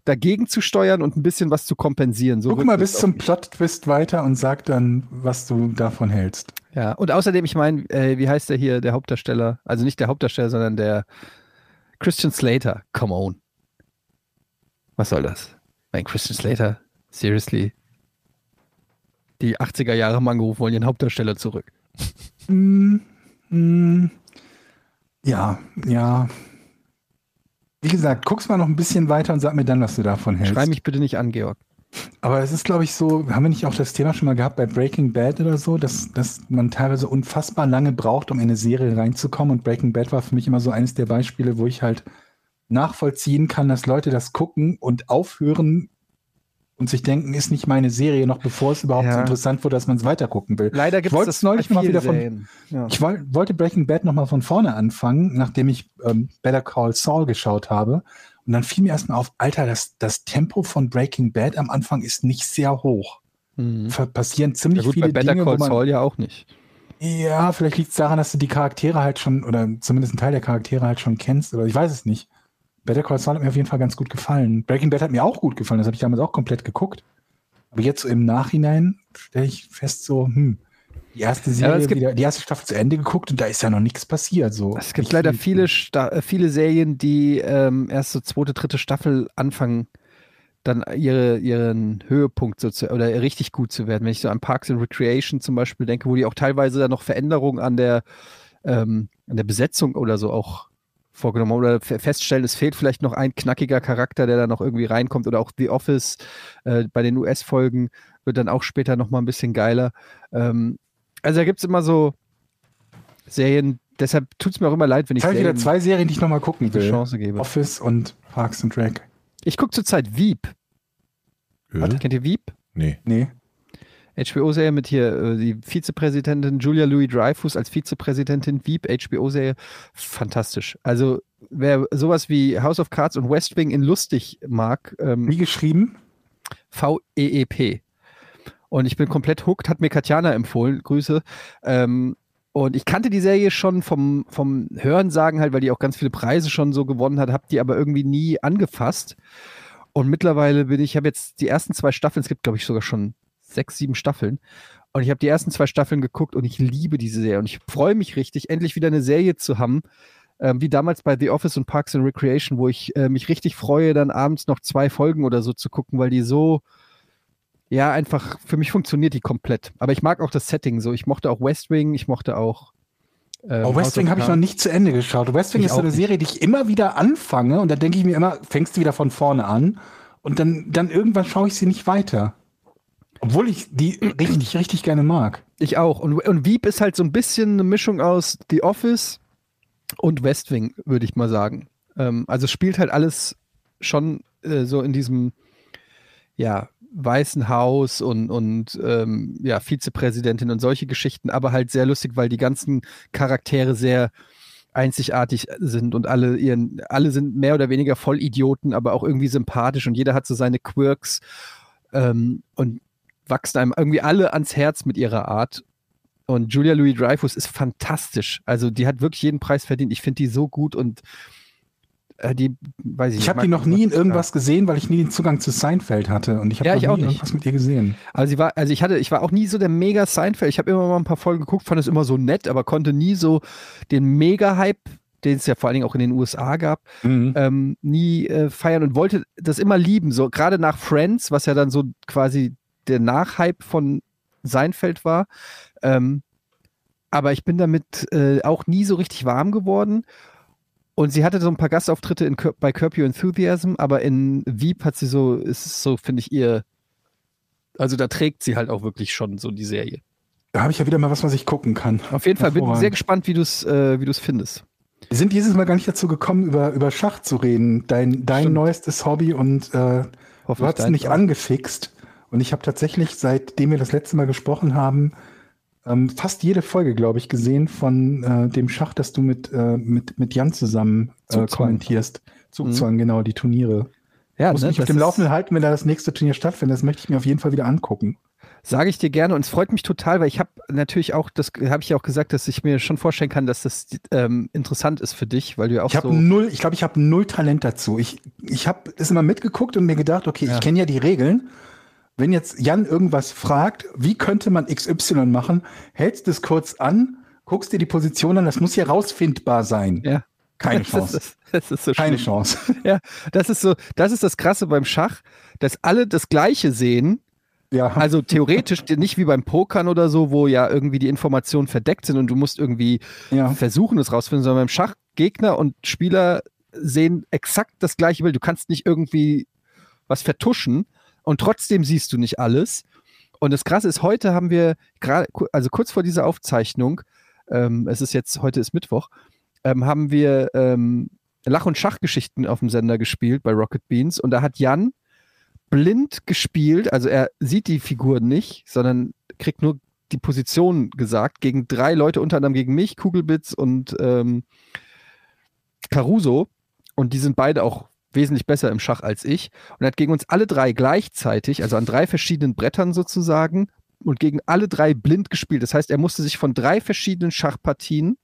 dagegen zu steuern und ein bisschen was zu kompensieren. So Guck mal bis zum. Plot-Twist weiter und sag dann, was du davon hältst. Ja, und außerdem, ich meine, äh, wie heißt der hier, der Hauptdarsteller? Also nicht der Hauptdarsteller, sondern der Christian Slater. Come on. Was soll das? Mein Christian Slater? Seriously? Die 80er Jahre haben angerufen, wollen ihren Hauptdarsteller zurück. Mm, mm, ja, ja. Wie gesagt, guck's mal noch ein bisschen weiter und sag mir dann, was du davon hältst. Schrei mich bitte nicht an, Georg. Aber es ist, glaube ich, so, haben wir nicht auch das Thema schon mal gehabt bei Breaking Bad oder so, dass, dass man teilweise unfassbar lange braucht, um in eine Serie reinzukommen. Und Breaking Bad war für mich immer so eines der Beispiele, wo ich halt nachvollziehen kann, dass Leute das gucken und aufhören und sich denken, ist nicht meine Serie, noch bevor es überhaupt Ja. so interessant wurde, dass man es weiter gucken will. Leider Ich gibt es das neulich mal wieder von-. Ja. Ich woll, wollte Breaking Bad nochmal von vorne anfangen, nachdem ich ähm, Better Call Saul geschaut habe. Und dann fiel mir erstmal auf, Alter, das, das Tempo von Breaking Bad am Anfang ist nicht sehr hoch. Mhm. Passieren Ja ziemlich gut, bei viele Better Dinge, Call man, Saul ja auch nicht. Ja, vielleicht liegt es daran, dass du die Charaktere halt schon, oder zumindest einen Teil der Charaktere halt schon kennst, oder ich weiß es nicht. Better Call Saul hat mir auf jeden Fall ganz gut gefallen. Breaking Bad hat mir auch gut gefallen, das habe ich damals auch komplett geguckt. Aber jetzt so im Nachhinein stelle ich fest, so, hm, die erste Serie, gibt- wieder, die erste Staffel zu Ende geguckt und da ist ja noch nichts passiert. So. Es gibt Nicht leider viel. viele, Sta äh, viele Serien, die ähm, erst so zweite, dritte Staffel anfangen, dann ihre, ihren Höhepunkt so zu, oder richtig gut zu werden. Wenn ich so an Parks and Recreation zum Beispiel denke, wo die auch teilweise dann noch Veränderungen an der, ähm, an der Besetzung oder so auch vorgenommen haben oder fe- feststellen, es fehlt vielleicht noch ein knackiger Charakter, der da noch irgendwie reinkommt oder auch The Office äh, bei den US-Folgen wird dann auch später noch mal ein bisschen geiler. Ähm, also da gibt es immer so Serien, deshalb tut es mir auch immer leid, wenn ich Ich habe wieder zwei Serien, die ich nochmal gucken die will. Chance gebe. Office und Parks and Rec. Ich gucke zurzeit Veep. Äh? Kennt ihr Veep? Nee. Nee. HBO-Serie mit hier äh, die Vizepräsidentin Julia Louis Dreyfus als Vizepräsidentin Veep, HBO-Serie. Fantastisch. Also wer sowas wie House of Cards und West Wing in lustig mag, ähm, Wie geschrieben? V-E-E-P. Und ich bin komplett hooked, hat mir Katjana empfohlen. Grüße. Ähm, und ich kannte die Serie schon vom, vom Hörensagen halt, weil die auch ganz viele Preise schon so gewonnen hat, habe die aber irgendwie nie angefasst. Und mittlerweile bin ich, ich habe jetzt die ersten zwei Staffeln, es gibt glaube ich sogar schon sechs, sieben Staffeln. Und ich habe die ersten zwei Staffeln geguckt und ich liebe diese Serie. Und ich freue mich richtig, endlich wieder eine Serie zu haben, ähm, wie damals bei The Office und Parks and Recreation, wo ich äh, mich richtig freue, dann abends noch zwei Folgen oder so zu gucken, weil die so, ja, einfach, für mich funktioniert die komplett. Aber ich mag auch das Setting so. Ich mochte auch West Wing, ich mochte auch. ähm, Oh, West Wing habe ich noch nicht zu Ende geschaut. West Wing ist so eine nicht. Serie, die ich immer wieder anfange und da denke ich mir immer, fängst du wieder von vorne an und dann, dann irgendwann schaue ich sie nicht weiter. Obwohl ich die richtig, richtig gerne mag. Ich auch. Und, und Veep ist halt so ein bisschen eine Mischung aus The Office und West Wing, würde ich mal sagen. Ähm, also spielt halt alles schon äh, so in diesem, ja, Weißen Haus und, und ähm, ja, Vizepräsidentin und solche Geschichten, aber halt sehr lustig, weil die ganzen Charaktere sehr einzigartig sind und alle ihren, alle sind mehr oder weniger Vollidioten, aber auch irgendwie sympathisch und jeder hat so seine Quirks ähm, und wachsen einem irgendwie alle ans Herz mit ihrer Art. Und Julia Louis Dreyfus ist fantastisch. Also die hat wirklich jeden Preis verdient. Ich finde die so gut und äh, die, weiß ich Ich habe die noch nie in irgendwas gesehen, weil ich nie den Zugang zu Seinfeld hatte und ich habe Ja, ich auch nie nicht. irgendwas mit ihr gesehen. Also sie war, also ich hatte, ich war auch nie so der mega Seinfeld. Ich habe immer mal ein paar Folgen geguckt, fand es immer so nett, aber konnte nie so den Mega-Hype, den es ja vor allen Dingen auch in den USA gab, Mhm. ähm, nie äh, feiern und wollte das immer lieben. So gerade nach Friends, was ja dann so quasi der Nachhype von Seinfeld war. Ähm, aber ich bin damit äh, auch nie so richtig warm geworden. Und sie hatte so ein paar Gastauftritte in, bei Curb Your Enthusiasm, aber in Veep hat sie so, ist es so, finde ich, ihr, also da trägt sie halt auch wirklich schon so die Serie. Da habe ich ja wieder mal was, was ich gucken kann. Auf jeden Fall bin Hervorragend. sehr gespannt, wie du es äh, wie du's findest. Wir sind dieses Mal gar nicht dazu gekommen, über, über Schach zu reden. Dein, dein Stimmt. neuestes Hobby und äh, du hast deins mich auch. angefixt. Und ich habe tatsächlich, seitdem wir das letzte Mal gesprochen haben, ähm, fast jede Folge, glaube ich, gesehen von äh, dem Schach, das du mit, äh, mit, mit Jan zusammen äh, kommentierst. Zugzwang, genau, die Turniere. Ja, Muss ne, mich auf dem Laufenden halten, wenn da das nächste Turnier stattfindet. Das möchte ich mir auf jeden Fall wieder angucken. Sage ich dir gerne und es freut mich total, weil ich habe natürlich auch, das habe ich ja auch gesagt, dass ich mir schon vorstellen kann, dass das ähm, interessant ist für dich, weil du ja auch Ich so. null, ich glaube, ich habe null Talent dazu. Ich, ich habe es immer mitgeguckt und mir gedacht, okay, Ja. ich kenne ja die Regeln. Wenn jetzt Jan irgendwas fragt, wie könnte man XY machen, hältst es kurz an, guckst dir die Position an, das muss ja rausfindbar sein. Ja. Keine Das Chance. ist, das ist so Keine schlimm. Chance. Ja, das ist so, das ist das Krasse beim Schach, dass alle das Gleiche sehen. Ja, Also theoretisch nicht wie beim Pokern oder so, wo ja irgendwie die Informationen verdeckt sind und du musst irgendwie ja. versuchen, es rauszufinden, sondern beim Schach Gegner und Spieler sehen exakt das gleiche Bild. Du kannst nicht irgendwie was vertuschen und trotzdem siehst du nicht alles. Und das Krasse ist, heute haben wir gerade, also kurz vor dieser Aufzeichnung, ähm, es ist jetzt, heute ist Mittwoch, ähm, haben wir ähm, Lach- und Schachgeschichten auf dem Sender gespielt bei Rocket Beans und da hat Jan blind gespielt, also er sieht die Figuren nicht, sondern kriegt nur die Position gesagt gegen drei Leute, unter anderem gegen mich, Kugelbitz und ähm, Caruso. Und die sind beide auch wesentlich besser im Schach als ich. Und hat gegen uns alle drei gleichzeitig, also an drei verschiedenen Brettern sozusagen, und gegen alle drei blind gespielt. Das heißt, er musste sich von drei verschiedenen Schachpartien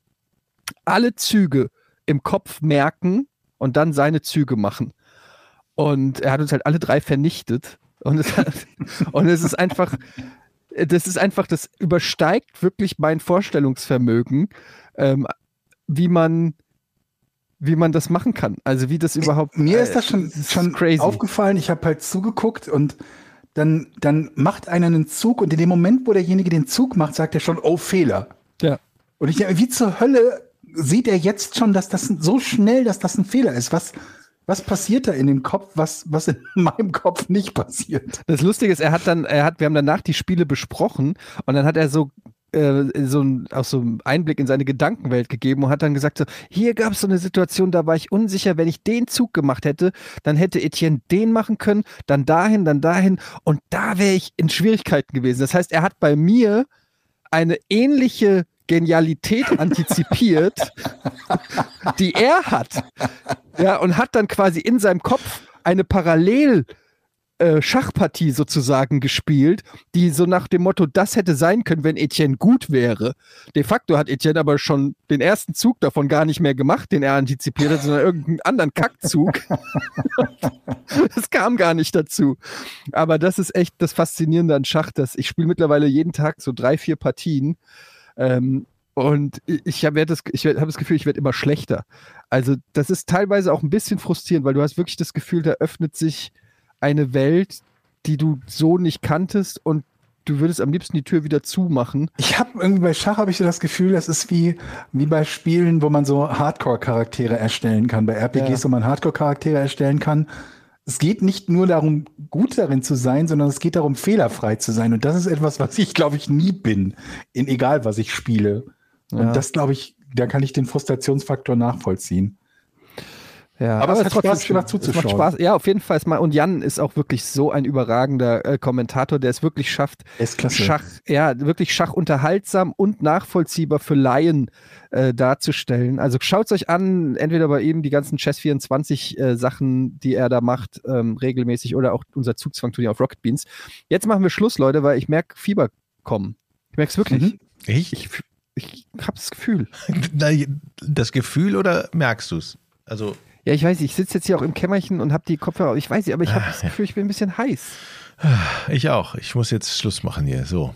alle Züge im Kopf merken und dann seine Züge machen. Und er hat uns halt alle drei vernichtet. Und es, hat, und es ist einfach, das ist einfach, das übersteigt wirklich mein Vorstellungsvermögen, ähm, wie man, wie man das machen kann. Also wie das überhaupt. Mir äh, ist das schon, ist schon crazy. aufgefallen. Ich habe halt zugeguckt und dann, dann macht einer einen Zug und in dem Moment, wo derjenige den Zug macht, sagt er schon, oh, Fehler. Ja. Und ich denke, wie zur Hölle sieht er jetzt schon, dass das so schnell, dass das ein Fehler ist? Was, was passiert da in dem Kopf, was, was in meinem Kopf nicht passiert? Das Lustige ist, er hat dann, er hat, wir haben danach die Spiele besprochen und dann hat er so so ein, auch so einen Einblick in seine Gedankenwelt gegeben und hat dann gesagt, so, hier gab es so eine Situation, da war ich unsicher, wenn ich den Zug gemacht hätte, dann hätte Etienne den machen können, dann dahin, dann dahin und da wäre ich in Schwierigkeiten gewesen. Das heißt, er hat bei mir eine ähnliche Genialität antizipiert, die er hat. Ja, und hat dann quasi in seinem Kopf eine Parallel äh, Schachpartie sozusagen gespielt, die so nach dem Motto, das hätte sein können, wenn Etienne gut wäre. De facto hat Etienne aber schon den ersten Zug davon gar nicht mehr gemacht, den er antizipiert hat, sondern irgendeinen anderen Kackzug. das kam gar nicht dazu. Aber das ist echt das Faszinierende an Schach, dass ich spiele mittlerweile jeden Tag so drei, vier Partien. Ähm, und ich habe das, hab das Gefühl, ich werde immer schlechter. Also das ist teilweise auch ein bisschen frustrierend, weil du hast wirklich das Gefühl, da öffnet sich eine Welt, die du so nicht kanntest und du würdest am liebsten die Tür wieder zumachen. Ich habe irgendwie bei Schach habe ich so das Gefühl, das ist wie, wie bei Spielen, wo man so Hardcore-Charaktere erstellen kann. Bei RPGs, Ja. wo man Hardcore-Charaktere erstellen kann. Es geht nicht nur darum, gut darin zu sein, sondern es geht darum, fehlerfrei zu sein. Und das ist etwas, was ich, glaube ich, nie bin. In egal, was ich spiele. Ja. Und das, glaube ich, da kann ich den Frustrationsfaktor nachvollziehen. Ja, Aber es hat ist trotzdem Spaß gemacht. Es zuzuschauen. Macht Spaß. Ja, auf jeden Fall. Es mal- Und Jan ist auch wirklich so ein überragender äh, Kommentator, der es wirklich schafft, ist klasse. Schach, ja, wirklich Schach unterhaltsam und nachvollziehbar für Laien äh, darzustellen. Also schaut euch an, entweder bei ihm die ganzen Chess 24 äh, Sachen, die er da macht, ähm, regelmäßig oder auch unser Zugzwangturnier auf Rocket Beans. Jetzt machen wir Schluss, Leute, weil ich merke Fieber kommen. Ich merke es wirklich. Mhm. Ich? Ich, ich habe das Gefühl. Das Gefühl oder merkst du es? Also, Ja, ich weiß, ich sitze jetzt hier auch im Kämmerchen und habe die Kopfhörer. Ich weiß nicht, aber ich habe das Gefühl, ich bin ein bisschen heiß. ich auch. Ich muss jetzt Schluss machen hier. So.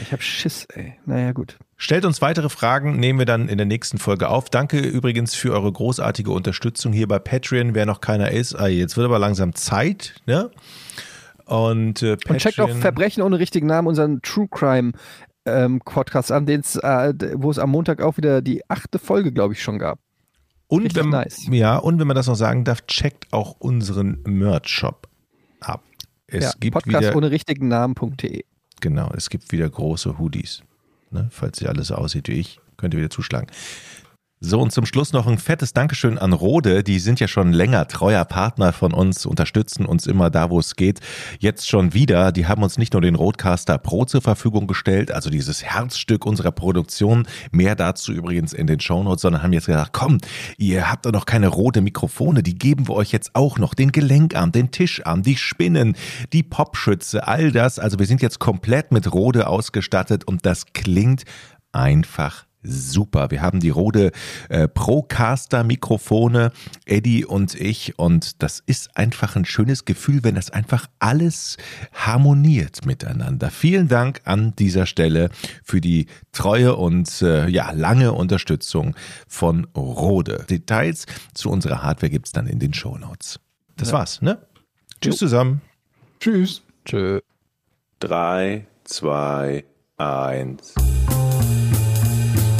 Ich habe Schiss, ey. Naja, gut. Stellt uns weitere Fragen, nehmen wir dann in der nächsten Folge auf. Danke übrigens für eure großartige Unterstützung hier bei Patreon. Wer noch keiner ist, ah, jetzt wird aber langsam Zeit, ne? Und, äh, Und checkt auch Verbrechen ohne richtigen Namen, unseren True Crime ähm, Podcast an, äh, wo es am Montag auch wieder die achte Folge, glaube ich, schon gab. Und Richtig wenn, nice. Ja, und wenn man das noch sagen darf, checkt auch unseren Merch-Shop ab. Es ja, gibt Podcast wieder, ohne richtigen Namen.de. genau, es gibt wieder große Hoodies. Ne? Falls ihr alles so aussieht wie ich, könnt ihr wieder zuschlagen. So, und zum Schluss noch ein fettes Dankeschön an Rode. Die sind ja schon länger treuer Partner von uns, unterstützen uns immer da, wo es geht. Jetzt schon wieder. Die haben uns nicht nur den Rodecaster Pro zur Verfügung gestellt, also dieses Herzstück unserer Produktion. Mehr dazu übrigens in den Shownotes, sondern haben jetzt gesagt, komm, ihr habt doch noch keine rote Mikrofone. Die geben wir euch jetzt auch noch. Den Gelenkarm, den Tischarm, die Spinnen, die Popschütze, all das. Also wir sind jetzt komplett mit Rode ausgestattet und das klingt einfach super. Wir haben die Rode äh, Procaster Mikrofone, Eddie und ich und das ist einfach ein schönes Gefühl, wenn das einfach alles harmoniert miteinander. Vielen Dank an dieser Stelle für die treue und äh, ja lange Unterstützung von Rode. Details zu unserer Hardware gibt's dann in den Shownotes. Das war's, ne? Tschüss zusammen. Tschüss. Tschö. 3, 2, 1.